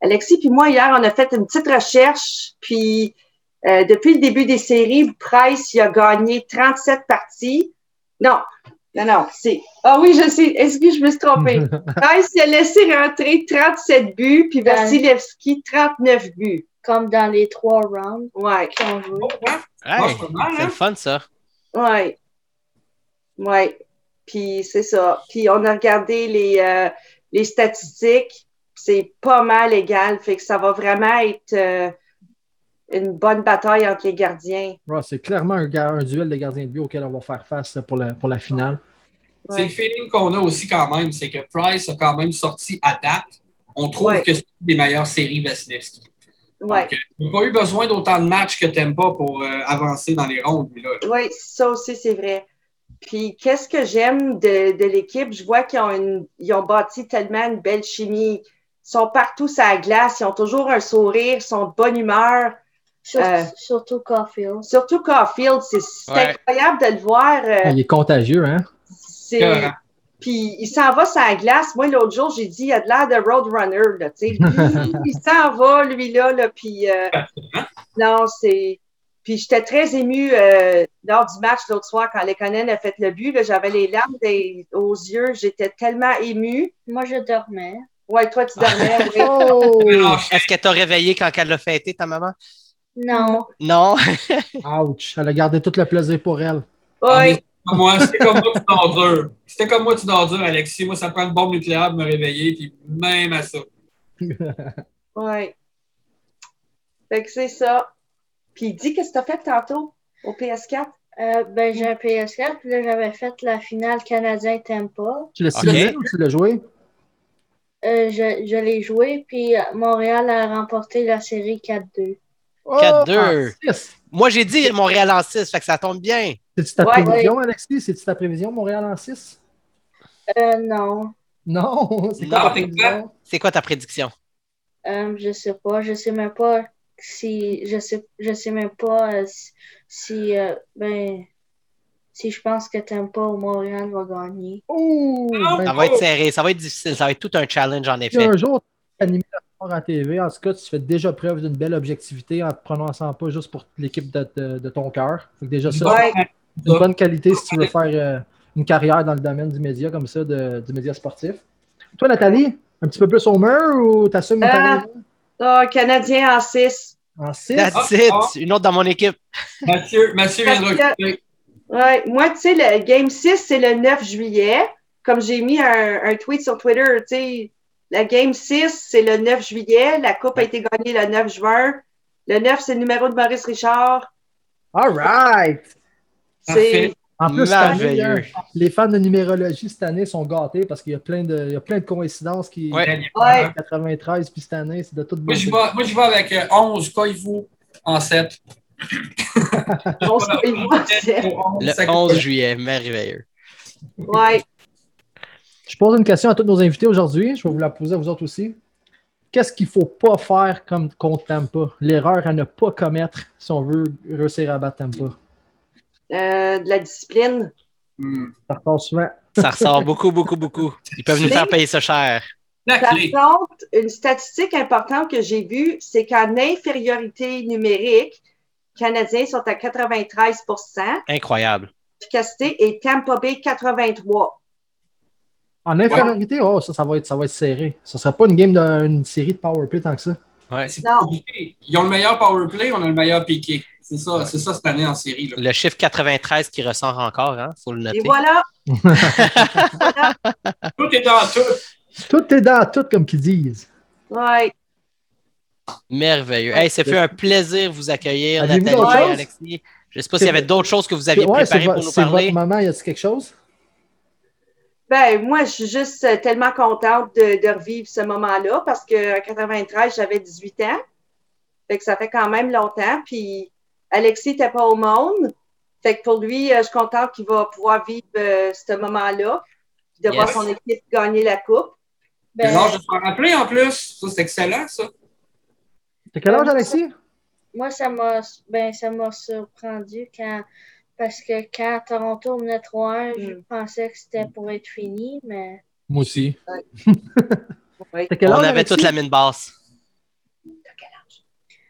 Alexis puis moi, hier, on a fait une petite recherche, puis euh, depuis le début des séries, Price, il a gagné 37 parties. Non, non, non, c'est... Ah oui, je sais, excuse, je me suis trompée? Price, il a laissé rentrer 37 buts, puis Vasilevski, 39 buts. Comme dans les trois rounds Ouais. Hey, Bon, c'est hein? le fun, ça. ouais. Ouais. Puis c'est ça. Puis on a regardé les, euh, les statistiques. C'est pas mal égal. Fait que ça va vraiment être euh, une bonne bataille entre les gardiens. Ouais, c'est clairement un, duel de gardiens de but auquel on va faire face pour la, pour la finale. C'est le feeling qu'on a aussi quand même, c'est que Price a quand même sorti à date. On trouve Ouais. que c'est une des meilleures séries Vasilevski. Ouais. Donc, euh, il n'a pas eu besoin d'autant de matchs que t'aimes pas pour euh, avancer dans les rondes. Oui, ça aussi, c'est vrai. Puis, qu'est-ce que j'aime de, de l'équipe? Je vois qu'ils ont, une- ils ont bâti tellement une belle chimie. Ils sont partout sur la glace. Ils ont toujours un sourire. Ils sont de bonne humeur. Sur- Euh. Surtout Caulfield. Surtout Caulfield, c'est Ouais. incroyable de le voir. euh, Il est contagieux, hein? c'est-. Puis, il s'en va sur la glace. Moi, l'autre jour, j'ai dit, il a de l'air de Roadrunner. Là, tu sais. Lui, il s'en va, lui-là. Là, puis, euh, non, c'est... Puis j'étais très émue euh, lors du match l'autre soir quand Lekonen a fait le but. là, J'avais les larmes des- aux yeux. J'étais tellement émue. Moi, je dormais. Ouais, toi, tu dormais. Oh! Est-ce qu'elle t'a réveillé quand elle l'a fêté, ta maman? Non. Non. Ouch! Elle a gardé tout le plaisir pour elle. Ouais. Comme Moi, c'était comme moi, tu dors dur. C'était comme moi, tu dors dur, Alexis. Moi, ça prend une bombe nucléaire pour me réveiller, puis même à ça. Ouais. Fait que c'est ça. Puis dis qu'est-ce que t'as fait tantôt au PS4? Euh, ben, j'ai un PS4, puis là, j'avais fait la finale canadien-Tampa. Tu l'as Ok. simulé ou tu l'as joué? Euh, je je l'ai joué, puis Montréal a remporté la série 4-2. Oh, 4-2. en six. Moi, j'ai dit Montréal en 6, fait que ça tombe bien. C'est-tu ta Ouais, prévision, Alexis? C'est-tu ta prévision, Montréal en 6? Euh, non. Non, c'est quoi quoi? ta prédiction? Euh, je sais pas. Je sais même pas si. Je sais, je sais même pas euh, si. euh, ben. Si je pense que Tampa ou Montréal va gagner. Ouh! ben, Ça va être serré, ça va être difficile, ça va être tout un challenge en Si effet. un jour tu animé la en TV, en tout cas, tu fais déjà preuve d'une belle objectivité en te prononçant pas juste pour l'équipe de, de- de ton cœur. Fait que déjà ça, Ouais. c'est une bonne qualité si tu veux faire euh, une carrière dans le domaine du média comme ça, de- du média sportif. Toi, Nathalie, un petit peu plus au mur ou t'assumes une Euh, carrière Ah, Canadien en 6. en 6? That's it! Une autre dans mon équipe. Mathieu, Mathieu recruter. Ouais, moi, tu sais, le Game 6, c'est le 9 juillet. Comme j'ai mis un, un tweet sur Twitter, tu sais, la Game 6, c'est le 9 juillet. La Coupe a été gagnée le 9 juin. Le 9, c'est le numéro de Maurice Richard. All right! C'est. En plus, année, hein, les fans de numérologie cette année sont gâtés parce qu'il y a plein de, il y a plein de coïncidences qui. Ouais. Ouais. 93 puis cette année, c'est de toute Moi, vais, moi, j'y vais avec euh, 11 Koivu en 7. On se fait voir, c'est- Le 11 juillet, merveilleux. Ouais. Je pose une question à tous nos invités aujourd'hui. Je vais vous la poser à vous autres aussi. Qu'est-ce qu'il ne faut pas faire comme contre Tampa? L'erreur à ne pas commettre si on veut réussir à battre Tampa. Euh, de la discipline. Hmm. Ça ressort souvent. Ça ressort beaucoup, beaucoup, beaucoup. Ils peuvent nous faire payer ça cher. Par contre, une statistique importante que j'ai vue, c'est qu'en infériorité numérique, les Canadiens sont à 93% Incroyable. efficacité et Tampa Bay 83 En infériorité, oh, ça, ça, va être, ça va être serré. Ce ne sera pas une game d'une série de powerplay tant que ça. Ouais. Non. Ils ont le meilleur power play, on a le meilleur piqué. C'est ça, c'est ça cette année en série. Là. Le chiffre 93 qui ressort encore, hein? Faut le noter. Et voilà. Tout est dans tout. Tout est dans tout, comme qu'ils disent. Ouais. Merveilleux. Hey, ça fait un plaisir de vous accueillir, Nathalie et? Alexis. Je ne sais pas s'il y avait d'autres choses que vous aviez préparées pour nous c'est parler. votre moment, y a-t-il quelque chose? Ben, moi, je suis juste tellement contente de, de revivre ce moment-là parce qu'en 93, j'avais 18 ans. Fait que ça fait quand même longtemps. Puis Alexis n'était pas au monde. Fait que pour lui, euh, je suis contente qu'il va pouvoir vivre euh, ce moment-là. De voir son équipe gagner la coupe. Ben, Non, je me rappeler en plus. Ça, c'est excellent, ça. T'as quel âge, Alexis? moi, ça m'a ben, ça m'a surprendu quand. Parce que quand Toronto menait 3-1, je Mm. pensais que c'était pour être fini, mais Moi aussi. Oui. T'as quel On âge, avait toute la mine basse.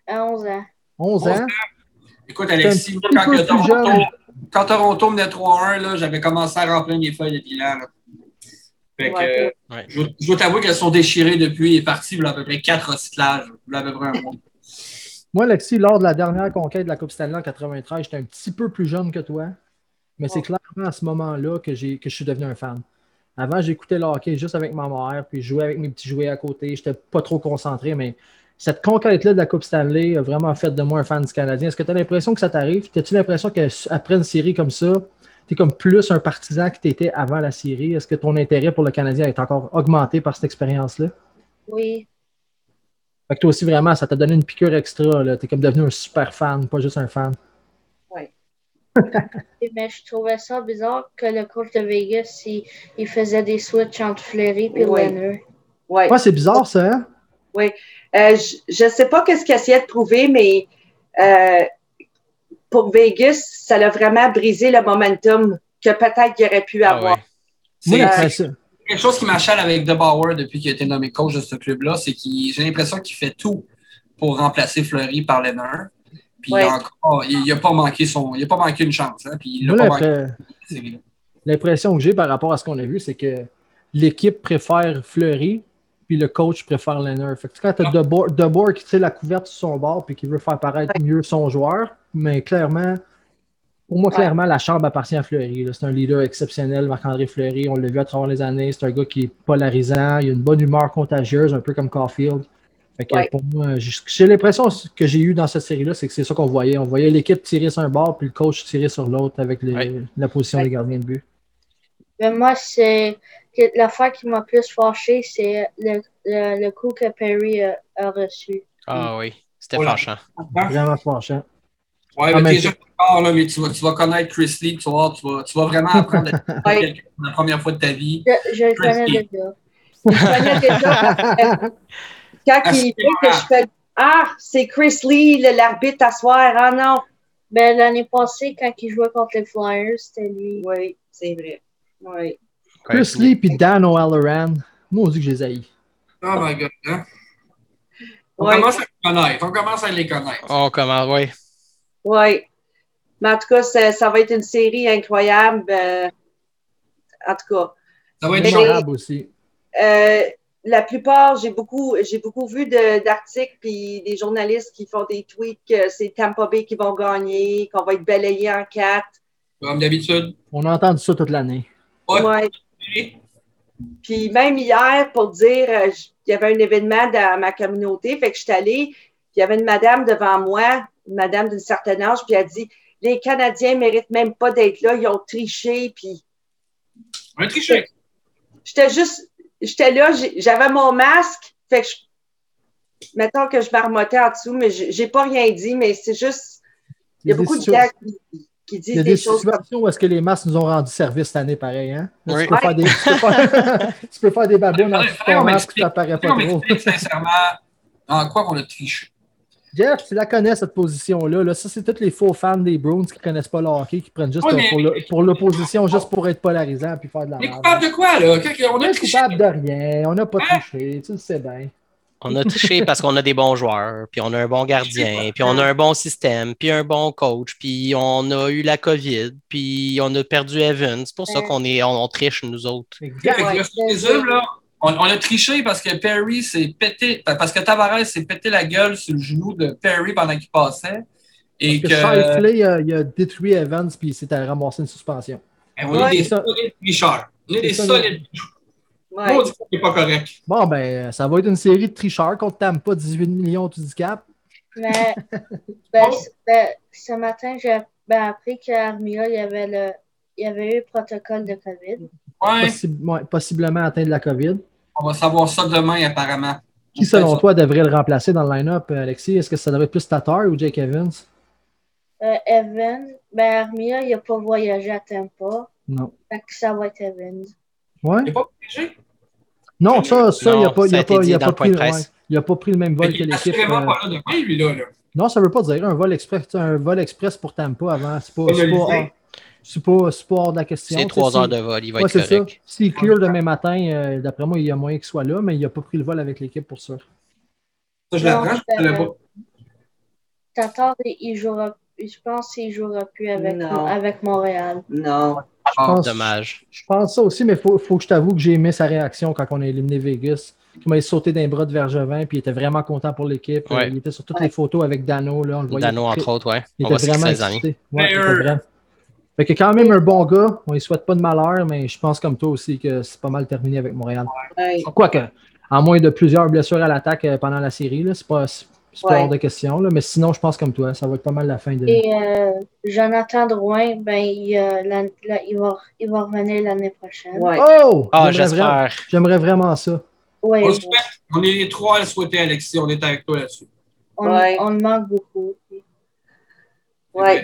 à 11 ans. 11 ans? Écoute, Alexis, quand, que Toronto, quand Toronto menait 3-1, là, j'avais commencé à remplir mes feuilles de bilan. là. Fait que, Ouais. euh, Ouais. je, je dois t'avouer qu'elles sont déchirées depuis et parties pour à peu près 4 recyclages. Pour à peu près un mois. Moi, Alexis, lors de la dernière conquête de la Coupe Stanley en 93, j'étais un petit peu plus jeune que toi. Mais c'est clairement à ce moment-là que, que je suis devenu un fan. Avant, j'écoutais le hockey juste avec ma mère, puis je jouais avec mes petits jouets à côté. J'étais pas trop concentré, mais cette conquête-là de la Coupe Stanley a vraiment fait de moi un fan du Canadien. Est-ce que tu as l'impression que ça t'arrive? As-tu l'impression qu'après une série comme ça, tu es comme plus un partisan que tu étais avant la série? Est-ce que ton intérêt pour le Canadien est encore augmenté par cette expérience-là? Oui. Fait que toi aussi, vraiment, ça t'a donné une piqûre extra. Tu es comme devenu un super fan, pas juste un fan. Et- Mais je trouvais ça bizarre que le coach de Vegas, il, il faisait des switches entre Fleury et Oui. Leonard. Ouais. Ouais, c'est bizarre, ça, hein? Euh, je ne sais pas qu'est-ce qu'il essayait de prouver, mais euh, pour Vegas, ça l'a vraiment brisé le momentum que peut-être qu'il aurait pu Ah avoir. ouais. Moi, C'est- quelque chose qui m'achale avec De Bauer depuis qu'il a été nommé coach de ce club-là, c'est qu'il j'ai l'impression qu'il fait tout pour remplacer Fleury par Lenner. Puis Ouais. encore, il n'a pas manqué son. Il a pas manqué une chance. Hein, puis il pas manqué. l'impression que j'ai par rapport à ce qu'on a vu, c'est que l'équipe préfère Fleury, puis le coach préfère Leonard. Fait que quand tu as De Boer qui tire la couverte sur son bord puis qui veut faire paraître mieux son joueur, mais clairement, pour moi, Ouais. clairement, la chambre appartient à Fleury. C'est un leader exceptionnel, Marc-André Fleury. On l'a vu à travers les années. C'est un gars qui est polarisant. Il a une bonne humeur contagieuse, un peu comme Caulfield. Fait que Ouais. pour moi, j'ai l'impression que j'ai eu dans cette série-là, c'est que c'est ça qu'on voyait. On voyait l'équipe tirer sur un bord, puis le coach tirer sur l'autre avec les- Ouais. la position Ouais. des gardiens de but. Mais moi, c'est l'affaire qui m'a plus fâché, c'est le, le, le coup que Perry a, a reçu. Ah oui, c'était Oh fâchant. Vraiment fâchant. Ouais, En mais t'es jeune encore, là, mais tu vas, tu vas connaître Chris Lee, tu vas, tu vas, tu vas vraiment apprendre à être Ouais. quelqu'un pour la première fois de ta vie. Je, je le connais déjà. Je connais déjà. Quand Ah, il c'est dit que je fais Ah, c'est Chris Lee, le- l'arbitre à soir. Ah non. Ben, l'année passée, quand il jouait contre les Flyers, c'était lui. Oui, c'est vrai. Oui. Chris Lee puis Dan O'Halloran. Moi, on dit que je les haïs. Oh my god. Hein? On Ouais. commence à les connaître. On commence à les connaître. On commence, oui. Oui. Mais en tout cas, ça, ça va être une série incroyable. euh, en tout cas. Ça va être. Mémorable aussi. Euh, la plupart, j'ai beaucoup, j'ai beaucoup vu de- d'articles puis des journalistes qui font des tweets que c'est Tampa Bay qui vont gagner, qu'on va être balayé en quatre. Comme d'habitude. On a entendu ça toute l'année. Ouais. Ouais. Puis même hier, pour dire, euh, il y avait un événement dans ma communauté, fait que je suis allée, puis il y avait une madame devant moi, une madame d'un certain âge, puis elle a dit Les Canadiens ne méritent même pas d'être là, ils ont triché, puis Un triché. j'étais juste, j'étais là, j'avais mon masque, fait que je, mettons que je marmottais en dessous, mais j'ai pas rien dit, mais c'est juste, il y a des beaucoup de gars qui, qui Il disent y a des, des choses comme où est-ce que les masques nous ont rendu service cette année, pareil. Hein? Oui. tu, peux faire des, tu, peux faire, tu peux faire des babounes en dessous ton masque, ça paraît pas On trop. sincèrement en quoi qu'on a triché. Jeff, tu la connais, cette position-là. Là. Ça, c'est tous les faux fans des Bruins qui ne connaissent pas le hockey, qui prennent juste Ouais, mais- pour l'opposition, juste pour être polarisant puis faire de la merde. coupable de quoi, là? On a est triché. coupable de rien, on n'a pas Hein? triché, tu le sais bien. On a triché parce qu'on a des bons joueurs, puis on a un bon gardien, puis on a un bon système, puis un bon coach, puis on a eu la COVID, puis on a perdu Evan. C'est pour ça qu'on est, on, on triche, nous autres. Fait on, on a triché parce que Perry s'est pété, parce que Tavares s'est pété la gueule sur le genou de Perry pendant qu'il passait. Et Parce que. que Shifley, euh, il a détruit Evans puis il s'est ramassé une suspension. Eh, on est des ça. solides tricheurs. On est des ça, solides. Ouais. C'est pas correct. Bon, ben, ça va être une série de tricheurs contre Tampa, 18 millions tout handicap. Mais ben, c- ben, ce matin, j'ai ben, appris qu'Armia, il y avait le il y avait eu le protocole de COVID. Ouais. Ouais, possiblement atteint de la COVID. On va savoir ça demain, apparemment. Qui, selon toi, devrait le remplacer dans le line-up, euh, Alexis? Est-ce que ça devrait être plus Tatar ou Jake Evans? Euh, Evan, ben Armia, il n'a pas voyagé à Tampa. Non. Fait que ça va être Evans. Ouais? Il n'est pas obligé. Non, ça, ça, il n'a pas, il a pas, il a pas pris, ouais, il a pas pris le même vol que l'équipe. euh, pas là demain, lui, là. là. Non, ça veut pas dire un vol express, un vol express pour Tampa avant. C'est pas, c'est pas, pas, hors de la question. C'est trois heures de vol, il va Ouais, être c'est ça. correct. S'il clear demain matin, euh, d'après moi, il y a moyen qu'il soit là, mais il n'a pas pris le vol avec l'équipe pour ça. Ça, je l'apprends, je ne euh, pas. Tatar, il jouera, je pense qu'il jouera plus avec, Non. avec Montréal. Non. Je Ah, pense, dommage. Je pense ça aussi, mais il faut, faut que je t'avoue que j'ai aimé sa réaction quand on a éliminé Vegas. Il m'a sauté d'un bras de Vergevin, puis il était vraiment content pour l'équipe. Ouais. Il était sur toutes les photos avec Dano. Là, on le voyait Dano, très- entre autres, ouais. Il On était se vraiment les Fait que quand même un bon gars. On ne souhaite pas de malheur, mais je pense comme toi aussi que c'est pas mal terminé avec Montréal. Ouais. Quoique, en moins de plusieurs blessures à l'attaque euh, pendant la série, là, c'est pas, c'est pas Ouais. hors de question. Là, mais sinon, je pense comme toi, ça va être pas mal la fin de. Et euh, Jonathan Drouin, ben, il, euh, la- la- il, va, il va revenir l'année prochaine. Ouais. Oh! Ah, J'aimerais vraiment- j'espère. J'aimerais vraiment ça. Ouais, On, le souhaite. on est les trois à le souhaiter, Alexis. On est avec toi là-dessus. on, Ouais. on le manque beaucoup. Ouais.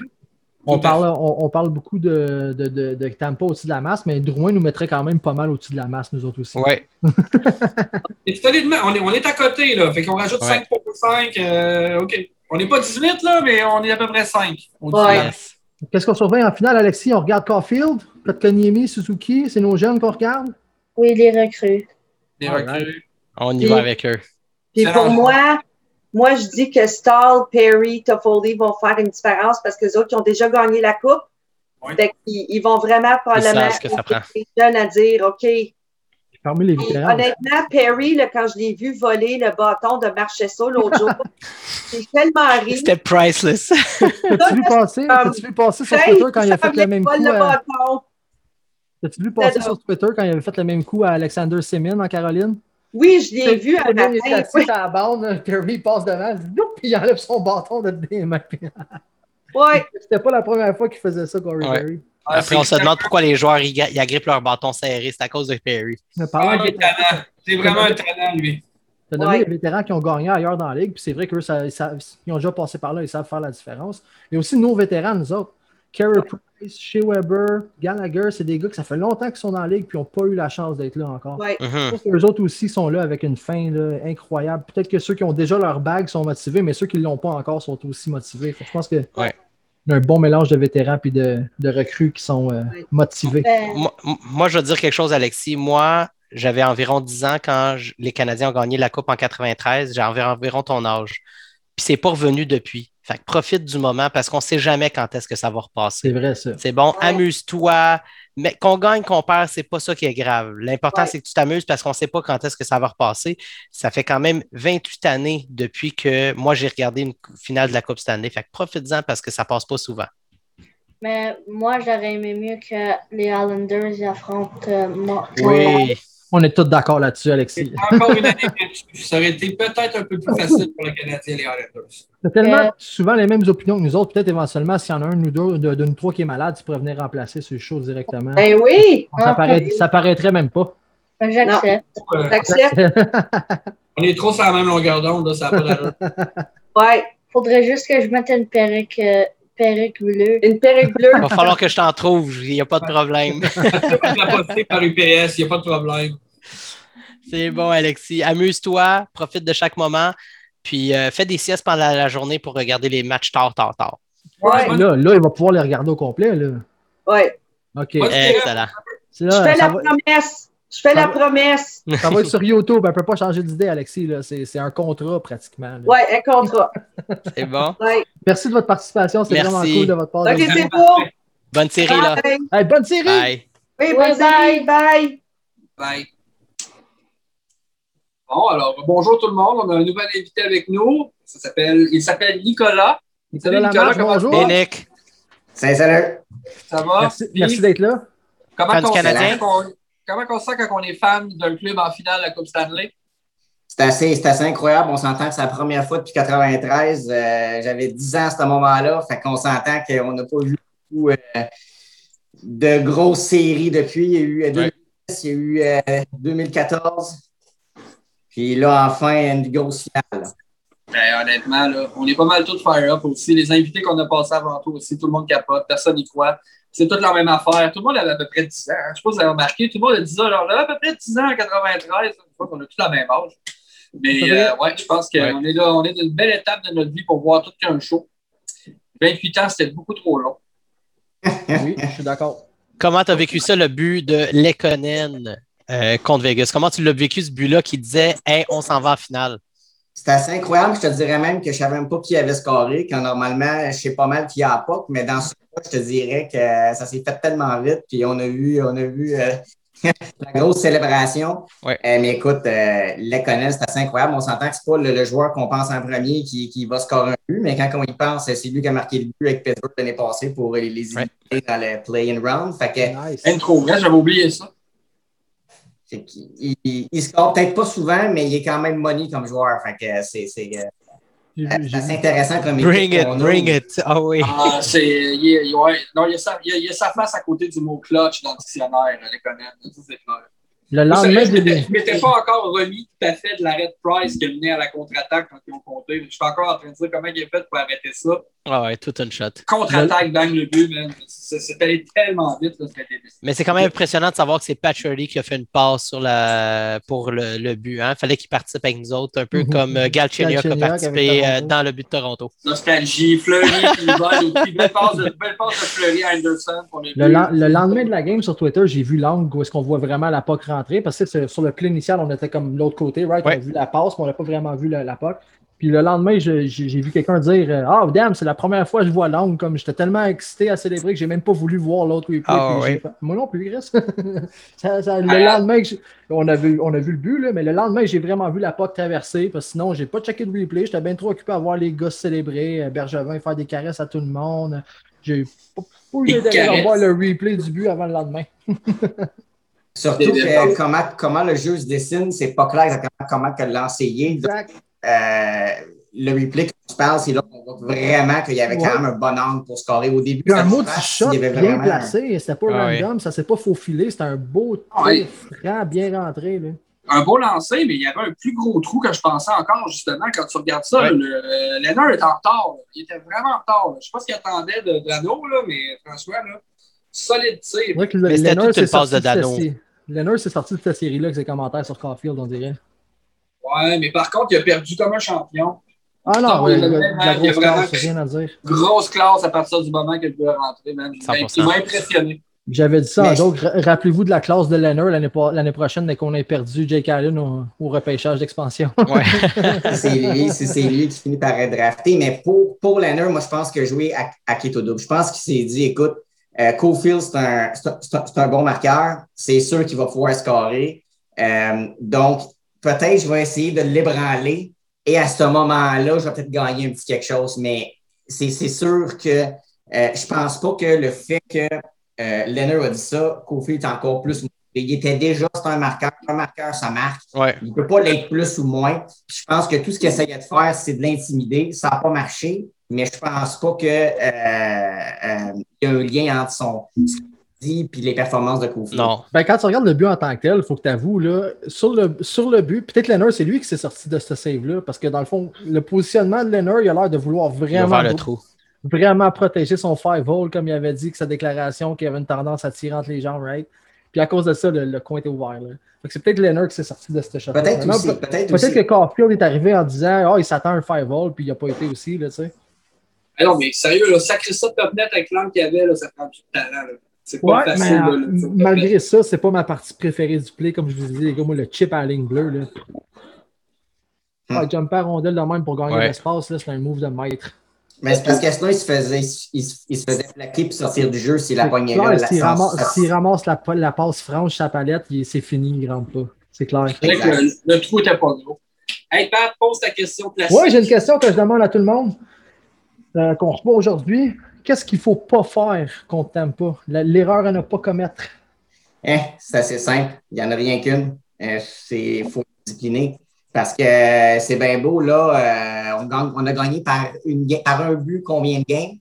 On parle, on, on parle beaucoup de, de, de, de Tampa au-dessus de la masse, mais Drouin nous mettrait quand même pas mal au-dessus de la masse, nous autres aussi. Ouais. Et solidement, on est, on est à côté, là. Fait qu'on rajoute Ouais. 5 pour 5. euh, OK. On n'est pas 18, là, mais on est à peu près 5. Ouais. Qu'est-ce qu'on surveille en finale, Alexis? On regarde Caulfield, Kotkaniemi, Suzuki, c'est nos jeunes qu'on regarde? Oui, les recrues. Alright. recrues. On y Puis- va avec eux. Puis C'est pour moi, moi, je dis que Stahl, Perry, Toffoli vont faire une différence parce que les autres, ils ont déjà gagné la Coupe. Fait qu'ils ils vont vraiment probablement savent ce que ça prend. les jeunes à dire, OK. Parmi les vétérans. honnêtement, Perry, là, quand je l'ai vu voler le bâton de Marchesso l'autre jour, j'ai tellement ri. C'était priceless. T'as-tu vu passer, vu passer sur Twitter quand il a fait le même coup? le à- bâton. T'as-tu vu passer sur Twitter quand il avait fait le même coup à Alexander Semin en Caroline? Oui, je l'ai vu à même, il matin. est assis à la bande, Perry passe devant, puis il enlève son bâton de des mains. Ouais. C'était pas la première fois qu'il faisait ça, Corey Ouais. Perry. Ah, Après, on se demande pourquoi les joueurs ils, ga- ils agrippent leur bâton serré. C'est à cause de Perry. Ah, parlant il est de- talent. C'est vraiment un talent, lui. Tu as nommé Ouais. les vétérans qui ont gagné ailleurs dans la ligue, puis c'est vrai qu'eux, ils ont déjà passé par là, ils savent faire la différence. Il y a aussi nos vétérans, nous autres. Carey Price, Shea Weber, Gallagher, c'est des gars que ça fait longtemps qu'ils sont dans la ligue puis n'ont pas eu la chance d'être là encore. Ouais. Mhm. Je pense que les autres aussi sont là avec une fin là, incroyable. Peut-être que ceux qui ont déjà leur bague sont motivés, mais ceux qui ne l'ont pas encore sont aussi motivés. Fait je pense que Ouais. y a un bon mélange de vétérans et de, de recrues qui sont euh, motivés. Ben, Moi, moi, je veux dire quelque chose, Alexis. Moi, j'avais environ 10 ans quand je- les Canadiens ont gagné la Coupe en 93. J'ai environ, environ ton âge. Puis c'est pas revenu depuis. Fait que profite du moment parce qu'on sait jamais quand est-ce que ça va repasser. C'est vrai, ça. C'est bon, Ouais. amuse-toi. Mais qu'on gagne, qu'on perd, c'est pas ça qui est grave. L'important, Ouais. c'est que tu t'amuses parce qu'on sait pas quand est-ce que ça va repasser. Ça fait quand même 28 années depuis que moi, j'ai regardé une finale de la Coupe Stanley. Fait que profite-en parce que ça passe pas souvent. mais moi, j'aurais aimé mieux que les Islanders affrontent euh, Oui. On est tous d'accord là-dessus, Alexis. Encore une année là-dessus. Ça aurait été peut-être un peu plus facile pour le Canadien et les Islanders. C'est tellement Euh, souvent les mêmes opinions que nous autres. Peut-être éventuellement, s'il y en a un ou deux de, de nous trois qui est malade, tu pourrais venir remplacer sur le show directement. Ben oui, ça, paraît- ça paraîtrait même pas. Ben, J'accepte. Euh, on est trop sur la même longueur d'onde, ça n'a pas d'allure. Ouais. Faudrait juste que je mette une perruque, euh, perruque bleue. Une perruque bleue? Il va falloir que je t'en trouve. Il n'y a pas de problème. Je par UPS, il n'y a pas de problème. C'est bon, Alexis. Amuse-toi, profite de chaque moment. Puis euh, fais des siestes pendant la journée pour regarder les matchs tard, tard, tard. Ouais. Là, là, il va pouvoir les regarder au complet. Là. Ouais. OK. Excellent. Je fais la va, promesse. Je fais Ça la va. promesse. ça va être sur YouTube. Elle ne peut pas changer d'idée, Alexis. C'est un contrat pratiquement. Ouais, un contrat. C'est bon. Ouais. Merci de votre participation. C'est Merci. vraiment cool de votre part. OK, c'est beau. Bonne série, là. Bye. Hey, bonne série! Bye. Oui, bonne série. Bye. Bye. Bon, alors, bonjour tout le monde. On a un nouvel invité avec nous. Ça s'appelle, il s'appelle Nicolas. Nicolas Lamarche, comment bonjour. Et Nick. Salut, salut. Ça va? Merci, d'être là. Comment on, sent Canadien? quand on- comment on sent quand on est fan d'un club en finale de la Coupe Stanley? C'est assez, c'est assez incroyable. On s'entend que c'est la première fois depuis 93. Euh, J'avais 10 ans à ce moment-là. Fait qu'on s'entend qu'on n'a pas vu beaucoup euh, de grosses séries depuis. Il y a eu euh, 2010, il y a eu euh, 2014. Puis là, enfin, une grosse finale. là. Ben, honnêtement, là, on est pas mal tous fire up aussi. Les invités qu'on a passés avant tout aussi, tout le monde capote, personne n'y croit. C'est toute la même affaire. Tout le monde avait à peu près 10 ans. hein. Je sais pas si vous avez remarqué, tout le monde a 10 ans. Alors, on avait à peu près 10 ans en 93. Une fois qu'on a tous la même âge. Mais euh, ouais, je pense qu'on Ouais. est là, on est d'une belle étape de notre vie pour voir tout qu'un show. 28 ans, c'était beaucoup trop long. Oui, je suis d'accord. Comment tu as vécu ça, le but de Lekonen? Euh, contre Vegas? Comment tu l'as vécu, ce but-là qui disait Hey, on s'en va en finale? C'était assez incroyable. Je te dirais même que je ne savais même pas qui avait scoré, quand normalement, je sais pas mal qui a pas, mais dans ce cas, je te dirais que ça s'est fait tellement vite. Puis on a vu, on a vu euh, la grosse célébration. Ouais. Euh, mais écoute, euh, Lekonen, c'est assez incroyable. On s'entend que ce n'est pas le, le joueur qu'on pense en premier qui, qui va scorer un but, mais quand on y pense, c'est lui qui a marqué le but avec Pittsburgh l'année passée pour les, les Ouais. dans le play-in round. Fait que Nice. Intro, vrai, j'avais oublié ça. Il, il, il score peut-être pas souvent, mais il est quand même money comme joueur. Fait que c'est c'est, euh, c'est intéressant comme Bring it, a. bring it. Ah oui. Ah, c'est, il, est- il- ouais, non, il y, a sa, il, y a, sa face à côté du mot clutch dans le dictionnaire, les clair. Le lendemain je je m'étais pas encore remis tout à fait de l'arrêt de Price qui a mené à la contre-attaque quand ils ont compté. Je suis encore en train de dire comment il a fait pour arrêter ça. Ah ouais, tout un shot. Contre-attaque, bang le but, man. C'est allé tellement vite, là. Mais c'est quand même impressionnant de savoir que c'est Pat Shirley qui a fait une passe sur la... pour le, le but. Il fallait qu'il participe avec nous autres, un peu Mhm. comme euh, Galchenyuk a participé euh, dans le but de Toronto. Nostalgie, Fleury. Belle passe de, belle passe de Fleury à Anderson pour le Le, but. len- le lendemain de la game sur Twitter, j'ai vu l'angle où est-ce qu'on voit vraiment la POC rentrer. Parce que sur le play initial, on était comme de l'autre côté, right? Ouais. On a vu la passe, mais on n'a pas vraiment vu la, la POC. Puis le lendemain, j'ai vu quelqu'un dire euh, Ah, damn, c'est la première fois que je vois l'angle. Comme j'étais tellement excité à célébrer que j'ai même pas voulu voir l'autre replay. Ah, Puis j'ai ouais. fait, Moi non plus, Chris. Ça- ça- le Ah. lendemain, que on, a vu, on a vu le but, là, mais le lendemain, j'ai vraiment vu la POC traverser. Parce que sinon, j'ai pas checké de replay. J'étais bien trop occupé à voir les gars célébrer, euh, Bergevin faire des caresses à tout le monde. J'ai pas pas eu caresses. voir le replay du but avant le lendemain. Surtout que comment, comment le jeu se dessine, c'est pas clair exactement comment que l'enseigner. Exact. Euh, le replay qu'on se parle, c'est là qu'on voit vraiment qu'il y avait Ouais. quand même un bon angle pour scorer au début. Un mot du shot il y avait bien vraiment- placé. C'était pas Ah ouais. random, ça s'est pas faufilé. C'était un beau Ouais. tir franc bien rentré. Là. un beau lancer, mais il y avait un plus gros trou que je pensais encore, justement, quand tu regardes ça. Le, est en retard. là. Il était vraiment en retard. là. Je sais pas ce qu'il attendait de Dano, là, mais franchement, là, solide tir. C'est vrai que le- Mais c'était toute une passe sorti de Dano. Leonard s'est sorti de cette série-là avec ses commentaires sur Caulfield, on dirait. Ouais, mais par contre, il a perdu comme un champion. Ah non, il a vraiment- la il a grosse vraiment- classe, rien à dire. Grosse classe à partir du moment que le gars est rentré, man. Il m'a- 100%. Il m'a impressionné. J'avais dit ça Mais. Ra- Rappelez-vous de la classe de Leonard l'année prochaine, dès qu'on ait perdu Jake Allen au, au repêchage d'expansion. Ouais. c'est lui, c'est c'est lui qui finit par être drafté. Mais pour, pour Leonard, moi, je pense qu'il a joué à, à Keto double. Je pense qu'il s'est dit, écoute, euh, Cofield, c'est un, un bon marqueur. C'est sûr qu'il va pouvoir scorer. Euh, donc, peut-être je vais essayer de l'ébranler. Et à ce moment-là, je vais peut-être gagner un petit quelque chose. Mais c'est c'est sûr que euh, je pense pas que le fait que euh, Leonard a dit ça, Cofield est encore plus. Il était déjà, c'est un marqueur. Un marqueur, ça marque. Ouais. Il ne peut pas l'être plus ou moins. Puis je pense que tout ce qu'il essayait de faire, c'est de l'intimider. Ça n'a pas marché, mais je pense pas qu'il y a un lien entre son et les performances de Kofi. Non. Ben, quand tu regardes le but en tant que tel, il faut que tu avoues, là, sur, le, sur le but, peut-être Leonard, c'est lui qui s'est sorti de ce save-là, parce que dans le fond, le positionnement de Leonard, il a l'air de vouloir Il va vraiment, faire le trou. vraiment protéger son five hole, comme il avait dit que sa déclaration, qu'il avait une tendance à tirer entre les jambes, right? Puis à cause de ça, le, le coin était ouvert. Là. Fait que c'est peut-être Leonard qui s'est sorti de ce shot. Peut-être aussi, peut-être Peut-être aussi. que Caulfield est arrivé en disant, oh, il s'attend à un five hole, puis il n'a pas été aussi, là, tu sais. Ah non, mais sérieux, là, sacrer ça de avec l'angle qu'il y avait, là, ça prend du talent. là. C'est pas Ouais, facile. mais là, malgré ça, c'est pas ma partie préférée du play, comme je vous disais, les gars, moi, le chip à la ligne bleue, là. Ah, jumper à rondelle de même pour gagner Ouais. l'espace, là, c'est un move de maître. Mais c'est parce que sinon, il se faisait, il, se- il se faisait plaquer puis sortir du jeu s'il la pognait là. la- S'il ramasse, sans- s'il ramasse la, la passe franche sa palette, c'est fini, il ne rentre pas. C'est clair. Le, le trou était pas gros. Hey, Pat, pose ta question classique. Oui, j'ai une question que je demande à tout le monde, euh, qu'on reçoit aujourd'hui. Qu'est-ce qu'il ne faut pas faire pas? La- L'erreur à ne pas commettre. Hein, c'est assez simple. Il n'y en a rien qu'une. Il faut discipliner. Parce que euh, c'est bien beau, là. euh, on, a gagné par, un but combien de games?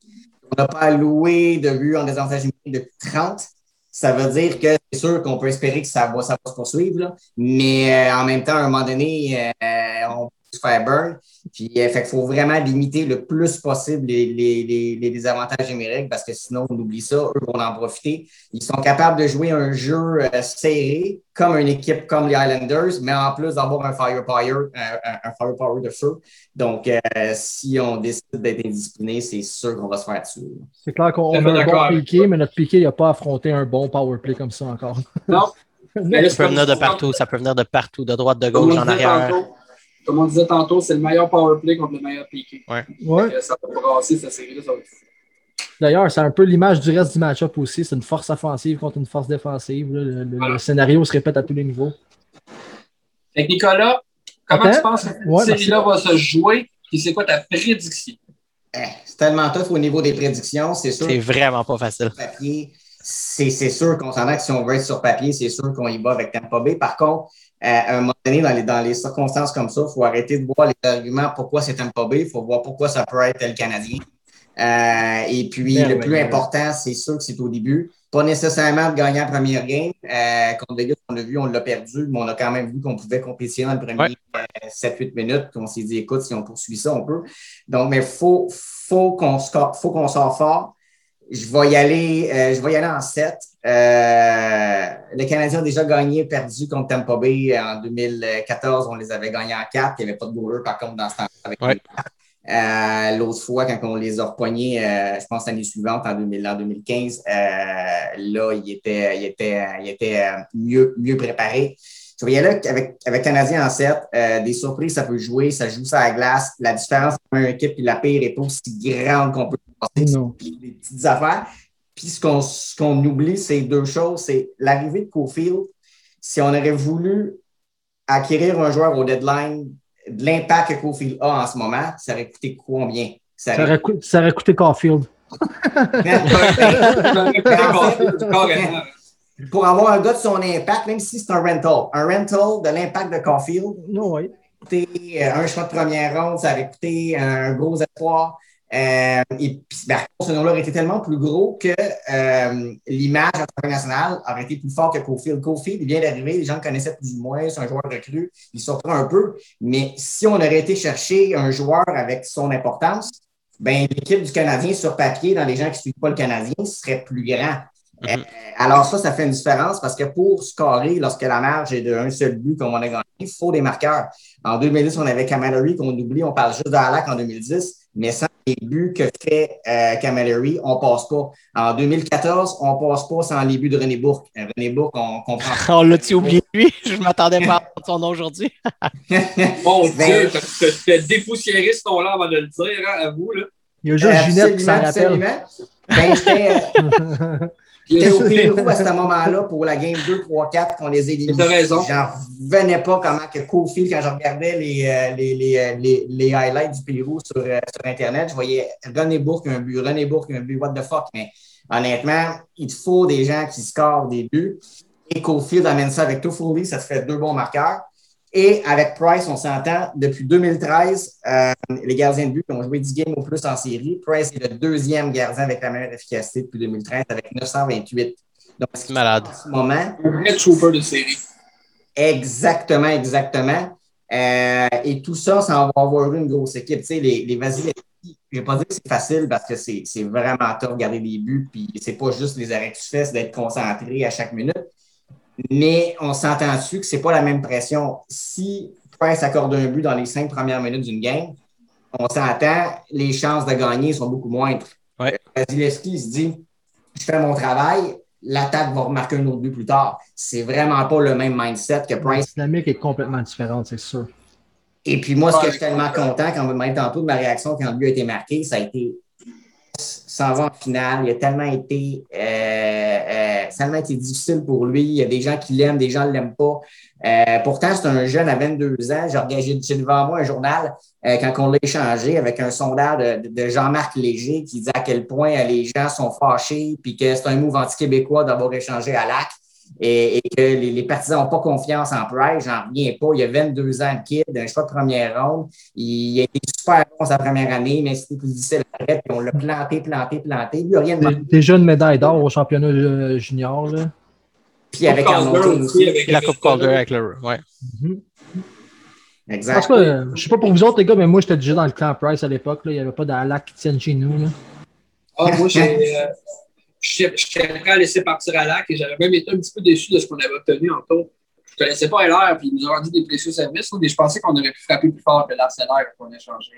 On n'a pas alloué de but en désavantage depuis 30. Ça veut dire que c'est sûr qu'on peut espérer que ça va, se poursuivre. Mais euh, en même temps, à un moment donné, euh, on se faire burn. Puis, euh, fait qu'il faut vraiment limiter le plus possible les, les, les, les désavantages numériques parce que sinon, on oublie ça, eux vont en profiter. Ils sont capables de jouer un jeu euh, serré, comme une équipe comme les Islanders, mais en plus d'avoir un firepower, un, un- firepower de feu. Donc, euh, si on décide d'être indiscipliné, c'est sûr qu'on va se faire dessus. C'est clair qu'on a un bon piqué, mais notre piqué n'a pas affronté un bon power play comme ça encore. Non. Ça peut venir de partout, ça peut venir de partout, de droite, de gauche, en arrière. tantôt- Comme on disait tantôt, c'est le meilleur power play contre le meilleur piqué. Ouais. Ouais. Que Ça va brasser cette série-là, ça va être. D'ailleurs, c'est un peu l'image du reste du match-up aussi. C'est une force offensive contre une force défensive. là. Le, scénario se répète à tous les niveaux. Fait que Nicolas, comment Attends. tu penses que cette Ouais, série-là va se jouer? Et c'est quoi ta prédiction? Eh, c'est tellement tough au niveau des prédictions, c'est sûr. C'est vraiment pas facile. papier, c'est c'est sûr qu'on s'entend que si on veut être sur papier, c'est sûr qu'on y va avec Tampa Bay. Par contre, euh, à un moment donné, dans les, dans les circonstances comme ça, il faut arrêter de voir les arguments pourquoi c'est Tampa Bay, il faut voir pourquoi ça peut être le Canadien. Euh, et puis, Bien, le bien, plus bien. important, c'est sûr que c'est au début. Pas nécessairement de gagner la première game. Euh, contre Vegas, on l'a vu, on l'a perdu, mais on a quand même vu qu'on pouvait compétitionner dans le premier euh, 7-8 minutes. Puis on s'est dit, écoute, si on poursuit ça, on peut. Donc, mais il faut, faut qu'on score- faut qu'on sorte fort. Je vais y aller, euh, je vais y aller en 7. Euh, le Canadien a déjà gagné, perdu contre Tampa Bay en 2014. On les avait gagnés en 4. Il n'y avait pas de goaler, par contre, dans ce temps avec Ouais. les quatre. Euh, L'autre fois, quand on les a repognés, euh, je pense l'année suivante, en, 2000, en 2015, euh, là, il était, il était, il était euh, mieux, mieux préparé. Je vais y aller avec, avec Canadien en 7. Euh, des surprises, ça peut jouer, ça joue ça à la glace. La différence entre une équipe et la pire n'est pas aussi grande qu'on peut penser. Non. Des petites affaires. Puis ce qu'on ce oublie, c'est deux choses. C'est l'arrivée de Cofield. Si on aurait voulu acquérir un joueur au deadline, de l'impact que Cofield a en ce moment, ça aurait coûté combien? Ça Ça aurait, coûté- ça aurait coûté Caulfield. Pour avoir un gars de son impact, même si c'est un rental, un rental de l'impact de Caulfield, Non, oui. coûté euh, un choix de première ronde, ça aurait coûté un gros espoir. Euh, et puis, ben, ce nom-là aurait été tellement plus gros que euh, l'image internationale aurait été plus fort que Cofield. Cofield, il vient d'arriver, les gens le connaissaient plus ou moins, c'est un joueur recru, il surprend un peu. Mais si on aurait été chercher un joueur avec son importance, ben, l'équipe du Canadien sur papier, dans les gens qui ne suivent pas le Canadien, serait plus grand. Euh, alors ça, ça fait une différence parce que pour scorer, lorsque la marge est d'un seul but comme on a gagné, il faut des marqueurs. En 2010, on avait Camilleri qu'on oublie, on parle juste de Halak en 2010, mais sans les buts que fait euh, Camilleri, on passe pas. En 2014, on passe pas sans les buts de René Bourque. Euh, René Bourque, on comprend. On l'a-tu oublié, lui? Je m'attendais pas à entendre son nom aujourd'hui. Bon Ben, Dieu, t'as- t'as dépoussiéré ce nom-là avant de le dire, hein, à vous. Là. Il y a juste Ginette qui s'en Absolument, rappelle. absolument. J'étais au Pérou à ce moment-là pour la game 2, 3, 4 qu'on les élimine? T'as raison. J'en revenais pas comment que Cofield, quand je regardais les, euh, les, les, euh, les, les highlights du Pérou sur, euh, sur Internet, je voyais René Bourque un but, René Bourque un but, what the fuck? Mais honnêtement, il te faut des gens qui scorent des buts. Et Cofield amène ça avec Toffoli, ça te fait deux bons marqueurs. Et avec Price, on s'entend, depuis 2013, euh, les gardiens de but qui ont joué 10 games au plus en série. Price est le deuxième gardien avec la meilleure efficacité depuis 2013, avec 928. Donc, c'est malade. En ce moment, Un vrai trooper de série. Exactement, exactement. Euh, et tout ça, ça va avoir une grosse équipe. Tu sais, les, les Vasilevski, je ne vais pas dire que c'est facile parce que c'est c'est vraiment tough de garder des buts, puis c'est pas juste les arrêts que tu fais, c'est d'être concentré à chaque minute. Mais on s'entend dessus que c'est pas la même pression. Si Price accorde un but dans les cinq premières minutes d'une game, on s'entend, les chances de gagner sont beaucoup moindres. Ouais. Vasilevski se dit je fais mon travail, l'attaque va remarquer un autre but plus tard. C'est vraiment pas le même mindset que La Price. dynamique est complètement différente, c'est sûr. Et puis moi, ce que je suis tellement content quand vous me demandez tantôt de ma réaction quand le but a été marqué, ça a été s'en va en finale. Il a tellement été, euh, euh, tellement été difficile pour lui. Il y a des gens qui l'aiment, des gens ne l'aiment pas. Euh, pourtant, c'est un jeune à 22 ans. J'ai devant moi un journal quand on l'a échangé avec un sondage de, Jean-Marc Léger qui dit à quel point les gens sont fâchés puis que c'est un move anti-québécois d'avoir échangé à l'AC et, et que les, les partisans n'ont pas confiance en Price. J'en reviens pas. Il a 22 ans, le kid, un choix de première ronde. Il, a été super bon sa première année, mais c'était plus difficile. Puis on l'a planté, planté, planté. Lui, rien demandé. Déjà une médaille d'or au championnat euh, junior. Là. Puis avec Arnold aussi, avec la Coupe Calder avec le. Ouais. En Exact. cas, euh, je sais pas pour vous autres, les gars, mais moi, j'étais déjà dans le clan Price à l'époque. Il n'y avait pas d'Alac qui tienne chez nous. là. Ah, moi, j'ai, euh, j'étais prêt à laisser partir à l'AC et j'avais même été un petit peu déçu de ce qu'on avait obtenu en taux. Je ne connaissais pas LR, puis ils nous ont rendu des précieux services, mais je pensais qu'on aurait pu frapper plus fort que l'Arsenal qu'on a changé.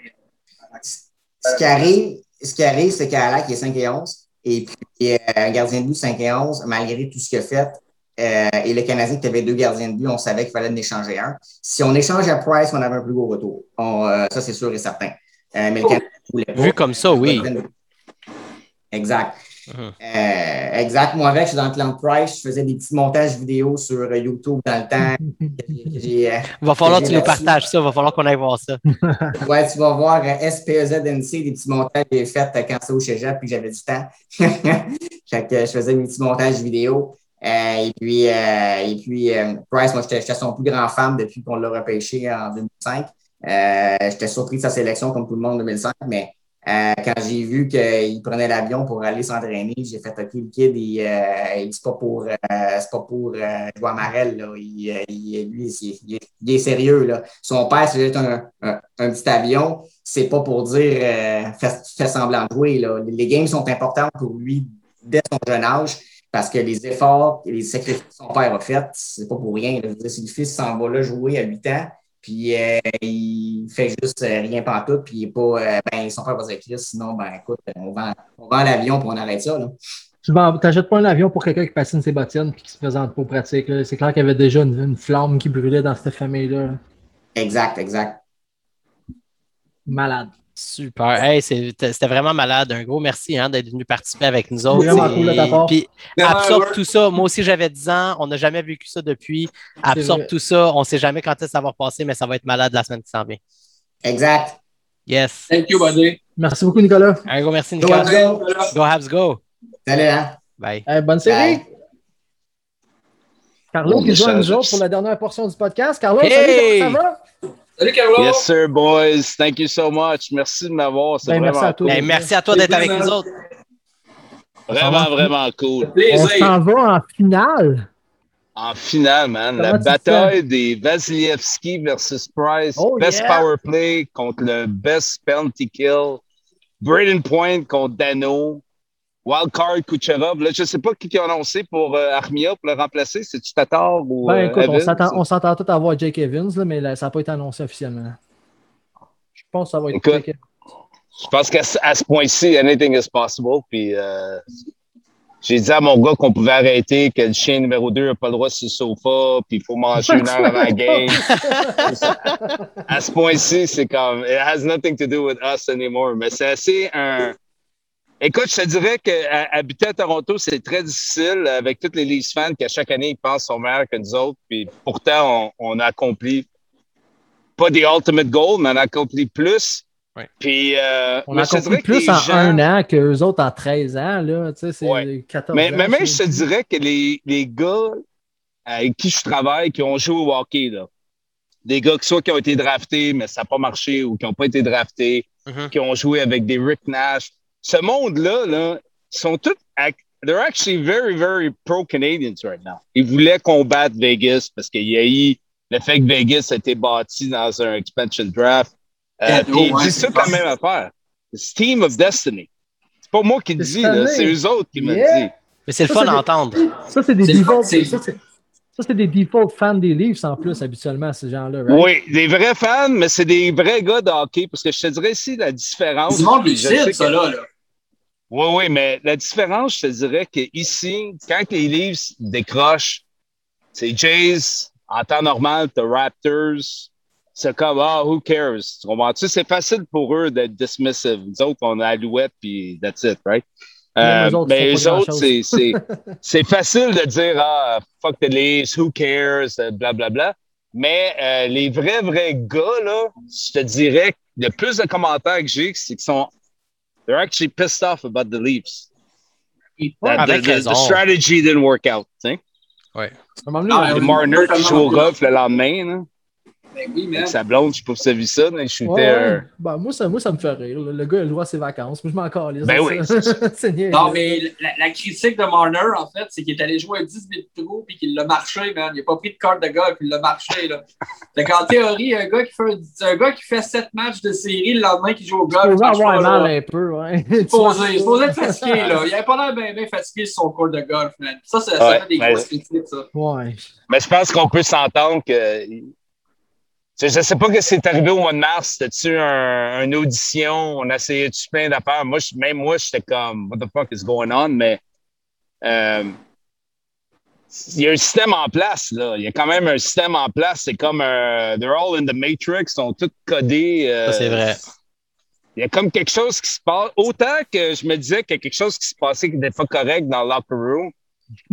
Ce qui arrive, ce qui arrive, c'est qu'Alac est 5 et 11. Et puis, euh, un gardien de but 5 et 11, malgré tout ce qu'il a fait, euh, et le Canadien qui avait deux gardiens de but, on savait qu'il fallait en échanger un. Si on échange à Price, on avait un plus gros retour. On, euh, ça, c'est sûr et certain. Euh, mais le Canadien ne voulait pas. Vu comme ça, oui. Exact. Mhm. Euh, exact. Moi, avec, je suis dans le clan de Price. Je faisais des petits montages vidéo sur euh, YouTube dans le temps. J'ai, euh, Il va falloir que tu nous partages ça. Il va falloir qu'on aille voir ça. Ouais, tu vas voir euh, SPEZNC, des petits montages que j'ai faits euh, quand c'était au cégep puis que j'avais du temps. fait que je faisais mes petits montages vidéo. Euh, et puis, euh, et puis euh, Price, moi, j'étais j'étais son plus grand fan depuis qu'on l'a repêché en 2005. Euh, j'étais surpris de sa sélection comme tout le monde en 2005, mais euh, quand j'ai vu qu'il prenait l'avion pour aller s'entraîner, j'ai fait OK, le kid, il, euh, c'est pas pour, euh, c'est pas pour euh, jouer à Marel. Là. Il, euh, il- lui, il, est, sérieux. Là. Son père, c'est juste un, un, un petit avion. C'est pas pour dire fais, fais semblant de jouer. Là. Les games sont importants pour lui dès son jeune âge parce que les efforts et les sacrifices que son père a fait, c'est pas pour rien. si le fils s'en va là jouer à 8 ans, puis euh, il fait juste euh, rien pantoute, puis il est pas, euh, ben, son père va dire Chris, sinon, ben écoute, on vend, on vend l'avion puis on arrête ça. Là. Tu n'achètes pas un avion pour quelqu'un qui patine ses bottines et qui se présente pas aux pratiques. C'est clair qu'il y avait déjà une, une flamme qui brûlait dans cette famille-là. là. Exact, exact. Malade. Super. Hey, c'était vraiment malade. Un gros merci hein, d'être venu participer avec nous autres. Vraiment Et- cool de ta part. Puis Vraiment absorbe tout ça. Moi aussi, j'avais 10 ans. On n'a jamais vécu ça depuis. Absorbe tout ça. On ne sait jamais quand est-ce que ça va passer, mais ça va être malade la semaine qui s'en vient. Exact. Yes. Thank you, buddy. Merci beaucoup, Nicolas. Un gros merci, Go, Nicolas. Habs, go. Go Habs, go. Salut, hein? Bye. Bonne série. Bye. Carlo Bon qui joue à nous autres pour la dernière portion du podcast. Carlo, Hey! salut, comment ça va? Salut, Carlo! Yes, sir, boys. Thank you so much. Merci de m'avoir. C'est Ben, vraiment merci à toi. cool. Ben, merci à toi d'être avec nous autres. Vraiment, vraiment cool. On s'en va en finale. En finale, man, Comment la bataille des Vasilevski versus Price. Oh, best yeah. power play contre le best penalty kill. Braden Point contre Dano. Wildcard Kucherov. Là, je ne sais pas qui a annoncé pour euh, Armia pour le remplacer. C'est-tu Tatar ou Ben euh, écoute, Evans? s'attend, on s'entend tout à voir Jake Evans, là, mais là, ça n'a pas été annoncé officiellement. Je pense que ça va être Écoute, Jake Evans. Je pense qu'à ce point-ci, anything is possible. Puis euh, j'ai dit à mon gars qu'on pouvait arrêter, que le chien numéro 2 n'a pas le droit sur le sofa, puis il faut manger une heure avant la game. à ce point-ci, c'est comme, it has nothing to do with us anymore. Mais c'est assez un. Écoute, je te dirais qu'habiter à Toronto, c'est très difficile avec tous les Leafs fans qui, à chaque année, ils pensent qu'ils sont meilleurs que nous autres. Puis pourtant, on, on a accompli pas des ultimate goals, mais on a accompli plus. Puis, euh, On a que plus en gens- un an qu'eux autres en 13 ans. Là, tu sais, c'est 14 mais, ans. mais même, je te dirais que les, les gars avec qui je travaille, qui ont joué au hockey, là, des gars qui soit qui ont été draftés, mais ça n'a pas marché, ou qui n'ont pas été draftés, qui ont joué avec des Rick Nash, ce monde-là, là, ils sont tous. They're actually very, very pro-Canadians right now. Ils voulaient combattre Vegas parce qu'il y a eu le fait que Vegas a été bâti dans un expansion draft. Euh, Yeah, puis no, ils disent c'est la pas- même affaire. C'est Team of Destiny. C'est pas moi qui le dis, c'est eux autres qui me le disent. Mais c'est le Ça, fun c'est à des- entendre. Ça, c'est des C'est default. c'est- Ça, c'est ça, c'est des default fans des Leafs en plus, habituellement, ces gens-là. right? Oui, des vrais fans, mais c'est des vrais gars de hockey. Parce que je te dirais ici la différence. Du monde lucide, ça, que- là, là. Oui, oui, mais la différence, je te dirais qu'ici, quand les Leafs décrochent, c'est Jays, en temps normal, t'as Raptors, c'est comme, ah, who cares? Tu comprends-tu? C'est facile pour eux d'être dismissive. Nous autres, on a Alouette, puis that's it, right? Euh, eux autres, mais pas autres, c'est, facile de dire, ah, fuck the Leafs, who cares, blablabla. Mais euh, les vrais, vrais gars, là, je te dirais, le plus de commentaires que j'ai, c'est qu'ils sont they're actually pissed off about the Leafs. That the, the- the strategy didn't work out. tu sais. Ouais. Ah, le Marner qui joue au golf le lendemain, là, Ben oui, avec sa blonde, je sais pas si vous avez vu ça, mais il shootait Ouais, ouais. un- Ben, moi, ça, moi, ça me fait rire. là. Le gars, il a le droit à ses vacances. Moi, je m'en calisse. Ben oui, Ça- c'est ça. c'est. Non, mais la, la critique de Marner, en fait, c'est qu'il est allé jouer à 10 000 trous puis qu'il l'a marché, man. Il n'a pas pris de carte de golf, il l'a marché, là. Fait qu'en théorie, un gars, qui fait, un, un gars qui fait 7 matchs de série le lendemain qui joue au golf, marche avoir mal un peu, ouais. Il supposé, il être fatigué, là. Il avait pas l'air bien, bien fatigué sur son cours de golf, man. Ça, ça, ça Ouais, fait des mais- grosses critiques, ça. Ouais. Mais je pense qu'on peut s'entendre que. Je ne sais pas ce qui est arrivé au mois de mars. C'était-tu un, une audition? On a essayé de plein d'affaires. Moi, je- même moi, j'étais comme, what the fuck is going on? Mais euh, il y a un système en place, là. Il y a quand même un système en place. C'est comme un. They're all in the Matrix, ils sont tous codés. euh, Ça, c'est vrai. Il y a comme quelque chose qui se passe. Autant que je me disais qu'il y a quelque chose qui se passait qui n'était pas correct dans locker room.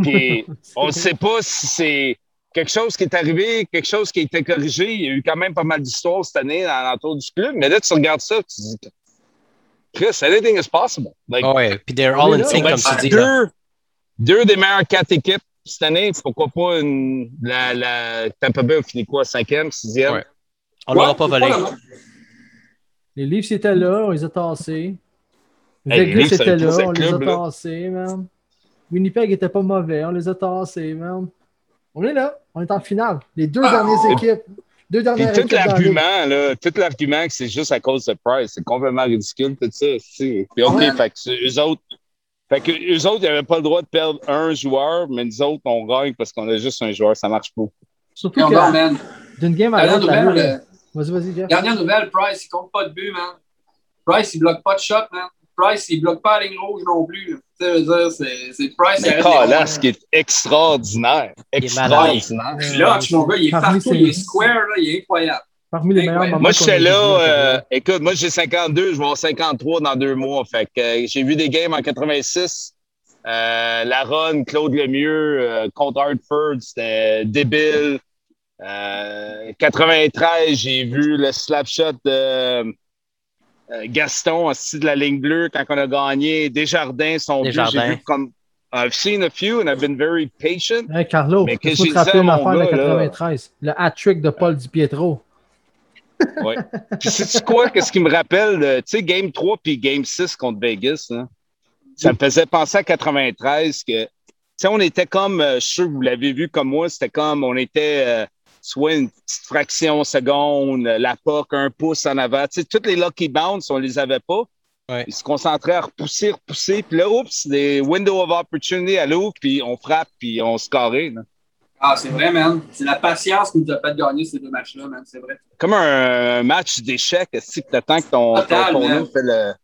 Puis on ne sait pas si c'est quelque chose qui est arrivé, quelque chose qui a été corrigé. Il y a eu quand même pas mal d'histoires cette année dans l'entour du club. Mais là, tu regardes ça, tu dis Chris, anything is possible. Like, Ouais, puis they're all in sync, comme tu dis. Deux, deux des meilleures quatre équipes cette année. Pourquoi pas une, la, la Tampa Bay a fini quoi? Cinquième, sixième? On l'aura pas volé. Les Leafs étaient là, on les a tassés. Hey, les Vegas Leafs, un là, on les a tassés, man. Winnipeg était pas mauvais, on les a tassés, man. On est là, on est en finale. Les deux dernières équipes. Deux dernières tout l'argument, là, tout l'argument que c'est juste à cause de Price, c'est complètement ridicule, tout ça. c'est- Puis OK, Ouais. fait que eux autres, fait que eux autres, ils n'avaient pas le droit de perdre un joueur, mais nous autres, on gagne parce qu'on a juste un joueur, ça marche pas. Surtout que d'une game à Dernière l'autre, la nouvelle, ligue- euh, Vas-y, vas-y, Jeff. Dernière nouvelle, Price, il compte pas de but, man. Price, il bloque pas de shot, man. Price, il bloque pas la ligne rouge non plus. c'est Price, Mais là, ce qui est extraordinaire. Extraordinaire. Puis là, mon gars, il est partout, il est square, là, il est incroyable. Parmi les meilleurs moments Moi, j'étais a là. euh, écoute, moi, j'ai 52, je vais avoir 53 dans deux mois. Fait que euh, j'ai vu des games en 86. Euh, la run, Claude Lemieux euh, contre Hartford, c'était débile. Euh, 93, j'ai vu le slap shot de euh, Gaston assis de la ligne bleue quand on a gagné. Desjardins, son but, j'ai Desjardins. vu comme. I've seen a few and I've been very patient. Hey, Carlo, Mais qu'est-ce faut que te j'ai rappeler dit à mon affaire de gars, là? 93. Le hat-trick de Paul Di Pietro. Ouais. Puis sais-tu quoi? Qu'est-ce qui me rappelle? euh, Tu sais, Game 3 puis Game 6 contre Vegas, là, ça me faisait penser à 93 que, tu sais, on était comme, euh, je suis sûr que vous l'avez vu comme moi, c'était comme, on était euh, soit une petite fraction seconde, la POC, un pouce en avant. Tu sais, toutes les lucky bounce, on les avait pas. Ils se concentraient à repousser, repousser. Puis là, oups, des window of opportunity à l'ouvre, puis on frappe, puis on scorait. là. Ah, c'est vrai, man. C'est la patience qui nous a fait gagner ces deux matchs-là, man. C'est vrai. Comme un match d'échecs, si tu attends que ton, Total, ton fait le.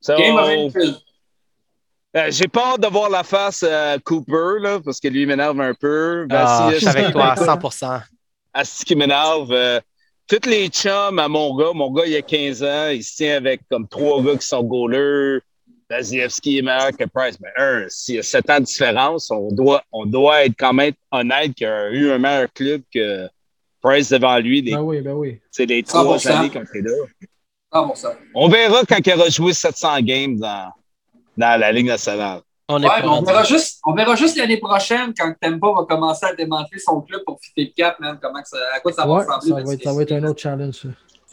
So, Game of Infield. Euh, J'ai peur de voir la face à Cooper, là, parce que lui il m'énerve un peu. Ah, je suis avec toi à écoute, 100%. Asti qui m'énerve. Euh, tous les chums à mon gars, mon gars, il a 15 ans, il se tient avec comme trois gars qui sont goalers. Vasilevski est meilleur que Price. Mais un, s'il y a 7 ans de différence, on doit, on doit être quand même honnête qu'il a eu un meilleur club que Price devant lui. Les, Ben oui, ben oui. c'est les trois 100%. années quand il est là. Ah, bon, ça. On verra quand il aura joué 700 games dans, dans la Ligue nationale. On Ouais, on verra juste, on verra juste l'année prochaine quand Tempo va commencer à démanteler son club pour fitter le cap, man. Comment que ça, à quoi ça va Ouais, ressembler? ça va, être, ça va être un autre challenge. ça.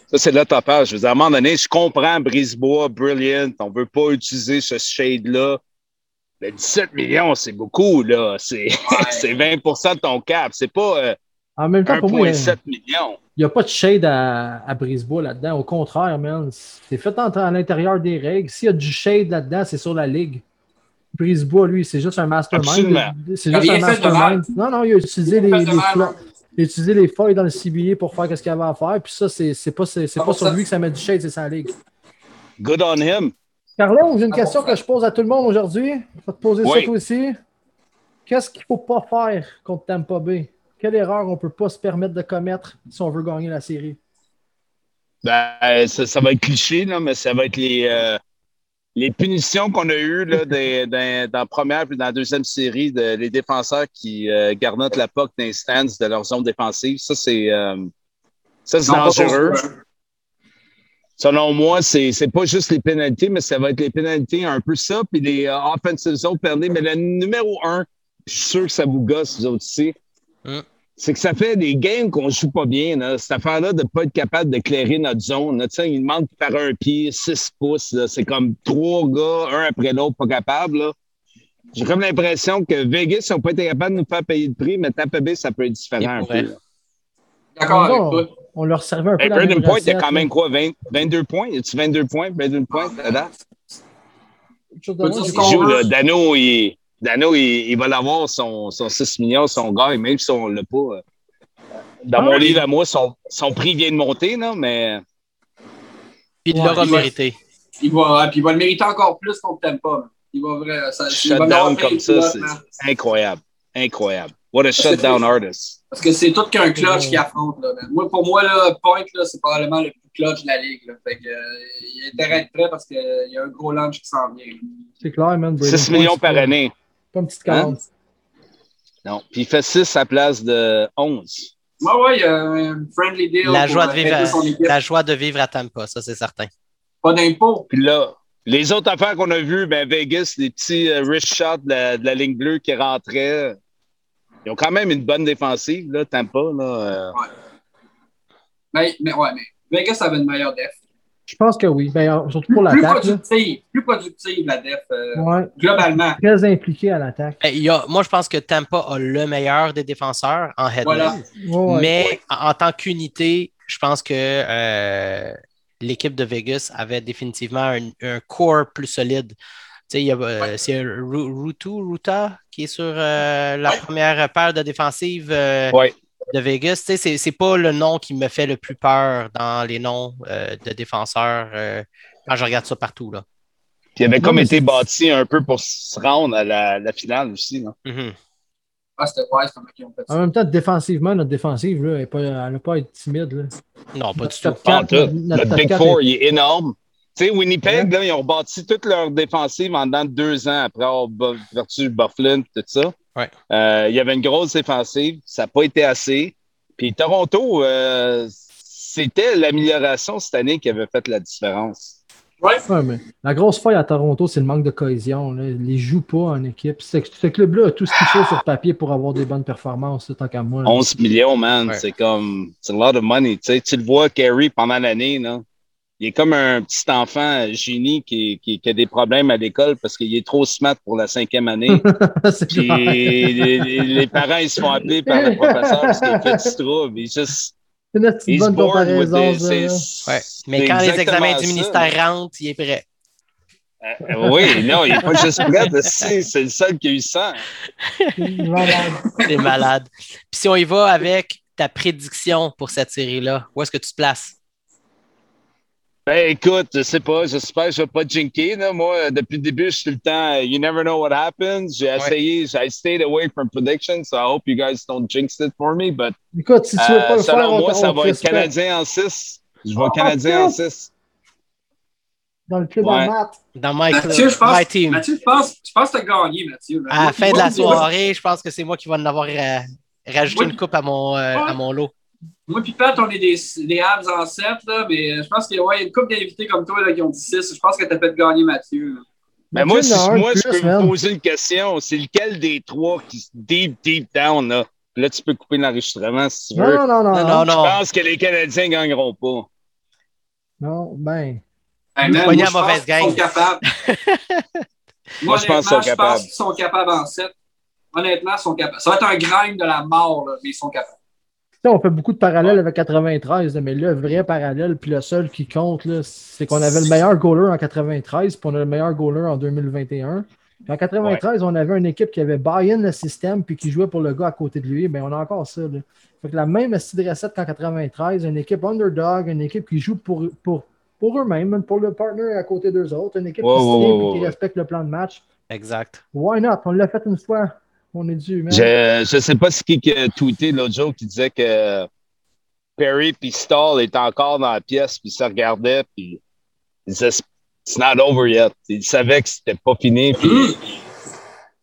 Ça, c'est là top Je veux dire, à un moment donné, je comprends Brisebois, Brilliant. On ne veut pas utiliser ce shade-là. Mais 17 millions, c'est beaucoup, là. C'est c'est 20% de ton cap. C'est pas euh, En même temps, pour moi, il n'y 1,7 a, millions. il y a pas de shade à, à Brisebois là-dedans. Au contraire, man. C'est fait en- à l'intérieur des règles. S'il y a du shade là-dedans, c'est sur la ligue. Brisebois, lui, c'est juste un mastermind. C'est juste un mastermind. Non, non, il a utilisé les, il a utilisé les feuilles dans le CBA pour faire ce qu'il avait à faire. Puis ça, c'est c'est pas, c'est c'est Ah, pas sur lui que ça met du shade, c'est sa ligue. Good on him. Carlo, j'ai une Ah, question que je pose à tout le monde aujourd'hui. Je vais te poser ça toi aussi. Qu'est-ce qu'il ne faut pas faire contre Tampa Bay? Quelle erreur on ne peut pas se permettre de commettre si on veut gagner la série? Ben, ça, ça va être cliché, là, mais ça va être les, euh, les punitions qu'on a eues là, des- dans, dans la première et dans la deuxième série, de, les défenseurs qui euh, garnotent la POC d'instance de leur zone défensive. Ça, c'est euh, dangereux. Selon moi, c'est c'est pas juste les pénalités, mais ça va être les pénalités un peu ça, puis les euh, offensive zone penalties. Mais le numéro un, je suis sûr que ça vous gosse, vous autres ici. Mm. C'est que ça fait des games qu'on joue pas bien. Là. Cette affaire-là de pas être capable d'éclairer notre zone. Là. Il demande de faire un pied, 6 pouces. C'est comme trois gars, un après l'autre, pas capables. là. J'ai comme l'impression que Vegas n'ont pas été capables de nous faire payer le prix, mais Tampa Bay, ça peut être différent un peu. D'accord avec on, toi. on leur servait un peu Hey, Point, il y a quand même quoi? 20 22 points? Y a-tu 22 points? 22 points à date? Dano, il, Dano, il, il va l'avoir son, son 6 millions, son gars, même si on ne l'a pas. euh, Dans Ah mon livre à moi, son, son prix vient de monter, là, mais Puis il Ouais, l'aura mérité. Il va, puis il va le mériter encore plus contre Tempa. man. Il va vrai, ça, il va shutdown comme ça, c'est incroyable. Incroyable. What a shutdown artist. Parce que c'est tout qu'un clutch qui affronte. Là. Moi, pour moi, là, Point, là, c'est probablement le plus clutch de la ligue. Là. Fait que, euh, il a intérêt prêt parce qu'il y a un gros launch qui s'en vient. C'est clair, man. Braden 6 Point, millions par pas- année. Pas une petite Hein? commande. Non. Puis il fait 6 à la place de 11. Ouais, ouais, il y a un friendly deal. La pour, joie, de vivre à, son équipe. la joie de vivre à Tampa, ça c'est certain. Pas d'impôt. Puis là, les autres affaires qu'on a vues, ben Vegas, les petits euh, wrist shots de la, de la ligne bleue qui rentraient. Ils ont quand même une bonne défensive, là, Tampa. Là, euh. Mais, mais, ouais, mais Vegas avait une meilleure def. Je pense que oui. Ben, surtout pour Plus l'attaque. là. productive, plus productive la def, euh, Ouais. globalement. Très impliqué à l'attaque. Ben, moi, je pense que Tampa a le meilleur des défenseurs en headman. Voilà. Ouais, ouais. Mais en, en tant qu'unité, je pense que euh, l'équipe de Vegas avait définitivement un, un core plus solide. Tu sais, il y a, euh, c'est Ru- Rutu, Ruta qui est sur euh, la Ouais. première paire de défensive euh, Ouais. De Vegas. Tu sais, c'est, c'est pas le nom qui me fait le plus peur dans les noms euh, de défenseurs euh, quand je regarde ça partout. Là. Puis il avait comme été bâti un peu pour se rendre à la, la finale aussi. Là. Mhm. Ah, c'était ouais, c'est comment ils ont fait En même temps, défensivement, notre défensive, là, elle n'a pas à être timide. Là. Non, pas Notre du tout. top Pas en quatre, tout. notre- Le notre top Big Four, est- il est énorme. Tu sais, Winnipeg, là, ils ont rebâti toute leur défensive en dedans de deux ans après avoir vertu Bufflin et tout ça. Ouais. Euh, il y avait une grosse défensive. Ça n'a pas été assez. Puis Toronto, euh, c'était l'amélioration cette année qui avait fait la différence. Ouais. Ouais, mais la grosse faille à Toronto, c'est le manque de cohésion. Là. Ils ne jouent pas en équipe. Ce, ce club-là a tout ce qu'il faut sur papier pour avoir des bonnes performances, tant qu'à moi. là. 11 millions, man, c'est comme, c'est a lot of money. Tu, sais, tu le vois, Kerry, pendant l'année, là, il est comme un petit enfant génie qui, qui, qui a des problèmes à l'école parce qu'il est trop smart pour la cinquième année. Puis les, parents, ils se font appeler par le professeur parce qu'il fait du trouble. Il juste, C'est une petite he's bonne comparaison. Ouais. Mais quand les examens du ça. ministère rentrent, il est prêt. Euh, oui, non, il n'est pas juste prêt. C'est c'est le seul qui a eu ça. C'est malade. Puis si on y va avec ta prédiction pour cette série-là, où est-ce que tu te places? Ben écoute, je sais pas, j'espère que je vais pas jinker. Là. Moi, depuis le début, je suis tout le temps, euh, you never know what happens. J'ai essayé, I stayed away from predictions, so I hope you guys don't jinx it for me. But Écoute, si tu veux pas euh, le selon faire, on moi, te- ça on va être respecte. Canadien en 6. Je vois Ah, Canadien en putain! 6. Dans le club Ouais. en maths. Dans my, Mathieu, je pense, my team. Mathieu, je pense, je pense que tu as gagné, Mathieu. À la fin de la soirée, je pense que c'est moi qui vais en avoir euh, rajouté Oui. une coupe à mon, euh, à mon lot. Moi puis Pat, on est des, des Habs en 7, là, mais je pense qu'il ouais, y a une couple d'invités comme toi là, qui ont dit 6. Je pense que tu as fait gagner Mathieu. là. Mais moi, Mathieu, si, il y en a un moi de je peux me man. poser une question. C'est lequel des trois qui se deep, deep down, là? Là, tu peux couper l'enregistrement si tu veux. Non, non, non. Non, non, Je pense que les Canadiens gagneront pas. Non, ben. Hey, man, moi, je pense qu'ils sont capables. Moi, je pense qu'ils sont honnêtement, je capables. pense qu'ils sont capables en 7. Honnêtement, ils sont capables. Ça va être un grind de la mort, là, mais ils sont capables. On fait beaucoup de parallèles avec 93, là, mais le vrai parallèle, puis le seul qui compte, c'est qu'on avait le meilleur goaler en 93, puis on a le meilleur goaler en 2021. Puis en 93, on avait une équipe qui avait buy-in le système, puis qui jouait pour le gars à côté de lui. Ben, on a encore ça. Là. Fait que la même style de recette qu'en 93, une équipe underdog, une équipe qui joue pour, pour, pour eux-mêmes, pour le partner à côté d'eux autres, une équipe qui se ouais, puis qui respecte le plan de match. Exact. Why not? On l'a fait une fois. On est dû, man. Je je sais pas ce qui a tweeté l'autre jour qui disait que Perry puis Stall étaient encore dans la pièce puis ça regardait puis il disait it's not over yet. Il savait que c'était pas fini puis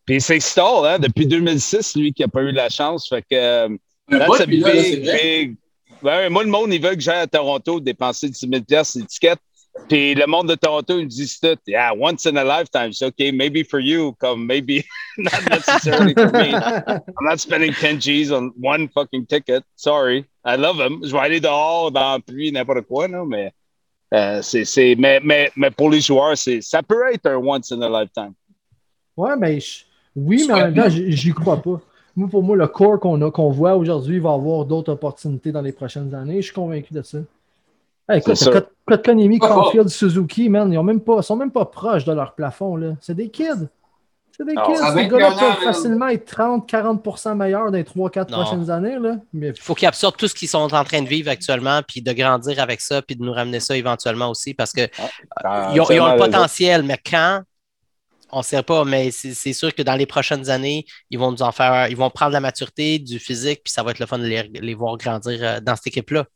puis c'est Stall hein, depuis 2006 lui qui a pas eu la chance fait que euh, là, big, moi le monde il veut que j'aille à Toronto dépenser 10 000 pièces d'étiquette puis le monde de Toronto, me disent tout, yeah, once in a lifetime. C'est OK, maybe for you, comme maybe not necessarily for me. I'm not spending 10 G's on one fucking ticket. Sorry. I love them. Je vais aller dehors dans la pluie, n'importe quoi, non, mais, euh, c'est, mais, mais, mais pour les joueurs, c'est, ça peut être un once in a lifetime. Ouais, mais je- oui, mais en même temps, j'y crois pas. Moi, pour moi, le corps qu'on a, qu'on voit aujourd'hui va avoir d'autres opportunités dans les prochaines années. Je suis convaincu de ça. Hey, écoute, C'est sûr. Kot- Kotkaniemi, Oh, oh. Caulfield, Suzuki, man, ils ont même pas, sont même pas proches de leur plafond. là. C'est des kids. C'est des Non, kids. Ces être gars-là peuvent facilement être 30-40% meilleurs dans les 3-4 Non. prochaines années. Là. Mais Il faut qu'ils absorbent tout ce qu'ils sont en train de vivre actuellement, puis de grandir avec ça, puis de nous ramener ça éventuellement aussi, parce que Ah, ils ont, ils ont le potentiel, mais quand, on ne sait pas, mais c'est c'est sûr que dans les prochaines années, ils vont nous en faire, ils vont prendre la maturité, du physique, puis ça va être le fun de les, les voir grandir euh, dans cette équipe-là.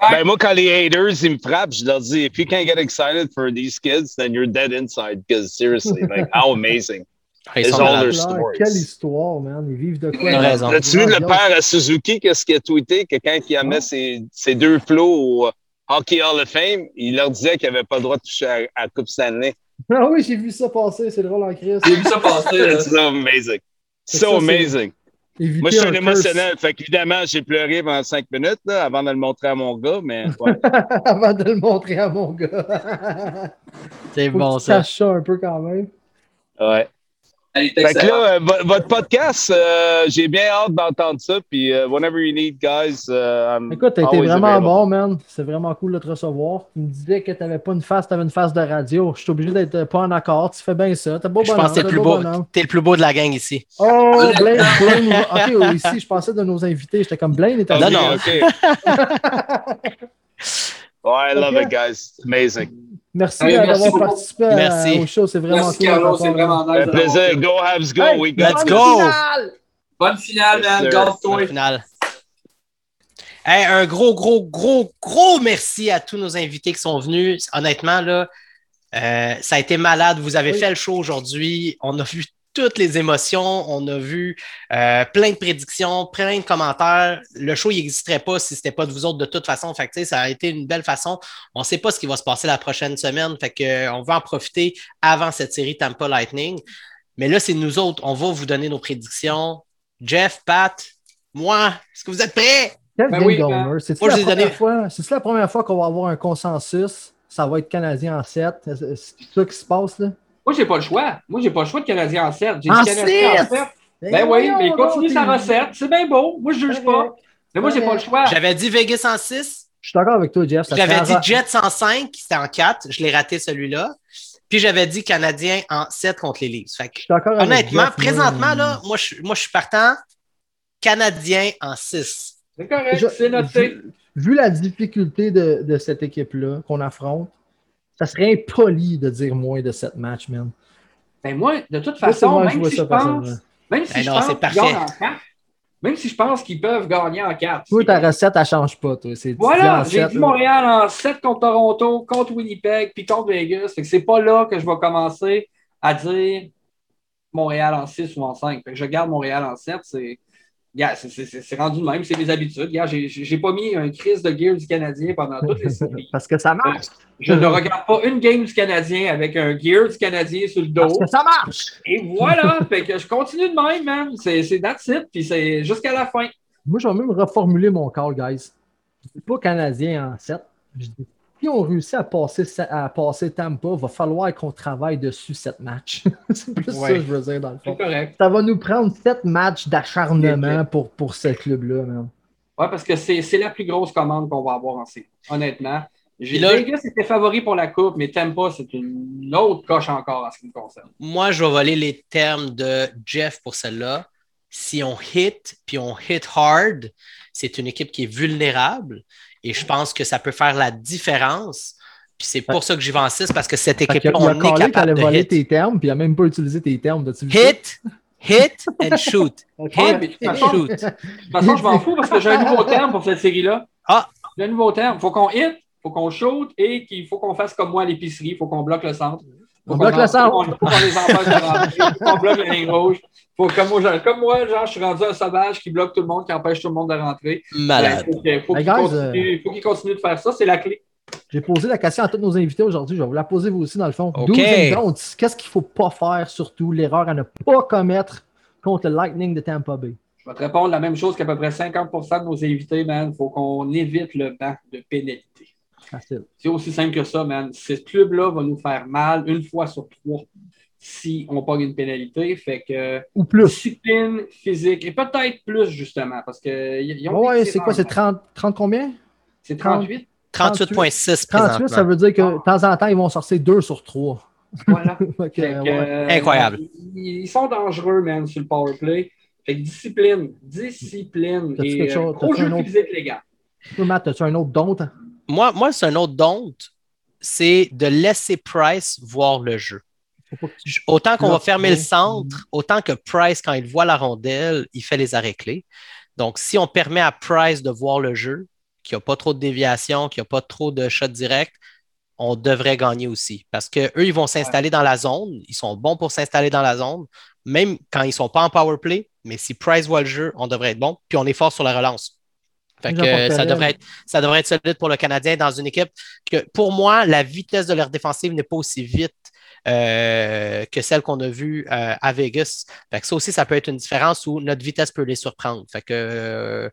Ben, moi, quand les haters, ils me frappent, je leur dis, if you can't get excited for these kids, then you're dead inside. Because seriously, like, how amazing. Ils is sont all their stories. quelle histoire, man. Ils vivent de quoi? As-tu vu le père à Suzuki, qu'est-ce qu'il a tweeté? Que quand il amenait ses, ses deux flots au Hockey Hall of Fame, il leur disait qu'il n'avait pas le droit de toucher à, à la Coupe Stanley. Ah oui, j'ai vu ça passer. C'est drôle en crise. J'ai vu ça passer. It's so amazing. C'est So ça, amazing. Éviter Moi, je suis un émotionnel. Fait qu'évidemment, j'ai pleuré pendant cinq minutes là, avant de le montrer à mon gars, mais ouais. Avant de le montrer à mon gars. C'est bon, que tu ça. caches ça un peu quand même. ouais. Fait que là, euh, vo- votre podcast, euh, j'ai bien hâte d'entendre ça. Puis, euh, whenever you need, guys, uh, I'm Écoute, t'as été vraiment available. bon, man. C'est vraiment cool de te recevoir. Tu me disais que t'avais pas une face, t'avais une face de radio. Je suis obligé d'être euh, pas en accord. Tu fais bien ça. T'as beau Je bonhomme. pense que t'es le, plus beau t'es le plus beau de la gang ici. Oh, Blaine, Blaine. Ok, oui, ici, je pensais de nos invités. J'étais comme Blaine avec Non, non. ok. Oh, I love it, guys. It's amazing. Merci Allez, euh, merci d'avoir participé à- Merci. au show. C'est vraiment Merci, cool. Carlo, c'est vraiment man. nice. Un plaisir. Go, Habs, go. Hey, We got Let's bonne go. finale! Bonne finale, man. Yes, sir. Garde-toi. Au final. Hey, un gros, gros, gros, gros merci à tous nos invités qui sont venus. Honnêtement, là, euh, ça a été malade. Vous avez Oui. fait le show aujourd'hui. On a vu toutes les émotions. On a vu euh, plein de prédictions, plein de commentaires. Le show, il n'existerait pas si ce n'était pas de vous autres de toute façon. Fait que, ça a été une belle façon. On ne sait pas ce qui va se passer la prochaine semaine. Fait que, euh, on va en profiter avant cette série Tampa Lightning. Mais là, c'est nous autres. On va vous donner nos prédictions. Jeff, Pat, moi, est-ce que vous êtes prêts? Quel Ben oui, ben, C'est-tu la, c'est-tu la première fois qu'on va avoir un consensus? Ça va être Canadien en 7. C'est ça qui se passe là? Moi, j'ai pas le choix. Moi, j'ai pas le choix de Canadien en 7. J'ai dit Canadien en six? 7. Ben Ben oui, mais il continue sa recette. C'est bien beau. Moi, je juge pas. Mais moi, j'ai pas le choix. J'avais dit Vegas en 6. Je suis d'accord avec toi, Jeff. J'avais dit Jets en 5, c'était en 4. Je l'ai raté celui-là. Puis j'avais dit Canadien en 7 contre les Leafs. Fait que, Je suis d'accord avec honnêtement, Jeff, présentement, là, moi, je, moi, je suis partant Canadien en 6. C'est correct, c'est noté. Vu, vu la difficulté de, de cette équipe-là qu'on affronte, ça serait impoli de dire moins de 7 matchs, man. Ben moi, de toute façon, je même si ça je pense, même si Ben je non, pense c'est qu'ils parfait. gagnent en 4, même si je pense qu'ils peuvent gagner en 4. Toi, ta recette, elle change pas, toi. Voilà, j'ai dit. Montréal en 7 contre Toronto, contre Winnipeg, puis contre Vegas. Fait que c'est pas là que je vais commencer à dire Montréal en 6 ou en 5. Fait que je garde Montréal en 7. C'est Gars, c'est- c'est c'est- c'est rendu de même, c'est mes habitudes. Gars, j'ai- j'ai j'ai pas mis un crise de gear du Canadien pendant toutes les séries. Parce que ça marche. Je ne regarde pas une game du Canadien avec un gear du Canadien sur le dos. Parce que ça marche. Et voilà, fait que je continue de même, man. C'est c'est that's it, puis c'est jusqu'à la fin. Moi, je vais même reformuler mon call, guys. Je dis pas Canadien en 7. Je dis, si on réussit à passer, à passer Tampa, va falloir qu'on travaille dessus 7 matchs. c'est plus ça que je veux dire, dans le fond. C'est correct. Ça va nous prendre 7 matchs d'acharnement pour, pour ce club-là. Ouais, parce que c'est c'est la plus grosse commande qu'on va avoir en série, honnêtement. J'ai là- Vegas était favori pour la Coupe, mais Tampa, c'est une autre coche encore en ce qui me concerne. Moi, je vais voler les termes de Jeff pour celle-là. Si on hit, puis on hit hard, c'est une équipe qui est vulnérable. Et je pense que ça peut faire la différence. Puis c'est pour ça que j'y vais en 6, parce que cette équipe-là, on est capable de voler hit. tes termes, puis il a même pas utilisé tes termes. Hit, hit and shoot. Hit toute and façon- shoot. De toute façon, je m'en fous parce que j'ai un nouveau terme pour cette série-là. Ah! J'ai un nouveau terme. Il faut qu'on hit, il faut qu'on shoot et qu'il faut qu'on fasse comme moi à l'épicerie. Il faut qu'on bloque le centre. On bloque le en- centre. faut qu'on- faut qu'on les empêche de rentrer. Faut qu'on bloque la ligne rouge. Faut, comme, moi, genre, comme moi, genre, je suis rendu un sauvage qui bloque tout le monde, qui empêche tout le monde de rentrer. Malade. Ben, faut qu'il guys, continue, faut qu'il continue de faire ça. C'est la clé. J'ai posé la question à tous nos invités aujourd'hui. Je vais vous la poser vous aussi, dans le fond. OK. 12 and don'ts. Qu'est-ce qu'il ne faut pas faire, surtout l'erreur à ne pas commettre contre le Lightning de Tampa Bay? Je vais te répondre la même chose qu'à peu près 50% de nos invités, man. Il faut qu'on évite le banc de pénalité. C'est aussi simple que ça, man. Ce club-là va nous faire mal une fois sur trois si on pogne une pénalité. Fait que Ou plus. discipline physique et peut-être plus, justement, parce que ils ont Ouais, c'est quoi? C'est tirants. 30, 30 combien? C'est 38? 38,6 38, présentement. ça veut dire que de temps en temps, ils vont sortir 2 sur 3. Voilà. Fait que, Fait que, ouais. euh, Incroyable. Ils, ils sont dangereux, man, sur le power play. Fait que discipline, discipline T'as-tu et quelque euh, chose- gros t'as-tu jeu un autre- physique légal. Toi, Matt, as-tu un autre don? Moi, moi c'est un autre don't, c'est de laisser Price voir le jeu. Autant qu'on va fermer le centre, autant que Price, quand il voit la rondelle, il fait les arrêts clés. Donc, si on permet à Price de voir le jeu, qu'il n'y a pas trop de déviation, qu'il n'y a pas trop de shots directs, on devrait gagner aussi. Parce qu'eux, ils vont s'installer dans la zone. Ils sont bons pour s'installer dans la zone, même quand ils ne sont pas en power play. Mais si Price voit le jeu, on devrait être bon. Puis on est fort sur la relance. Fait que, euh, ça, devrait être, ça devrait être solide pour le Canadien dans une équipe que, pour moi, la vitesse de leur défensive n'est pas aussi vite euh, que celle qu'on a vue euh, à Vegas. Fait que ça aussi, ça peut être une différence où notre vitesse peut les surprendre. Fait que, euh,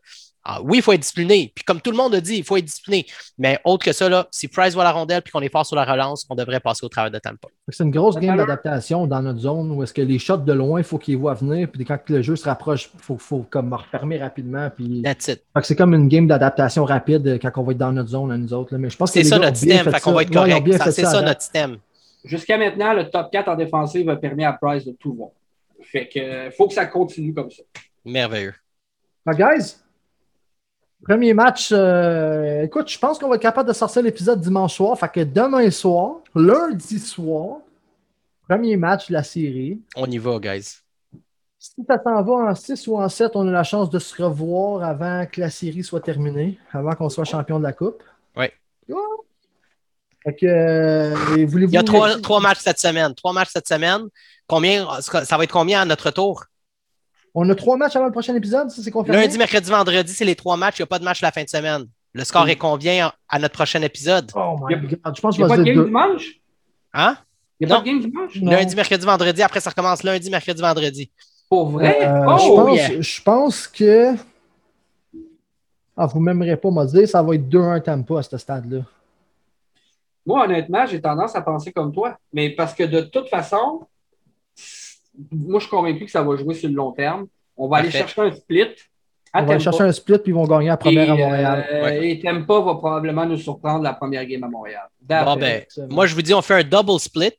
ah, oui, il faut être discipliné. Puis comme tout le monde a dit, il faut être discipliné. Mais autre que ça, là, si Price voit la rondelle puis qu'on est fort sur la relance, on devrait passer au travers de Tampa. C'est une grosse game d'adaptation dans notre zone où est-ce que les shots de loin, il faut qu'ils voient venir. Puis quand le jeu se rapproche, il faut, faut comme refermer rapidement. Puis... C'est comme une game d'adaptation rapide euh, quand on va être dans notre zone à nous autres. là. Mais je pense que C'est ça notre système. fait Fait qu'on va être correct. C'est ça notre système. Jusqu'à maintenant, le top 4 en défensive a permis à Price de tout voir. Fait que euh, faut que ça continue comme ça. Merveilleux. Fait que, guys, premier match. euh, écoute, je pense qu'on va être capable de sortir l'épisode dimanche soir. Fait que demain soir, lundi soir, premier match de la série. On y va, guys. Si ça s'en va en 6 ou en 7, on a la chance de se revoir avant que la série soit terminée, avant qu'on soit champion de la Coupe. Ouais. Fait que, euh, Il y a trois, trois matchs cette semaine. Trois matchs cette semaine. Combien, ça va être combien à notre tour? On a trois matchs avant le prochain épisode, ça c'est confirmé? Lundi, mercredi, vendredi, c'est les trois matchs. Il n'y a pas de match la fin de semaine. Le score Oui. est combien à notre prochain épisode? Oh my god, je pense Il que n'y a je pas vais de dire game deux. dimanche? Hein? Il n'y a Non. pas de game dimanche? Non. Lundi, mercredi, vendredi. Après, ça recommence lundi, mercredi, vendredi. Pour vrai? Euh, oh, je, pense, yeah. je pense que. Ah, vous m'aimerez pas me dire, ça va être 2-1 Tampa à ce stade-là. Moi, honnêtement, j'ai tendance à penser comme toi. Mais parce que de toute façon, moi, je suis convaincu que ça va jouer sur le long terme. On va aller chercher un split. On va aller chercher un split, puis ils vont gagner la première à Et, Montréal. euh, Et Tampa va probablement nous surprendre la première game à Montréal. Bon, ben, moi, je vous dis, on fait un double split.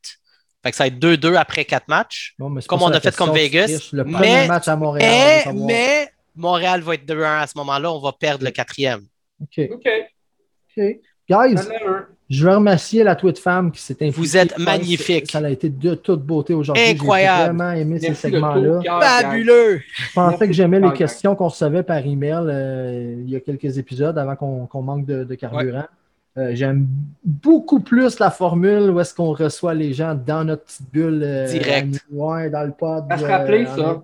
Fait que ça va être 2-2 après quatre matchs. Non, comme on a la fait comme question, Vegas. Le premier Mais, match à Montréal. mais, savoir. mais Montréal va être 2-1 à ce moment-là. On va perdre le quatrième. OK. OK. OK. Guys. Je veux remercier la tweet femme qui s'est impliquée. Vous êtes magnifique. que Ça a été de toute beauté aujourd'hui. Incroyable. J'ai vraiment aimé ces Merci segments-là. Fabuleux! Je pensais que j'aimais les questions qu'on recevait par email euh, il y a quelques épisodes avant qu'on manque de, de carburant. Euh, J'aime beaucoup plus la formule où est-ce qu'on reçoit les gens dans notre petite bulle. euh, Direct. ouais, dans le pod. À se euh, rappeler, ça.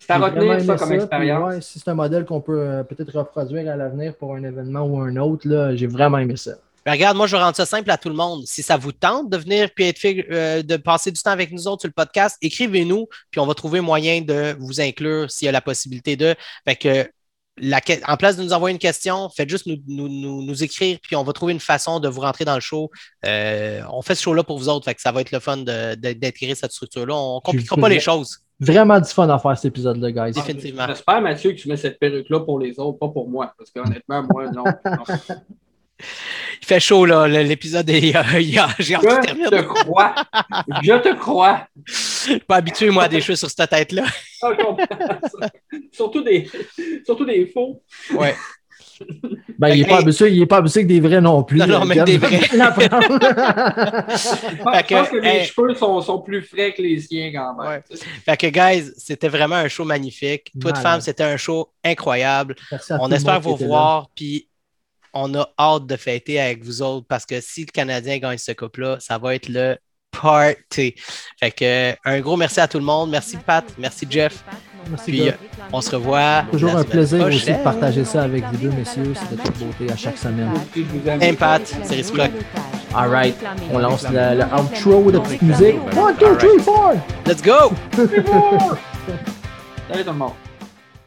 C'est à retenir, ça, comme expérience. ouais, si c'est un modèle qu'on peut euh, peut-être reproduire à l'avenir pour un événement ou un autre, là, j'ai vraiment aimé ça. Ben, regarde, moi, je vais rendre ça simple à tout le monde. Si ça vous tente de venir puis être fait, euh, de passer du temps avec nous autres sur le podcast, écrivez-nous, puis on va trouver moyen de vous inclure s'il y a la possibilité de. Fait que la que- en place de nous envoyer une question, faites juste nous, nous, nous- nous écrire, puis on va trouver une façon de vous rentrer dans le show. Euh, on fait ce show-là pour vous autres, fait que ça va être le fun d'intégrer cette structure-là. On ne compliquera pas les choses. Vraiment du fun à faire cet épisode-là, guys. Définitivement. J'espère, Mathieu, que tu mets cette perruque-là pour les autres, pas pour moi. Parce qu'honnêtement, moi, non. non. Il fait chaud, là. L'épisode est. qu'il Je te crois. Je te crois. Je suis pas habitué, moi, à des choses sur cette tête-là. Ah. Surtout des, surtout des faux. Ouais. Ben, il n'est pas, Hey. habitué- il est pas habitué que des vrais non plus. Non, non, euh, mais des vrais. Je pense, que, hey. cheveux sont, sont plus frais que les siens quand même. Ouais. Fait que, guys, c'était vraiment un show magnifique. Toi de femme, c'était un show incroyable. On espère vous voir, puis on a hâte de fêter avec vous autres parce que si le Canadien gagne ce couple-là, ça va être le party. Fait que, un gros merci à tout le monde. Merci, Pat. Merci, Jeff. Merci, Puis, euh, on se revoit. Toujours la un plaisir aussi de partager ça avec vous deux, messieurs. C'est de toute beauté à chaque semaine. Impact, c'est réciproque. All right. On lance le, le outro de petite musique. One, two, three, four! Let's go! Salut tout le monde.